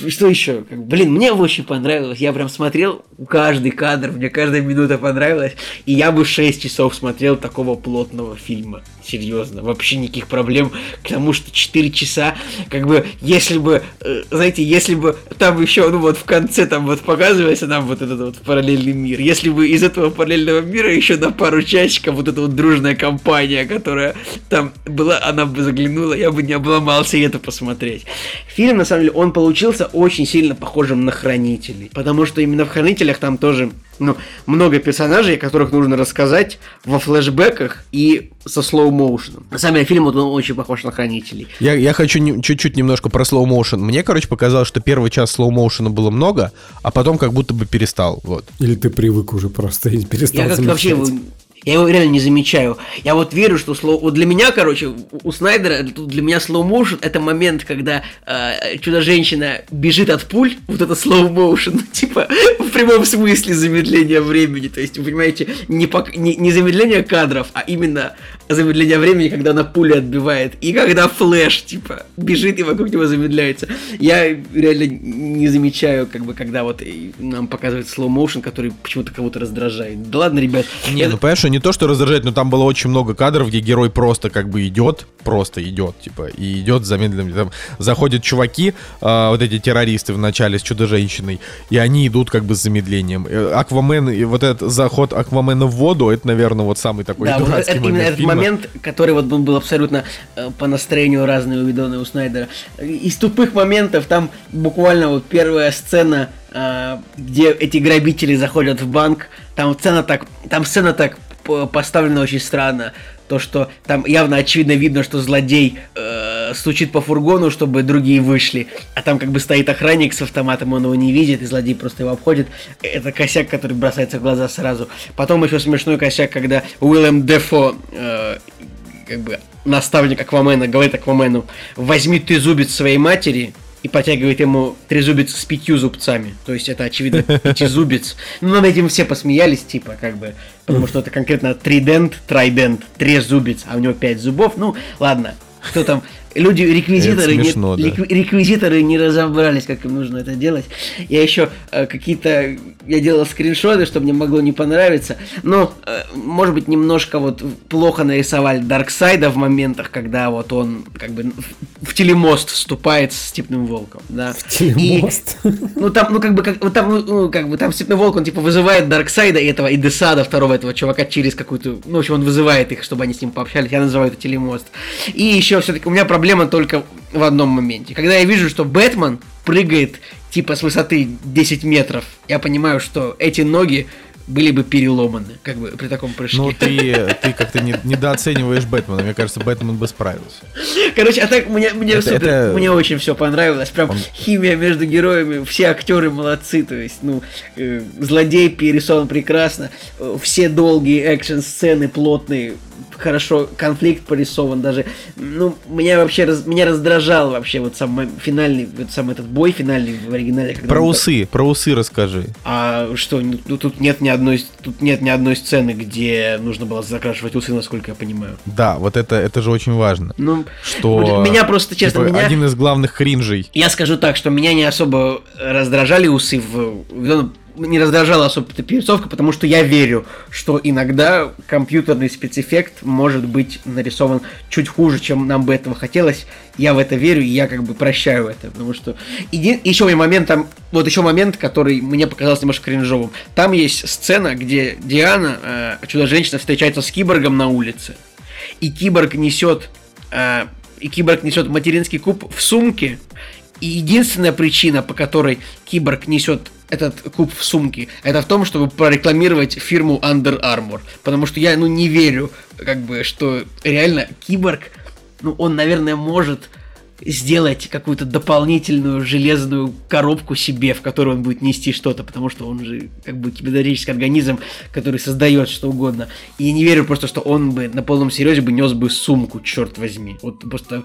Что еще? Блин, мне очень понравилось. Я прям смотрел каждый кадр, мне каждая минута понравилась. И я бы 6 часов смотрел такого плотного фильма. Серьезно, вообще никаких проблем. К тому, что 4 часа, как бы, если бы, э, знаете, если бы там еще, ну вот в конце там вот показывается нам вот этот вот параллельный мир. Если бы из этого параллельного мира еще на пару часиков вот эта вот дружная компания, которая там была, она бы заглянула, я бы не обломался и это посмотреть. Фильм, на самом деле, он получился очень сильно похожим на Хранителей. Потому что именно в Хранителях там тоже ну, много персонажей, о которых нужно рассказать во флешбеках и со слоу-моушеном. На самом деле, фильм вот, он очень похож на Хранителей. Я, я хочу не- чуть-чуть немножко про motion. Мне, короче, показалось, что первый час motion было много, а потом как будто бы перестал. Вот. Или ты привык уже просто и перестал Я как-то вообще я его реально не замечаю. Я вот верю, что слоу... Вот для меня, короче, у- Снайдера, для меня slow motion это момент, когда э, чудо-женщина бежит от пуль, вот это slow motion, <laughs> типа в прямом смысле замедление времени. То есть, вы понимаете, не, пок- не, не замедление кадров, а именно замедление времени, когда она пули отбивает. И когда Флэш, типа, бежит и вокруг него замедляется. Я реально не замечаю, как бы, когда вот нам показывают slow motion, который почему-то кого-то раздражает. Да ладно, ребят. Не, это- ну понимаешь, не то, что раздражает, но там было очень много кадров, где герой просто как бы идет, просто идет, типа, и идет с замедленным. Там заходят чуваки, а, вот эти террористы в начале с чудо-женщиной, и они идут как бы с замедлением. Э, Аквамен, и вот этот заход Аквамена в воду, это, наверное, вот самый такой Да, вот дурацкий это, именно момент этот фильма. Момент, который вот он был абсолютно э, по настроению разный у Видона и у Снайдера. Из тупых моментов там буквально вот первая сцена, э, где эти грабители заходят в банк, там сцена так, там сцена так п- поставлена очень странно. То, что там явно очевидно видно, что злодей э, стучит по фургону, чтобы другие вышли, а там как бы стоит охранник с автоматом, он его не видит, и злодей просто его обходит. Это косяк, который бросается в глаза сразу. Потом еще смешной косяк, когда Уиллем Дефо, э, как бы наставник Аквамена, говорит Аквамену, возьми ты зубец своей матери, и протягивает ему трезубец с пятью зубцами. То есть это, очевидно, пятизубец. Ну, над этим все посмеялись, типа, как бы, потому что это конкретно тридент, трайдент, трезубец, а у него пять зубов. Ну, ладно, кто там... Люди, реквизиторы, Это не, смешно, да. рекви- реквизиторы не разобрались, как им нужно это делать. Я еще э, какие-то... Я делал скриншоты, что мне могло не понравиться. Но, э, может быть, немножко вот плохо нарисовали Дарксайда в моментах, когда вот он как бы в, в телемост вступает с Степным Волком. Да. И- Телемост. ну там, ну как бы, как, вот там, ну, ну, как бы, там Степной Волк, он типа вызывает Дарксайда и этого, и Десада, второго этого чувака, через какую-то, ну, в общем, он вызывает их, чтобы они с ним пообщались, я называю это телемост. И еще все-таки у меня проблема только в одном моменте. Когда я вижу, что Бэтмен прыгает, типа, с высоты 10 метров, я понимаю, что эти ноги были бы переломаны, как бы, при таком прыжке. Ну, ты, <laughs> ты как-то не- недооцениваешь Бэтмена. Мне кажется, Бэтмен бы справился. Короче, а так мне, мне, Это- супер, это- мне очень все понравилось. Прям Он- химия между героями, все актеры молодцы. То есть, ну, э, злодей перерисован прекрасно. э, все долгие экшн-сцены плотные. Хорошо, конфликт порисован даже. Ну, меня вообще раз- меня раздражал вообще вот сам финальный, вот сам этот бой финальный в оригинале. когда Про он- усы, про усы расскажи. А что, ну, ну, тут нет ни одной, тут нет ни одной сцены, где нужно было закрашивать усы, насколько я понимаю. Да, вот это, это же очень важно. Ну, Что... меня просто, честно, типа, меня... Один из главных кринжей. Я скажу так, что меня не особо раздражали усы в... Не раздражала особо эта перерисовка, потому что я верю, что иногда компьютерный спецэффект может быть нарисован чуть хуже, чем нам бы этого хотелось. Я в это верю, и я как бы прощаю это, потому что... Иди... Еще момент там... Вот еще момент, который мне показался немножко кринжовым. Там есть сцена, где Диана, э, чудо-женщина, встречается с киборгом на улице. И киборг несет... э, и киборг несет материнский куб в сумке, и единственная причина, по которой Киборг несет этот куб в сумке, это в том, чтобы прорекламировать фирму Under Armour. Потому что я, ну, не верю, как бы, что реально Киборг, ну, он, наверное, может сделать какую-то дополнительную железную коробку себе, в которую он будет нести что-то, потому что он же как бы кибернетический организм, который создает что угодно. И я не верю просто, что он бы на полном серьезе бы нес бы сумку, черт возьми. Вот просто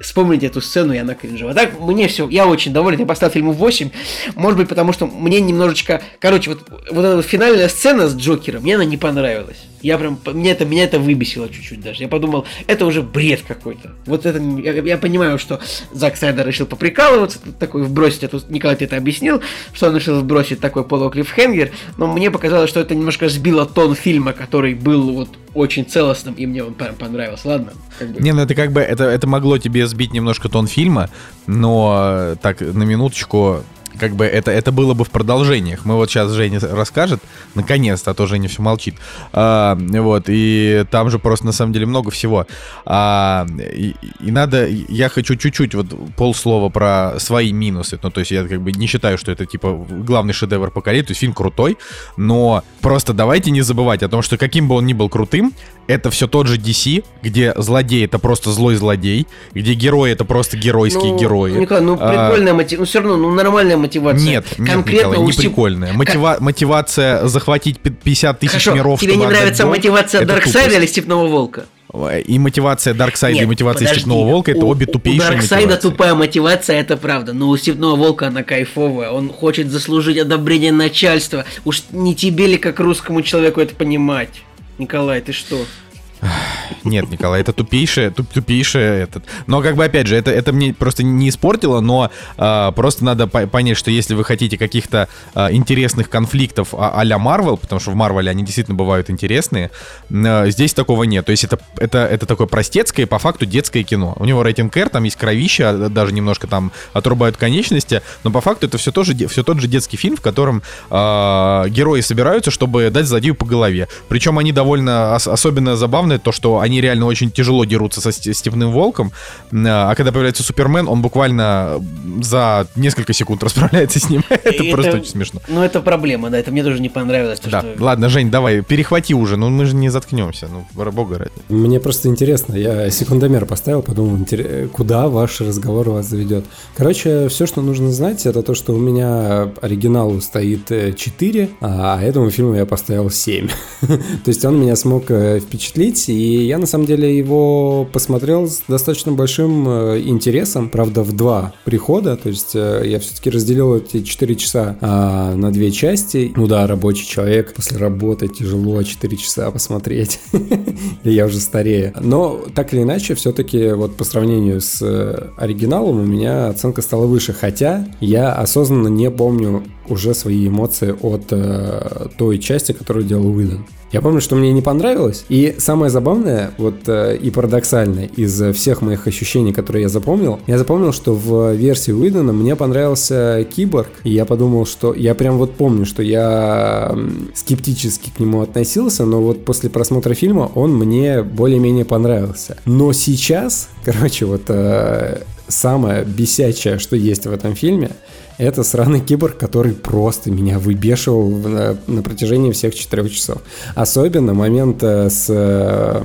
вспомните эту сцену, и она кринжевая. Так, мне все, я очень доволен, я поставил фильму 8, может быть, потому что мне немножечко, короче, вот, вот эта финальная сцена с Джокером, мне она не понравилась. Я прям, мне это, меня это выбесило чуть-чуть даже. Я подумал, это уже бред какой-то. Вот это, я, я понимаю, что Зак Снайдер решил поприкалываться, такой вбросить эту, Николай, ты это объяснил, что он решил вбросить такой полуклиффхенгер, но мне показалось, что это немножко сбило тон фильма, который был вот очень целостным, и мне он прям понравился. Ладно, как бы. Не, ну это как бы, это, это могло тебе сбить немножко тон фильма, но э, так, на минуточку, как бы это, это было бы в продолжениях. Мы вот сейчас Женя расскажет, наконец-то, а то Женя все молчит. А, вот, и там же просто на самом деле много всего. А, и, и надо, я хочу чуть-чуть вот полслова про свои минусы. Ну, то есть я как бы не считаю, что это типа главный шедевр поколения, то есть фильм крутой, но просто давайте не забывать о том, что каким бы он ни был крутым, это все тот же DC, где злодей это просто злой злодей, где герой это просто геройские ну, герои. Николай, ну А, прикольная мотивация. Ну все равно, ну нормальная мотивация. Нет, нет, Конкретно Николай, у не Стив- прикольная. Мотива- мотивация захватить пи- 50 тысяч Хорошо, миров, тебе не нравится дом, мотивация Дарксайда или Степного Волка? И мотивация Дарксайда, и мотивация подожди. Степного Волка это У- обе У тупейшие Дарксайда мотивации. тупая мотивация, это правда. Но у Степного Волка она кайфовая. Он хочет заслужить одобрение начальства. Уж не тебе ли, как русскому человеку, это понимать? Николай, ты что? Нет, Николай, это тупейшее, туп, тупейшее этот. Но как бы опять же, это, это мне просто не испортило, но а, просто надо по- понять, что если вы хотите каких-то а, интересных конфликтов а- а-ля Марвел, потому что в Марвеле они действительно бывают интересные, а, здесь такого нет. То есть это, это, это такое простецкое, по факту детское кино. У него рейтинг R, там есть кровища, а, даже немножко там отрубают конечности, но по факту это все, тоже, все тот же детский фильм, в котором а, герои собираются, чтобы дать злодею по голове. Причем они довольно ос- особенно забавные, то, что они реально очень тяжело дерутся со сте- степным волком, а когда появляется Супермен, он буквально за несколько секунд <laughs> расправляется с ним. <laughs> Это просто очень смешно. Ну, это проблема, да, это мне тоже не понравилось. то, Да, что- ладно, Жень, давай, перехвати уже, ну мы же не заткнемся, ну, бога ради. Мне просто интересно, я секундомер поставил, подумал, куда ваш разговор вас заведет. Короче, все, что нужно знать, это то, что у меня оригиналу стоит э, 4, а этому фильму я поставил 7. <laughs> То есть он меня смог э, впечатлить, и я на самом деле его посмотрел с достаточно большим э, интересом, правда, в два прихода, то есть э, я все-таки разделил эти 4 часа а, на две части. Ну да, рабочий человек, после работы тяжело 4 часа посмотреть. <laughs> Я уже старее. Но так или иначе, все-таки вот по сравнению с э, оригиналом у меня оценка стала выше. Хотя я осознанно не помню уже свои эмоции от э, той части, которую делал Уидон. Я помню, что мне не понравилось. И самое забавное, вот э, и парадоксальное из э, всех моих ощущений, которые я запомнил, я запомнил, что в версии Уидона мне понравился Киборг. И я подумал, что я прям вот помню, что я скептически к нему относился, но вот после просмотра фильма он мне более-менее понравился. Но сейчас, <laughs> короче, вот э, самое бесячее, что есть в этом фильме, это сраный киборг, который просто меня выбешивал на, на протяжении всех четырех часов. Особенно момент э, с э,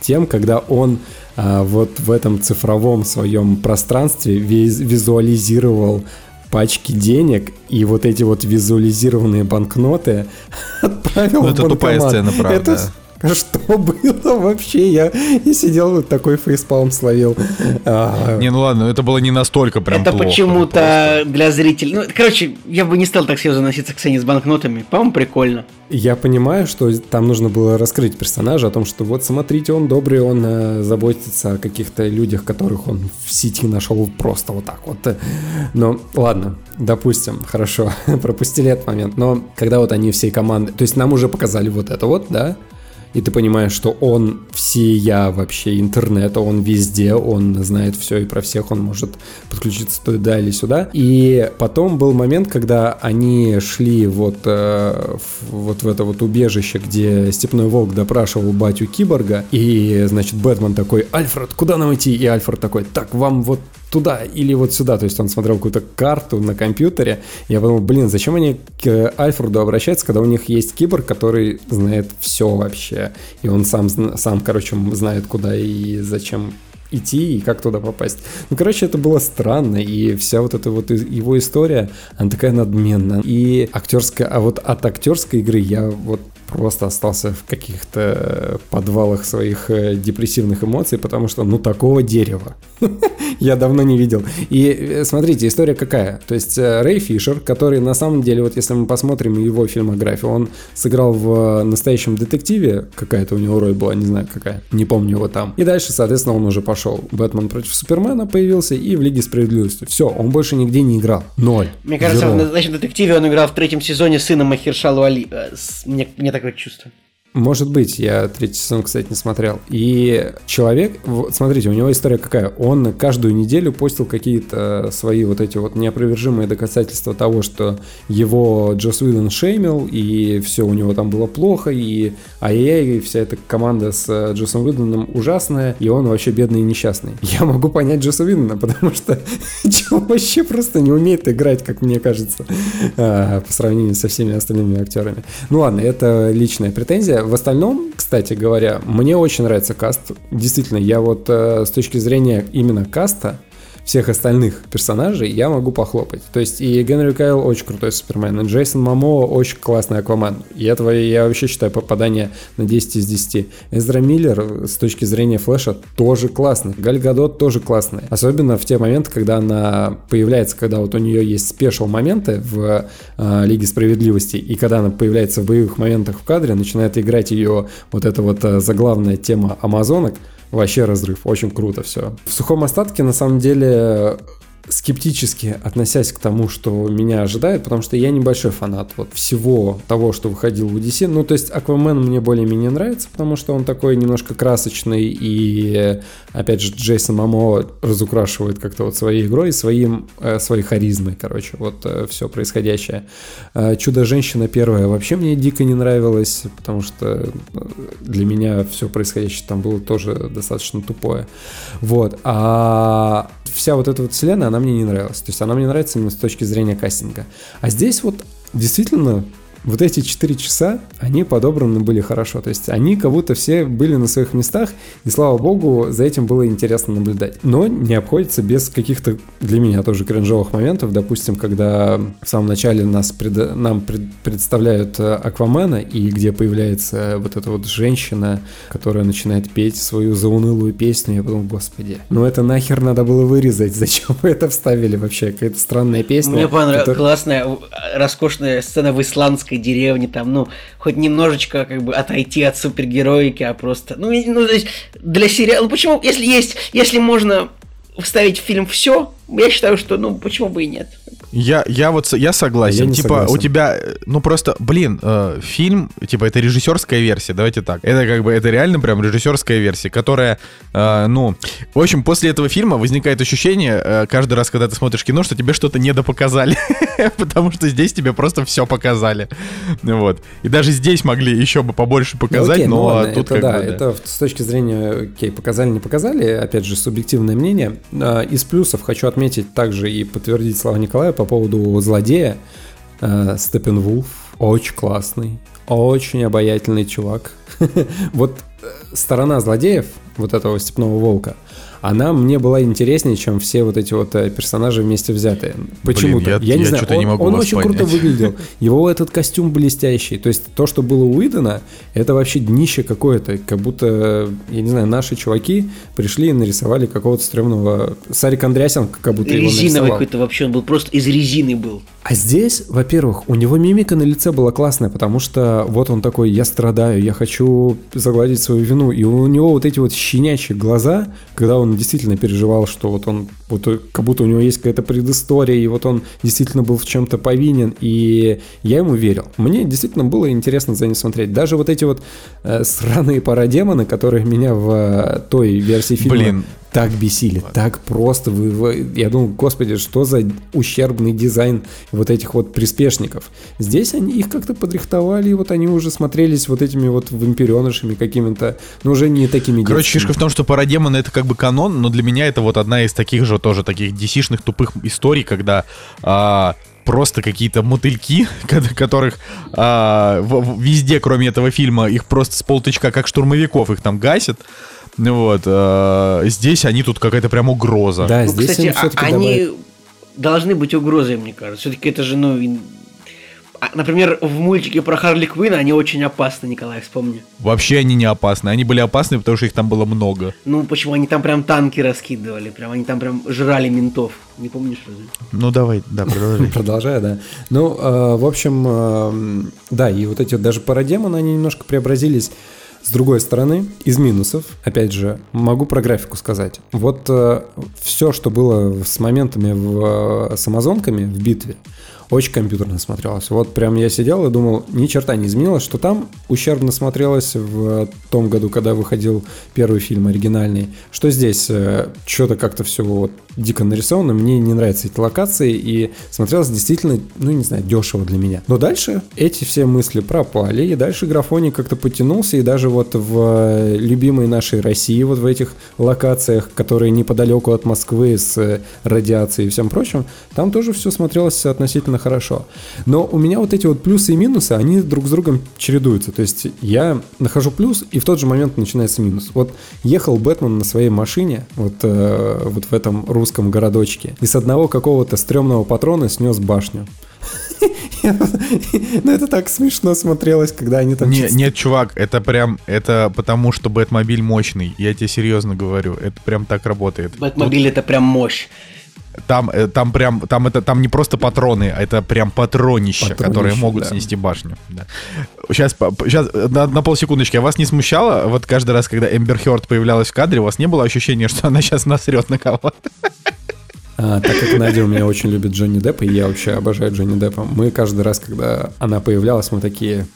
тем, когда он а, вот в этом цифровом своем пространстве виз- визуализировал пачки денег и вот эти вот визуализированные банкноты <laughs> отправил Ну, в это тупая банкомат. сцена, правда. Это <laughs> что было вообще? Я, я сидел вот такой фейспалм словил. А, Не, ну ладно, это было не настолько прям это почему-то для зрителей. Ну, короче, я бы не стал так серьезно относиться к сцене с банкнотами. По-моему, прикольно. Я понимаю, что там нужно было раскрыть персонажа о том, что вот смотрите, он добрый, он э, заботится о каких-то людях, которых он в сети нашел просто вот так вот. Но ладно, допустим, хорошо, <laughs> пропустили этот момент. Но когда вот они всей команды, то есть нам уже показали вот это вот, да? И ты понимаешь, что он всея вообще интернета, он везде, он знает все и про всех, он может подключиться туда или сюда. И потом был момент, когда они шли вот, э, вот в это вот убежище, где Степной Волк допрашивал батю Киборга, и, значит, Бэтмен такой, Альфред, куда нам идти? И Альфред такой, так, вам вот туда или вот сюда. То есть он смотрел какую-то карту на компьютере. Я подумал, блин, зачем они к Альфреду обращаются, когда у них есть киборг, который знает все вообще. И он сам, сам, короче, знает, куда и зачем идти и как туда попасть. Ну, короче, это было странно, и вся вот эта вот его история, она такая надменная. И актерская, а вот от актерской игры я вот просто остался в каких-то подвалах своих э, депрессивных эмоций, потому что, ну, такого дерева <laughs> я давно не видел. И э, смотрите, история какая. То есть э, Рэй Фишер, который на самом деле, вот если мы посмотрим его фильмографию, он сыграл в настоящем детективе, какая-то у него роль была, не знаю какая, не помню его там. И дальше, соответственно, он уже пошел. Бэтмен против Супермена появился и в Лиге Справедливости. Все, он больше нигде не играл. Ноль. Мне кажется, Зеро. в настоящем детективе он играл в третьем сезоне сына Махершалу Али. Мне, мне такое чувство. Может быть, я третий сезон, кстати, не смотрел. И человек, вот смотрите, у него история какая? Он каждую неделю постил какие-то свои вот эти вот неопровержимые доказательства того, что его Джос Уидон шеймил, и все у него там было плохо, и ай-яй, и вся эта команда с э, Джосом Уидоном ужасная, и он вообще бедный и несчастный. <laughs> Я могу понять Джоса Уидона, потому что <laughs> чел вообще просто не умеет играть, как мне кажется, а, <laughs> по сравнению со всеми остальными актерами. Ну ладно, это личная претензия. В остальном, кстати говоря, мне очень нравится каст. Действительно, я вот э, с точки зрения именно каста, всех остальных персонажей я могу похлопать. То есть и Генри Кайл очень крутой Супермен, и Джейсон Мамо очень классный Аквамен. И этого я вообще считаю попадание на 10 из 10. Эзра Миллер с точки зрения Флэша тоже классный. Галь Гадот тоже классный. Особенно в те моменты, когда она появляется, когда вот у нее есть спешл моменты в э, Лиге Справедливости, и когда она появляется в боевых моментах в кадре, начинает играть ее вот эта вот э, заглавная тема Амазонок, Вообще разрыв, очень круто все. В сухом остатке, на самом деле, скептически относясь к тому, что меня ожидает, потому что я небольшой фанат вот всего того, что выходил в DC. Ну, то есть Аквамен мне более-менее нравится, потому что он такой немножко красочный, и, опять же, Джейсон Мамо разукрашивает как-то вот своей игрой, своим, э, своей харизмой, короче, вот э, все происходящее. Э, Чудо-женщина первая вообще мне дико не нравилась, потому что э, для меня все происходящее там было тоже достаточно тупое. Вот. А вся вот эта вот вселенная, она мне не нравилась. То есть она мне нравится именно с точки зрения кастинга. А здесь вот действительно вот эти 4 часа, они подобраны были хорошо. То есть они как будто все были на своих местах, и слава богу, за этим было интересно наблюдать. Но не обходится без каких-то для меня тоже кринжовых моментов. Допустим, когда в самом начале нас пред- нам пред- представляют э, Аквамена, и где появляется вот эта вот женщина, которая начинает петь свою заунылую песню, я подумал, господи, ну это нахер надо было вырезать, зачем вы это вставили вообще? Какая-то странная песня. Мне понравилась которая- классная, э, роскошная сцена в исландской деревне, там, ну, хоть немножечко как бы отойти от супергероики, а просто, ну, ну то есть для сериала, ну почему, если есть, если можно вставить в фильм все, я считаю, что, ну, почему бы и нет. Я, я вот я согласен. Я типа, согласен. у тебя, э, ну просто, блин, э, фильм, типа, это режиссерская версия, давайте так. Это как бы, это реально прям режиссерская версия, которая, э, ну, в общем, после этого фильма возникает ощущение, э, каждый раз, когда ты смотришь кино, что тебе что-то недопоказали. <laughs> Потому что здесь тебе просто все показали. Вот. И даже здесь могли еще бы побольше Ну, показать, окей, ну но ладно, тут это как да, бы, да. это с точки зрения, окей, показали, не показали, опять же, субъективное мнение. А, Из плюсов хочу отметить также и подтвердить слова Николая по поводу злодея. Степенвулф очень классный, очень обаятельный чувак. <laughs> Вот э, сторона злодеев, вот этого степного волка, она мне была интереснее, чем все вот эти вот э, персонажи вместе взятые. Почему-то. я- не я знаю, что-то не он, могу он вас очень круто понять. <laughs> выглядел. Его этот костюм блестящий. То есть то, что было у Уидона, это вообще днище какое-то. Как будто, я не знаю, наши чуваки пришли и нарисовали какого-то стрёмного... Сарик Андреасян как будто его Резиновый какой-то вообще, он был просто из резины был. А здесь, во-первых, у него мимика на лице была классная, потому что вот он такой, я страдаю, я хочу загладить свою вину. И у него вот эти вот щенячьи глаза, когда он действительно переживал, что вот он, вот как будто у него есть какая-то предыстория, и вот он действительно был в чем-то повинен, и я ему верил. Мне действительно было интересно за ним смотреть. Даже вот эти вот э, сраные парадемоны, которые меня в э, той версии фильма Блин. Так бесили, так просто. Вы, вы- я думал, господи, что за ущербный дизайн вот этих вот приспешников. Здесь они их как-то подрихтовали, и вот они уже смотрелись вот этими вот вампиренышами какими-то, но уже не такими Короче, детскими. фишка в том, что Парадемон это как бы канон, но для меня это вот одна из таких же тоже таких DC-шных тупых историй, когда а, просто какие-то мотыльки, <laughs> ко- которых а, в- в- везде, кроме этого фильма, их просто с полтычка, как штурмовиков, их там гасят. Ну Вот, а, здесь они тут какая-то прям угроза. Да, Ну, здесь кстати, а- все-таки они должны быть угрозой, мне кажется. Все-таки это же, ну, а, Например, в мультике про Харли Квинна они очень опасны, Николай, вспомни. Вообще они не опасны. Они были опасны, потому что их там было много. Ну, почему они там прям танки раскидывали, прям они там прям жрали ментов. Не помнишь разве? Ну давай, да, продолжай. <laughs> Продолжаю, да. Ну, э, в общем, э, да, и вот эти вот даже парадемоны, они немножко преобразились с другой стороны, из минусов, опять же, могу про графику сказать. Вот все, что было с моментами в, э, с амазонками в битве, очень компьютерно смотрелось. Вот прям я сидел и думал, ни черта не изменилось, что там ущербно смотрелось в том году, когда выходил первый фильм оригинальный, что здесь э, что-то как-то все вот дико нарисовано, мне не нравятся эти локации, и смотрелось действительно, ну, не знаю, дешево для меня. Но дальше эти все мысли пропали, и дальше графоник как-то потянулся, и даже вот в э, любимой нашей России, вот в этих локациях, которые неподалеку от Москвы с э, радиацией и всем прочим, там тоже все смотрелось относительно хорошо. Но у меня вот эти вот плюсы и минусы, они друг с другом чередуются. То есть я нахожу плюс, и в тот же момент начинается минус. Вот ехал Бэтмен на своей машине, вот, э, вот в этом русском городочке, и с одного какого-то стрёмного патрона снес башню. <laughs> Ну, это так смешно смотрелось, когда они там... Не, чисто- нет, чувак, это прям, это потому что Бэтмобиль мощный. Я тебе серьезно говорю, это прям так работает. Бэтмобиль это прям мощь. Там, э, там прям, там это, там не просто патроны, а это прям патронища, Патронища, которые могут да. снести башню. Сейчас, сейчас на, на полсекундочки, а вас не смущало, вот каждый раз, когда Эмбер Хёрд появлялась в кадре, у вас не было ощущения, что она сейчас насрет на кого-то? А, так как Надя у меня очень любит Джонни Деппа, и я вообще обожаю Джонни Деппа, мы каждый раз, когда она появлялась, мы такие...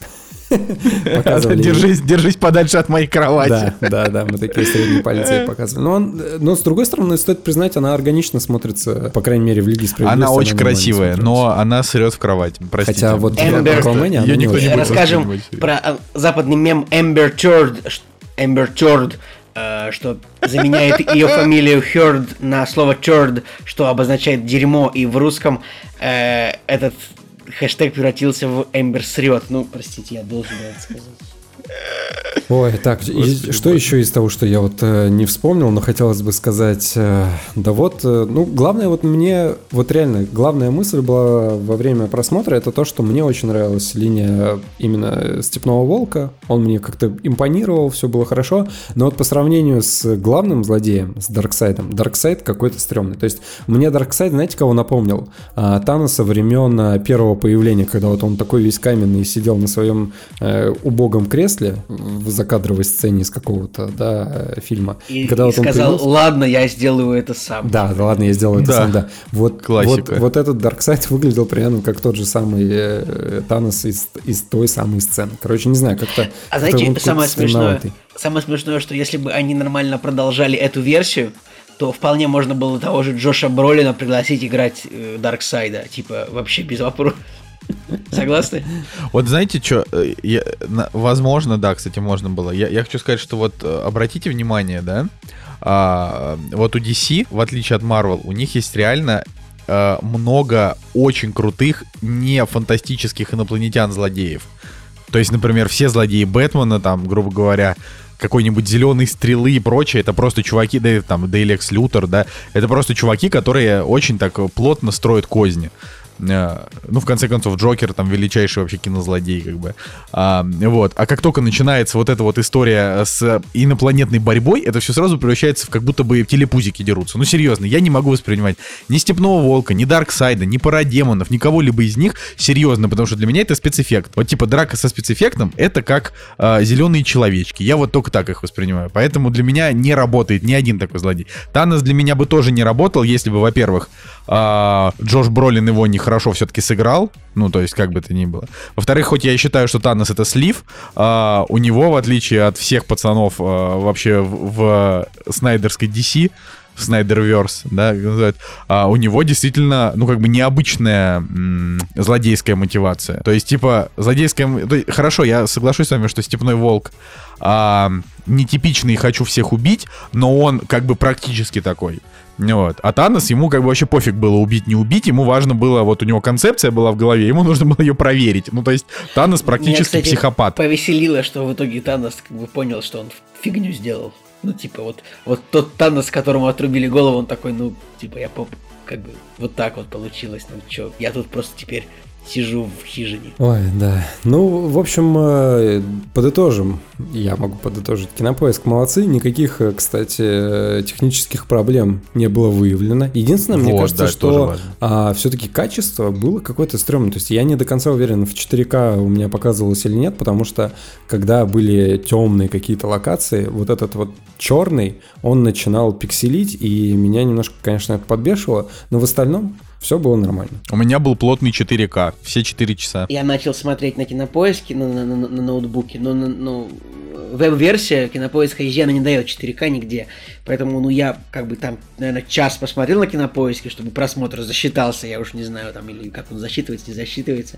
<laughs> показывали Держись, держись подальше от моей кровати. Да, да, да, мы такие средние пальцы показывали. Но, он, но с другой стороны, стоит признать, она органично смотрится, по крайней мере, в Лиге Справедливости. Она очень нормально красивая, но она срет в кровать. Простите. Хотя вот Эмбер- в Аквамене она Её не никто не очень. будет Расскажем про э, западный мем Turd, ш- Amber Turd, э, что заменяет ее фамилию Heard на слово Turd, что обозначает дерьмо, и в русском э, этот хэштег превратился в Эмбер срет. Ну, простите, я должен был это сказать. Ой, так, и что еще из того, что я вот э, не вспомнил, но хотелось бы сказать, э, да вот, э, ну, главное вот мне, вот реально, главная мысль была во время просмотра, это то, что мне очень нравилась линия именно Степного Волка, он мне как-то импонировал, все было хорошо, но вот по сравнению с главным злодеем, с Дарксайдом, Дарксайд какой-то стрёмный, то есть мне Дарксайд, знаете, кого напомнил? А, Таноса времен а, первого появления, когда вот он такой весь каменный сидел на своем э, убогом кресле в закадровой сцене из какого-то, да, э, фильма. И, когда и вот он сказал, появился- ладно, я сделаю это сам. да, да ладно, я сделаю это Да. сам, да. Вот, Классика. вот, вот этот Дарксайд <laughs> выглядел примерно как тот же самый э, Танос из, из той самой сцены. Короче, не знаю, как-то... А как-то знаете, самое смешное, самое смешное, что если бы они нормально продолжали эту версию, то вполне можно было того же Джоша Бролина пригласить играть э, Дарксайда. Типа, вообще без вопросов. Согласны? Вот знаете, что, возможно, да, кстати, можно было. Я, я хочу сказать, что вот э, обратите внимание, да, а, вот у DC, в отличие от Marvel, у них есть реально э, много очень крутых, не фантастических инопланетян-злодеев. То есть, например, все злодеи Бэтмена, там, грубо говоря, какой-нибудь зеленый стрелы и прочее, это просто чуваки, да, там, да и Лекс Лютер, да, это просто чуваки, которые очень так плотно строят козни. Э, Ну, в конце концов, Джокер там величайший вообще кинозлодей, как бы. А, вот. А как только начинается вот эта вот история с инопланетной борьбой, это все сразу превращается в как будто бы телепузики дерутся. Ну, серьезно, я не могу воспринимать ни Степного Волка, ни Дарксайда, ни Парадемонов, ни кого-либо из них серьезно, потому что для меня это спецэффект. Вот типа драка со спецэффектом, это как зеленые человечки. Я вот только так их воспринимаю. Поэтому для меня не работает ни один такой злодей. Танос для меня бы тоже не работал, если бы, во-первых, а, Джош Бролин его нехорошо все-таки сыграл. Ну, то есть, как бы то ни было. Во-вторых, хоть я считаю, что Танос это слив, а, у него, в отличие от всех пацанов а, вообще в, в снайдерской DC, Снайдерверс, да, называют, а, у него действительно, ну, как бы необычная м, злодейская мотивация. То есть, типа, злодейская... то есть, хорошо, я соглашусь с вами, что Степной Волк а, нетипичный «хочу всех убить», но он как бы практически такой. Вот. А Танос, ему как бы вообще пофиг было убить, не убить, ему важно было, вот у него концепция была в голове, ему нужно было ее проверить. Ну, то есть Танос практически Меня, кстати, психопат. Повеселило, что в итоге Танос как бы понял, что он фигню сделал. Ну, типа, вот, вот тот Танос, которому отрубили голову, он такой, ну, типа, я поп, как бы, вот так вот получилось. Ну, чё, я тут просто теперь сижу в хижине. Ой, да. Ну, в общем, э, подытожим. Я могу подытожить. Кинопоиск молодцы. Никаких, э, кстати, э, технических проблем не было выявлено. Единственное, мне Вот, кажется, да, что важно. все-таки качество было какое-то стрёмное. То есть я не до конца уверен, в 4К у меня показывалось или нет, потому что когда были темные какие-то локации, вот этот вот черный, он начинал пикселить, и меня немножко, конечно, это подбешивало. Но в остальном Все было нормально. У меня был плотный 4К, все 4 часа. Я начал смотреть на кинопоиске на, на- на- на ноутбуке, но на- ну, веб-версия кинопоиска она не дает 4К нигде. Поэтому, ну, я как бы там, наверное, час посмотрел на кинопоиске, чтобы просмотр засчитался, я уж не знаю, там, или как он засчитывается, не засчитывается.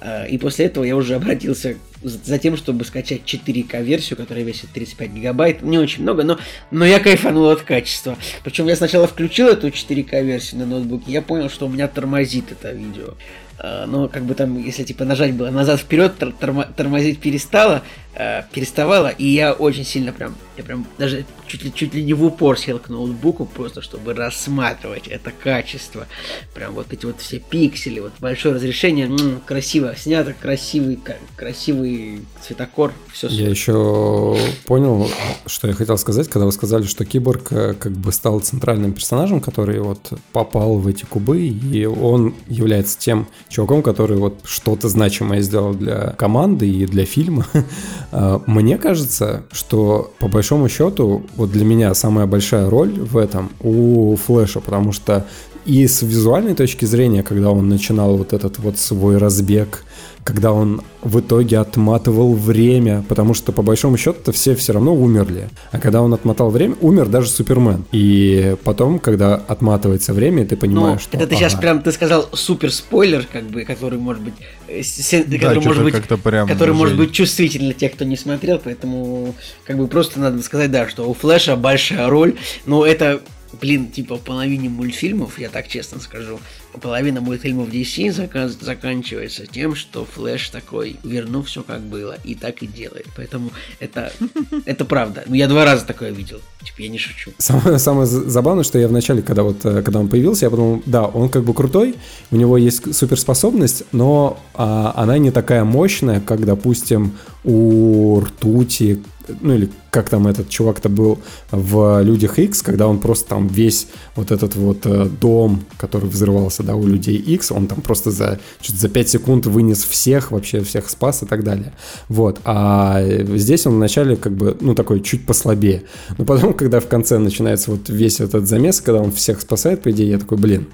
А, И после этого я уже обратился за за тем, чтобы скачать 4К версию, которая весит 35 гигабайт. Не очень много, но, но я кайфанул от качества. Причем я сначала включил эту 4К версию на ноутбуке, я понял, что у меня тормозит это видео. А, Но как бы там, если типа нажать было назад вперед, тормозить перестало, э, переставало, и я очень сильно прям, я прям даже чуть ли, чуть ли не в упор сел к ноутбуку, просто чтобы рассматривать это качество. Прям вот эти вот все пиксели, вот большое разрешение, м, красиво снято, красивый, красивый цветокор, все Я еще понял, что я хотел сказать, когда вы сказали, что Киборг э, как бы стал центральным персонажем, который вот попал в эти кубы, и он является тем чуваком, который вот что-то значимое сделал для команды и для фильма. <laughs> А, Мне кажется, что по большому счету вот для меня самая большая роль в этом у Флэша, потому что и с визуальной точки зрения, когда он начинал вот этот вот свой разбег, когда он в итоге отматывал время, потому что по большому счету все все равно умерли. А когда он отмотал время, умер даже Супермен. И потом, когда отматывается время, ты Ну, понимаешь, что... это ты сейчас ага, прям, ты сказал супер спойлер, как бы, который может быть, э, се- который чё-то может быть, как-то прям который может быть чувствителен для тех, кто не смотрел, поэтому как бы просто надо сказать, да, что у Флэша большая роль, но это, блин, типа половине мультфильмов, я так честно скажу, половина мультфильмов DC заказ- заканчивается тем, что Флэш такой, верну все как было, и так и делает, поэтому это, <laughs> это правда. Ну, я два раза такое видел, типа, я не шучу. Самое, самое за- забавное, что я вначале, когда вот э, когда он появился, я подумал, да, он как бы крутой, у него есть суперспособность, но а, она не такая мощная, как, допустим, у ртути, ну или как там этот чувак-то был в Людях X, когда он просто там весь вот этот вот э, дом, который взрывался, да, у людей X, он там просто за, чуть за 5 секунд вынес всех, вообще всех спас и так далее. Вот. А здесь он вначале как бы, ну, такой чуть послабее. Но потом, <laughs> когда в конце начинается вот весь этот замес, когда он всех спасает, по идее, я такой, блин,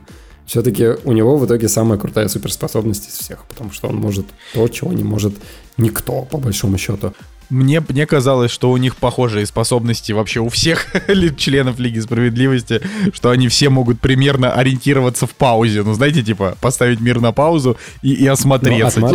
все-таки у него в итоге самая крутая суперспособность из всех, потому что он может то, чего не может никто, по большому счету. Мне, мне казалось, что у них похожие способности вообще у всех <laughs> членов Лиги Справедливости, что они все могут примерно ориентироваться в паузе. Ну, знаете, типа, поставить мир на паузу и, и осмотреться. Ну,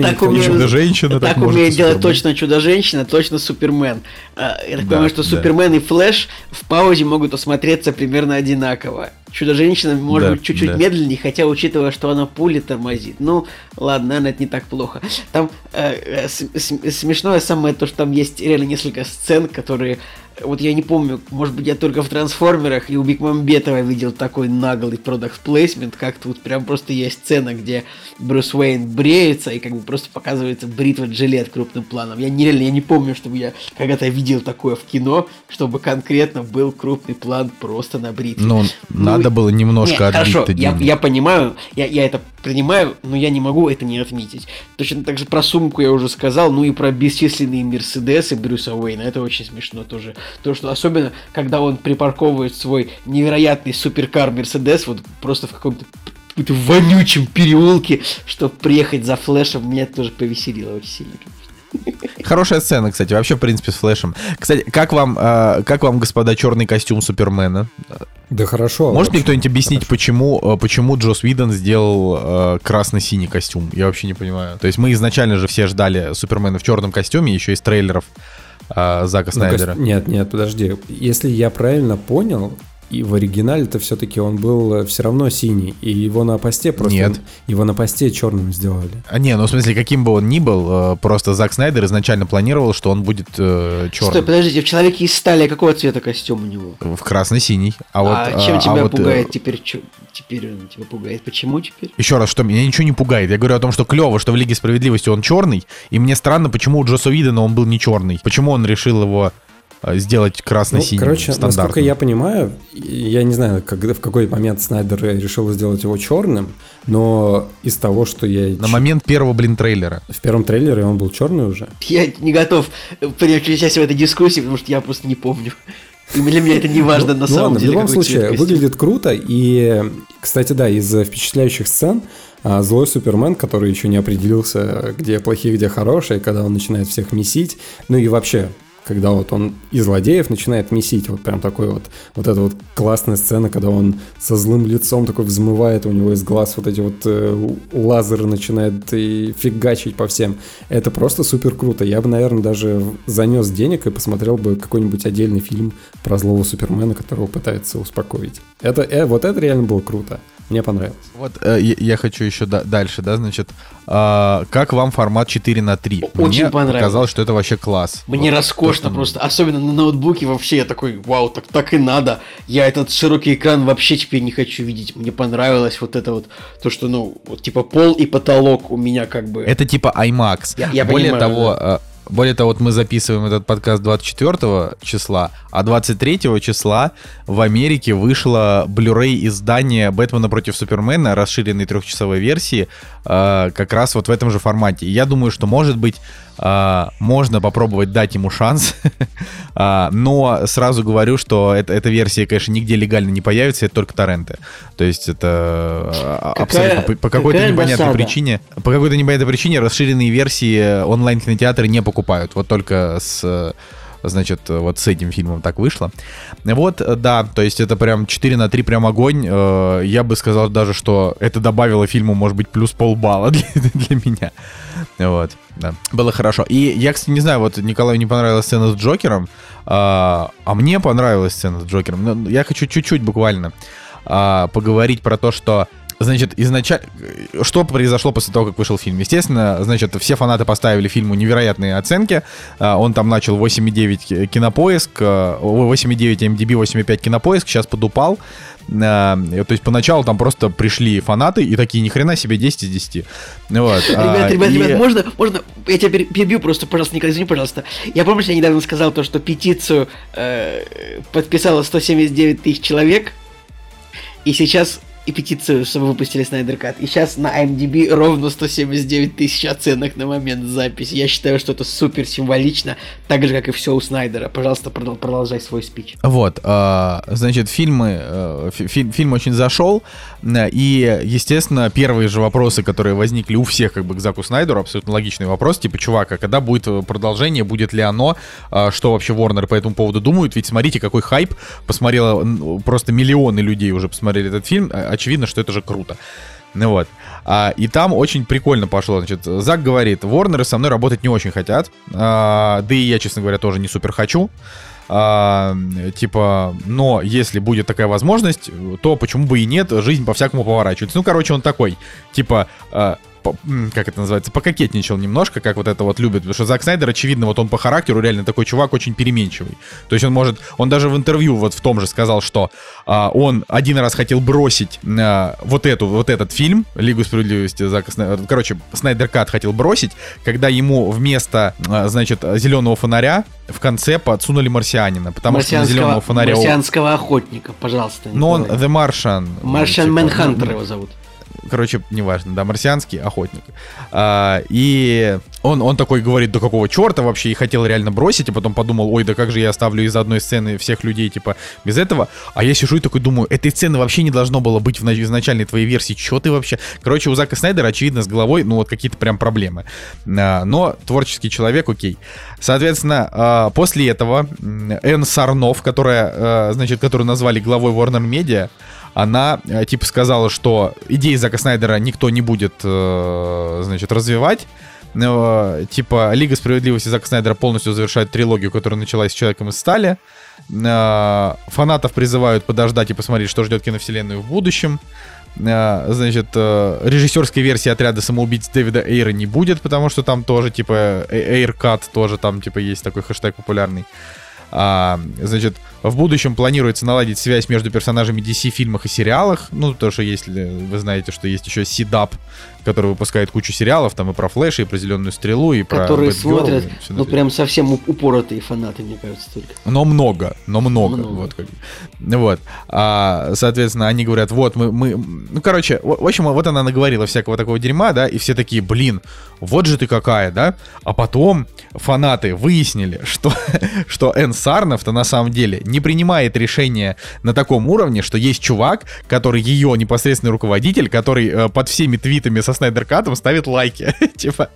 Типа, так может. Чудо-женщина так так может, умеет делать точно Чудо-женщина, точно Супермен. А, Я так Да, понимаю, что да. Супермен и Флэш в паузе могут осмотреться примерно одинаково. Чудо-женщина может Да, быть чуть-чуть да. медленнее, хотя учитывая, что она пули тормозит. Ну, ладно, наверное, это не так плохо. Там э, э, смешное самое то, что там есть реально несколько сцен, которые вот я не помню, может быть, я только в трансформерах и у Бекмамбетова видел такой наглый продакт плейсмент, как тут прям просто есть сцена, где Брюс Уэйн бреется и как бы просто показывается бритва жилет крупным планом. Я нереально, я не помню, чтобы я когда-то видел такое в кино, чтобы конкретно был крупный план просто на бритве. Ну, надо было немножко Не, хорошо, отбить я, я понимаю, я, я это принимаю, но я не могу это не отметить. Точно так же про сумку я уже сказал, ну и про бесчисленные Мерседесы Брюса Уэйна, это очень смешно тоже. То, что особенно, когда он припарковывает свой невероятный суперкар Мерседес, вот просто в каком-то каком-то вонючем переулке, чтобы приехать за флешем, меня это тоже повеселило очень сильно. Хорошая сцена, кстати, вообще, в принципе, с флешем. Кстати, как вам, э, как вам, господа, черный костюм Супермена? Да хорошо. Может мне кто-нибудь объяснить, почему, э, почему Джос Видон сделал э, красно-синий костюм? Я вообще не понимаю. То есть мы изначально же все ждали Супермена в черном костюме, еще из трейлеров э, Зака Ну, Снайдера. Нет, нет, подожди. Если я правильно понял, и в оригинале-то все-таки он был все равно синий, и его на посте просто... Нет. Его на посте черным сделали. А не, ну в смысле, каким бы он ни был, э, просто Зак Снайдер изначально планировал, что он будет э, Стой, черным. подождите, в Человеке из стали какого цвета костюм у него? В красно-синий. А, вот, а чем а, тебя а вот, э, пугает теперь? чё- теперь он тебя пугает? Почему теперь? Еще раз, что меня ничего не пугает. Я говорю о том, что клево, что в Лиге Справедливости он черный, и мне странно, почему у Джоса Видона он был не черный. Почему он решил его э, сделать Ну, красно-синим, короче, насколько стандартным? я понимаю, я не знаю, когда, в какой момент Снайдер решил сделать его черным, но из того, что я... На момент первого, блин, трейлера. В первом трейлере он был черный уже. Я не готов принять участие в этой дискуссии, потому что я просто не помню. И для меня это не важно на Ну самом ладно, деле. в любом случае, цвет выглядит круто. И, кстати, да, из впечатляющих сцен а, злой Супермен, который еще не определился, где плохие, где хорошие, когда он начинает всех месить. Ну и вообще, когда вот он и злодеев начинает месить, вот прям такой вот, вот эта вот классная сцена, когда он со злым лицом такой взмывает, у него из глаз вот эти вот э, лазеры начинают и фигачить по всем. Это просто супер круто. Я бы, наверное, даже занес денег и посмотрел бы какой-нибудь отдельный фильм про злого Супермена, которого пытается успокоить. Это, э, вот это реально было круто. Мне понравилось. Вот э, я, я хочу еще да- дальше, да, значит, а, как вам формат 4 на 3? Очень Мне понравилось. показалось, что это вообще класс. Мне Вот роскошно то, что- просто, особенно на ноутбуке вообще, я такой, вау, так, так и надо. Я этот широкий экран вообще теперь не хочу видеть. Мне понравилось вот это вот, то, что, ну, вот типа пол и потолок у меня как бы... Это типа IMAX. Я- я Более понимаю, того, э, более того, вот мы записываем этот подкаст 24 числа, а 23 числа в Америке вышло Blu-ray издание Бэтмена против Супермена, расширенной трехчасовой версии, э, как раз вот в этом же формате. Я думаю, что, может быть, э, можно попробовать дать ему шанс, <laughs> А, но сразу говорю, что это, эта версия, конечно, нигде легально не появится, это только торренты. То есть это э, абсолютно по, по какой-то какая непонятной досада. причине по какой-то непонятной причине расширенные версии онлайн-кинотеатры не покупают. Вот только с значит, вот с этим фильмом так вышло. Вот, э, да, то есть это прям 4 на 3 прям огонь. Э, Я бы сказал даже, что это добавило фильму, может быть, плюс полбалла <laughs> для, для меня. Вот, да. Было хорошо. И я, кстати, не знаю, вот Николаю не понравилась сцена с Джокером, а, а мне понравилась сцена с Джокером. Но я хочу чуть-чуть буквально а, поговорить про то, что Значит, изначально... Что произошло после того, как вышел фильм? Естественно, значит, все фанаты поставили фильму невероятные оценки. А, Он там начал 8,9 ки- кинопоиск, а, ой, 8,9 MDB, 8,5 кинопоиск, сейчас подупал. А, То есть поначалу там просто пришли фанаты и такие, ни хрена себе, 10 из 10. Вот. а, Ребят, ребят, и- ребят, можно, можно, я тебя пере- перебью просто, пожалуйста, Николай, извини, пожалуйста. Я помню, что я недавно сказал то, что петицию э, подписало 179 тысяч человек, и сейчас и петицию, чтобы выпустили Снайдер Кат. И сейчас на IMDb ровно 179 тысяч оценок на момент записи. Я считаю, что это супер символично, так же, как и все у Снайдера. Пожалуйста, продол- продолжай свой спич. Вот, а, значит, фильмы, э, фи- фи- фильм очень зашел, э, и, естественно, первые же вопросы, которые возникли у всех, как бы, к Заку Снайдеру, абсолютно логичный вопрос, типа, чувак, а когда будет э, продолжение, будет ли оно, а, что вообще Warner по этому поводу думают, ведь смотрите, какой хайп, посмотрело, просто миллионы людей уже посмотрели этот фильм, э, очевидно, что это же круто. Ну вот. А, и там очень прикольно пошло. Значит, Зак говорит, Ворнеры со мной работать не очень хотят. А, да и я, честно говоря, тоже не супер хочу. А, типа, но если будет такая возможность, то почему бы и нет, жизнь по-всякому поворачивается. Ну, короче, он такой, типа, а, по- как это называется, пококетничал немножко, как вот это вот любит. Потому что Зак Снайдер, очевидно, вот он по характеру реально такой чувак очень переменчивый. То есть он может, он даже в интервью вот в том же сказал, что а, он один раз хотел бросить а, вот эту, вот этот фильм Лигу справедливости Зака Снайдера. Короче, Снайдер Кат хотел бросить, когда ему вместо, а, значит, зеленого фонаря в конце подсунули марсианина, потому что зеленого фонаря... он- марсианского охотника, пожалуйста. Но он. The Martian. Маршан типа, Мэнхантер ну, его зовут. Короче, неважно, да, марсианский охотник. А, и он, он такой говорит, да какого черта вообще, и хотел реально бросить, и потом подумал, ой, да как же я оставлю из одной сцены всех людей, типа, без этого. А я сижу и такой думаю, этой сцены вообще не должно было быть в нач- изначальной твоей версии, что ты вообще? Короче, у Зака Снайдера, очевидно, с головой, ну, вот какие-то прям проблемы. А, но творческий человек, окей. Соответственно, а, после этого Энн Сарнов, которая, а, значит, которую назвали главой Warner Media, она э, типа сказала, что идеи Зака Снайдера никто не будет, э, значит, развивать. Э, типа Лига справедливости Зака Снайдера полностью завершает трилогию, которая началась с Человеком из стали. Фанатов призывают подождать и посмотреть, что ждет киновселенную в будущем. Значит, режиссерской версии отряда самоубийц Дэвида Эйра не будет, потому что там тоже, типа, Эйркат тоже там, типа, есть такой хэштег популярный. А, значит, в будущем планируется наладить связь между персонажами DC фильмах и сериалах. Ну, потому что если вы знаете, что есть еще Сидап, который выпускает кучу сериалов, там и про Флэша, и про Зеленую Стрелу, и про Которые Бэтгерл, смотрят, ну прям совсем уп- упоротые фанаты, мне кажется, только. Но много, но много. Много. Вот, как. вот. А, соответственно, они говорят, вот мы, мы... Ну, короче, в в общем, вот она наговорила всякого такого дерьма, да, и все такие, блин, вот же ты какая, да? А потом фанаты выяснили, что, <laughs> что Энн Сарнов-то на самом деле не принимает решения на таком уровне, что есть чувак, который ее непосредственный руководитель, который э, под всеми твитами со Снайдер ставит лайки. <laughs> Типа,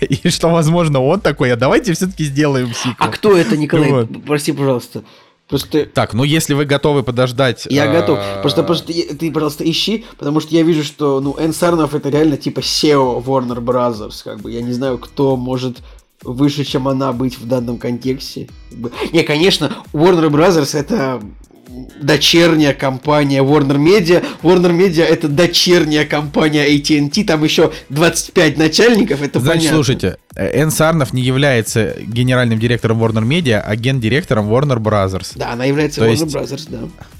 и что, возможно, он такой, а давайте все-таки сделаем сиквел. А кто это, Николай? Вот. Прости, пожалуйста. Просто Так, ну если вы готовы подождать... я а, готов. Просто, просто ты, пожалуйста, ищи, потому что я вижу, что, ну, Энн Сарнов это реально типа SEO Warner Brothers, как бы. Я не знаю, кто может выше, чем она быть в данном контексте. Не, конечно, Warner Brothers это дочерняя компания Warner Media. Warner Media это дочерняя компания AT&T. Там еще 25 начальников, это Значит, понятно. слушайте, э, Энн Сарнов не является генеральным директором Warner Media, а гендиректором Warner Brothers. Да, она является То Warner есть- Brothers, да.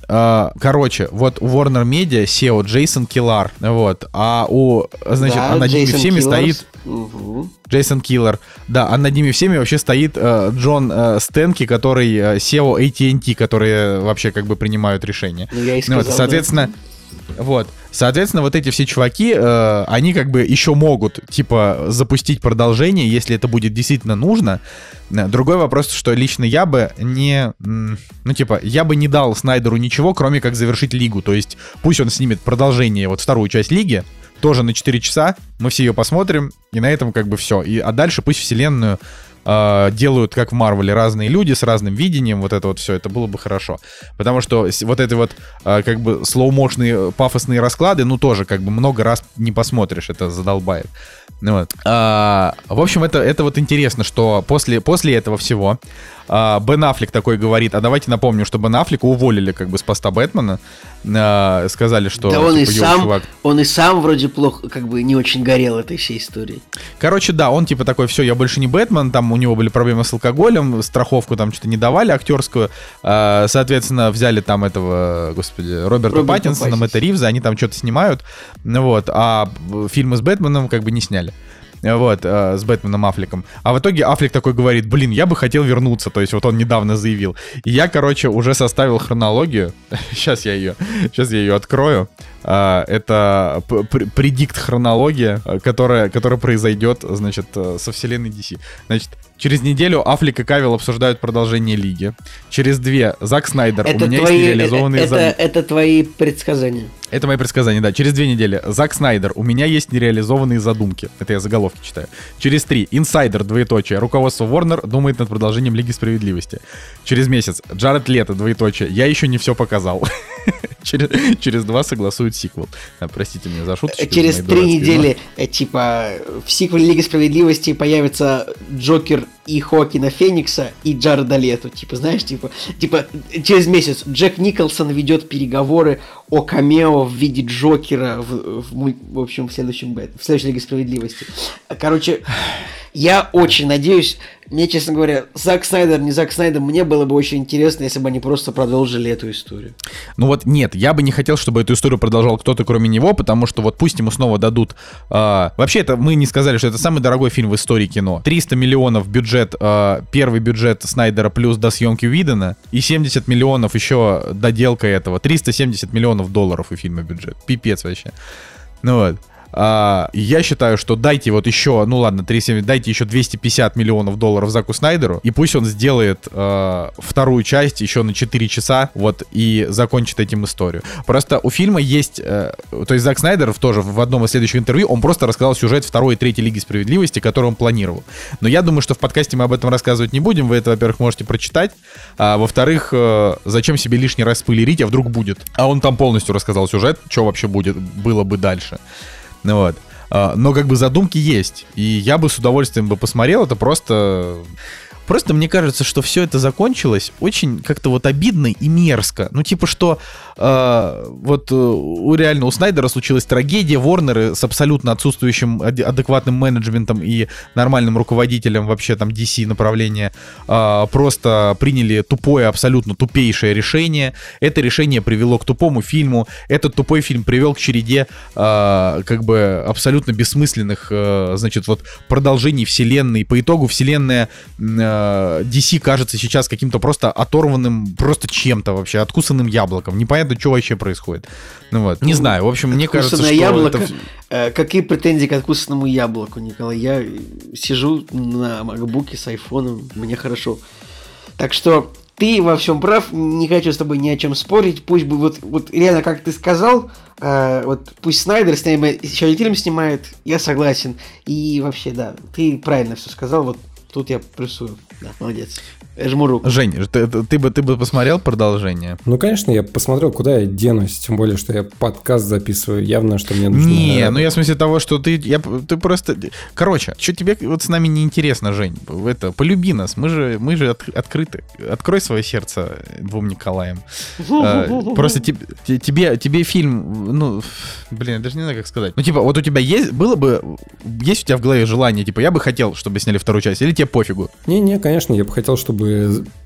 А, короче, вот у Warner Media SEO Джейсон Киллар, вот, а у, значит, Да, а над ними Джейсон всеми Киллерс. стоит Мгм. Джейсон Киллер, да, а над ними всеми вообще стоит э, Джон э, Стэнки, который э, SEO AT&T, которые вообще как бы принимают решения. Ну, я и Ну сказал, вот, соответственно, вот, соответственно, вот эти все чуваки, э, они как бы еще могут, типа, запустить продолжение, если это будет действительно нужно. Э, Другой вопрос, что лично я бы не, ну, типа, я бы не дал Снайдеру ничего, кроме как завершить лигу. То есть, пусть он снимет продолжение, вот вторую часть лиги, тоже на 4 часа, мы все ее посмотрим, и на этом как бы все. И, а дальше пусть вселенную э, делают, как в Марвеле, разные люди с разным видением, вот это вот все, это было бы хорошо. Потому что вот эти вот э, как бы слоумошные пафосные расклады, ну тоже как бы много раз не посмотришь, это задолбает. Ну вот. А, в общем, это, это вот интересно, что после, после этого всего а, Бен Аффлек такой говорит, а давайте напомню, что Бен Аффлека уволили как бы с поста Бэтмена, А, сказали, что Да он и типа, «Йоу, сам, чувак, он и сам вроде плохо, как бы не очень горел этой всей историей. Короче, да, он типа такой, все, я больше не Бэтмен, там у него были проблемы с алкоголем, страховку там что-то не давали актерскую, А, соответственно, взяли там этого, господи, Роберта, Роберта Паттинсона, Паттинсона. Мэтта Ривза, они там что-то снимают, вот, а фильмы с Бэтменом как бы не сняли. Вот, э, с Бэтменом Аффлеком. А в итоге Аффлек такой говорит, блин, я бы хотел вернуться. То есть вот он недавно заявил. И я, короче, уже составил хронологию. <laughs> Сейчас я ее, сейчас я ее открою. А, Это предикт хронология, э, которая, которая произойдет, значит, э, со вселенной DC. Значит, через неделю Аффлек и Кавилл обсуждают продолжение Лиги. Через две Зак Снайдер. Это У меня твои, есть нереализованные это, задумки. это твои предсказания. Это мои предсказания, да. Через две недели Зак Снайдер. У меня есть нереализованные задумки. Это я заголовки читаю. Через три. Инсайдер, двоеточие. Руководство Warner думает над продолжением Лиги Справедливости. Через месяц. Джаред Лето, двоеточие. Я еще не все показал. <laughs> Через, через два согласуют сиквел. А, простите меня за шуточки. Э, Через три дурацкие, но- недели, э, типа, в сиквеле Лиги Справедливости появится Джокер и Хоакина Феникса и Джареда Лето. Типа, знаешь, типа, типа, через месяц Джек Николсон ведет переговоры о камео в виде Джокера в, в, в общем, в следующем, в следующей Лиге Справедливости. Короче, я очень надеюсь, мне, честно говоря, Зак Снайдер, не Зак Снайдер, мне было бы очень интересно, если бы они просто продолжили эту историю. Ну вот нет, я бы не хотел, чтобы эту историю продолжал кто-то кроме него, потому что вот пусть ему снова дадут... а, вообще это мы не сказали, что это самый дорогой фильм в истории кино. 300 миллионов бюджет, а, первый бюджет Снайдера плюс до съемки Уидона, и 70 миллионов еще доделка этого. 370 миллионов долларов у фильма бюджет. Пипец вообще. Ну вот. А, я считаю, что дайте вот еще, ну ладно, 370, дайте еще 250 миллионов долларов Заку Снайдеру, и пусть он сделает э, вторую часть еще на 4 часа, вот, и закончит этим историю. Просто у фильма есть, э, то есть Зак Снайдер тоже в одном из следующих интервью, он просто рассказал сюжет второй и третьей Лиги Справедливости, который он планировал. Но я думаю, что в подкасте мы об этом рассказывать не будем, вы это, во-первых, можете прочитать, а во-вторых, э, зачем себе лишний раз спойлерить, а вдруг будет. А он там полностью рассказал сюжет, что вообще будет, было бы дальше. Ну вот. А, Но как бы задумки есть. И я бы с удовольствием бы посмотрел. Это просто Просто мне кажется, что все это закончилось очень как-то вот обидно и мерзко. Ну, типа, что э, вот э, у реально у Снайдера случилась трагедия, Ворнеры с абсолютно отсутствующим аде- адекватным менеджментом и нормальным руководителем вообще там DC направления э, просто приняли тупое, абсолютно тупейшее решение. Это решение привело к тупому фильму. Этот тупой фильм привел к череде э, как бы абсолютно бессмысленных, э, значит, вот продолжений вселенной. По итогу вселенная э, DC кажется сейчас каким-то просто оторванным, просто чем-то вообще, откусанным яблоком. Непонятно, что вообще происходит. Ну вот, не знаю. В общем, мне кажется, что Откусанное яблоко. это... Э, какие претензии к откусанному яблоку, Николай? Я сижу на макбуке с айфоном, мне хорошо. Так что ты во всем прав, не хочу с тобой ни о чем спорить. Пусть бы вот, вот реально, как ты сказал, э, вот пусть Снайдер снимает, еще один фильм снимает, я согласен. И вообще, да, ты правильно все сказал, вот тут я плюсую. Да, молодец. Я жму руку. Жень, ты, ты- бы, ты бы посмотрел продолжение? Ну, конечно, я посмотрел, куда я денусь, тем более, что я подкаст записываю, явно, что мне нужно... Не, ну я в смысле того, что ты, я, ты просто, короче, что тебе вот с нами не интересно, Жень, это полюби нас, мы же, мы же от- открыты, открой свое сердце двум Николаям. Э, Просто теб- те- тебе, тебе фильм, ну, блин, я даже не знаю, как сказать. Ну типа, вот у тебя есть, было бы, есть у тебя в голове желание, типа, я бы хотел, чтобы сняли вторую часть, или тебе пофигу? Не-не, конечно, я бы хотел, чтобы...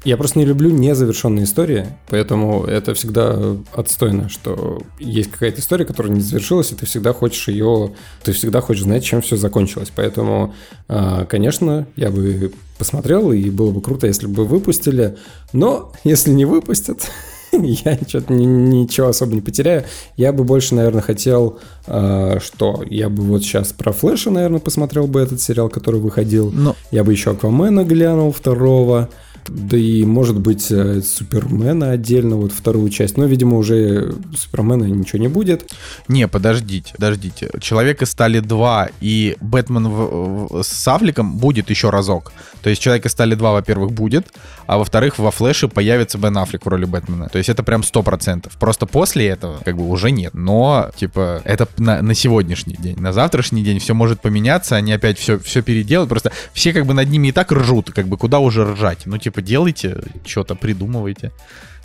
Я просто не люблю незавершенные истории, поэтому это всегда отстойно, что есть какая-то история, которая не завершилась, и ты всегда хочешь ее... Ты всегда хочешь знать, чем все закончилось. Поэтому, а, конечно, я бы посмотрел, и было бы круто, если бы выпустили. Но если не выпустят, <laughs> я что-то ничего особо не потеряю. Я бы больше, наверное, хотел, а, что я бы вот сейчас про Флэша, наверное, посмотрел бы этот сериал, который выходил. Ну, Я бы еще Аквамена глянул второго. Да и, может быть, э, Супермена отдельно, вот вторую часть. Но, видимо, уже Супермена ничего не будет. Не, подождите, подождите. Человек из стали 2 и Бэтмен в- в- с Аффлеком будет еще разок. То есть Человек из стали 2, во-первых, будет, а во-вторых, во Флэше появится Бен Аффлек в роли Бэтмена. То есть это прям 100%. Просто после этого как бы уже нет. Но, типа, это на, на сегодняшний день. На завтрашний день все может поменяться, они опять все, все переделают. Просто все как бы над ними и так ржут, как бы куда уже ржать. Ну, типа, делайте что-то, придумывайте.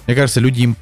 Мне кажется, люди им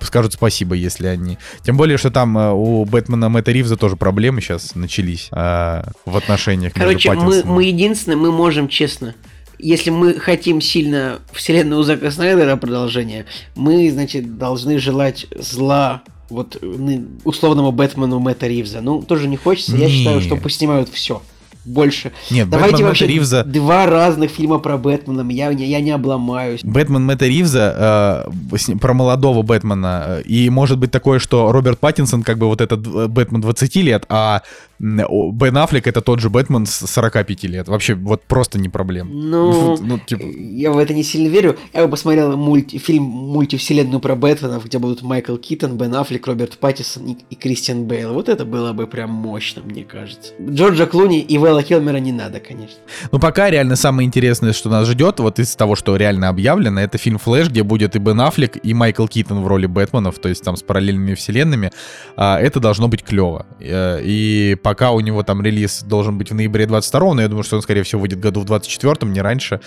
скажут спасибо, если они... Тем более, что там э, у Бэтмена Мэтта Ривза тоже проблемы сейчас начались э, в отношениях между Короче, мы, Паттинсоном. мы единственное, мы можем честно. Если мы хотим сильно вселенную Зака Снайдера продолжения, мы, значит, должны желать зла вот ны- условному Бэтмену Мэтта Ривза. Ну, тоже не хочется. Я Не. считаю, что пусть снимают все. Больше. Нет, Давайте Бэтмен вообще Мэтта Ривза... два разных фильма про Бэтмена. Я, не- я не обломаюсь. Бэтмен Мэтта Ривза э, про молодого Бэтмена. И может быть такое, что Роберт Паттинсон как бы вот этот э, Бэтмен 20 лет, а Бен Аффлек это тот же Бэтмен с 45 лет. Вообще вот просто не проблема. Ну, <laughs> Ну, типа... я в это не сильно верю. Я бы посмотрел мульти, фильм мультивселенную про Бэтменов, где будут Майкл Китон, Бен Аффлек, Роберт Паттисон и, и Кристиан Бейл. Вот это было бы прям мощно, мне кажется. Джорджа Клуни и Вэла Килмера не надо, конечно. Ну, пока реально самое интересное, что нас ждет, вот из того, что реально объявлено, это фильм «Флэш», где будет и Бен Аффлек, и Майкл Китон в роли Бэтменов, то есть там с параллельными вселенными. А, это должно быть клево. Э, И пока у него там релиз должен быть в ноябре 22 но я думаю, что он, скорее всего, выйдет году в 24-м, не раньше,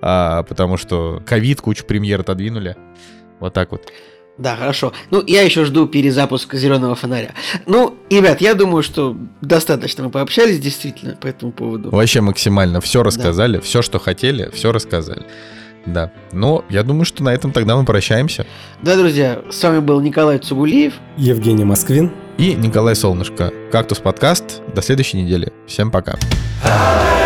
а, потому что ковид, кучу премьер отодвинули. Вот так вот. Да, хорошо. Ну, я еще жду перезапуск зеленого фонаря. Ну, ребят, я думаю, что достаточно мы пообщались действительно по этому поводу. Вообще максимально все рассказали, все, что хотели, все рассказали. Да. Но я думаю, что на этом тогда мы прощаемся. Да, друзья, с вами был Николай Цугулиев. Евгений Москвин. И Николай Солнышко. Кактус подкаст. До следующей недели. Всем пока. I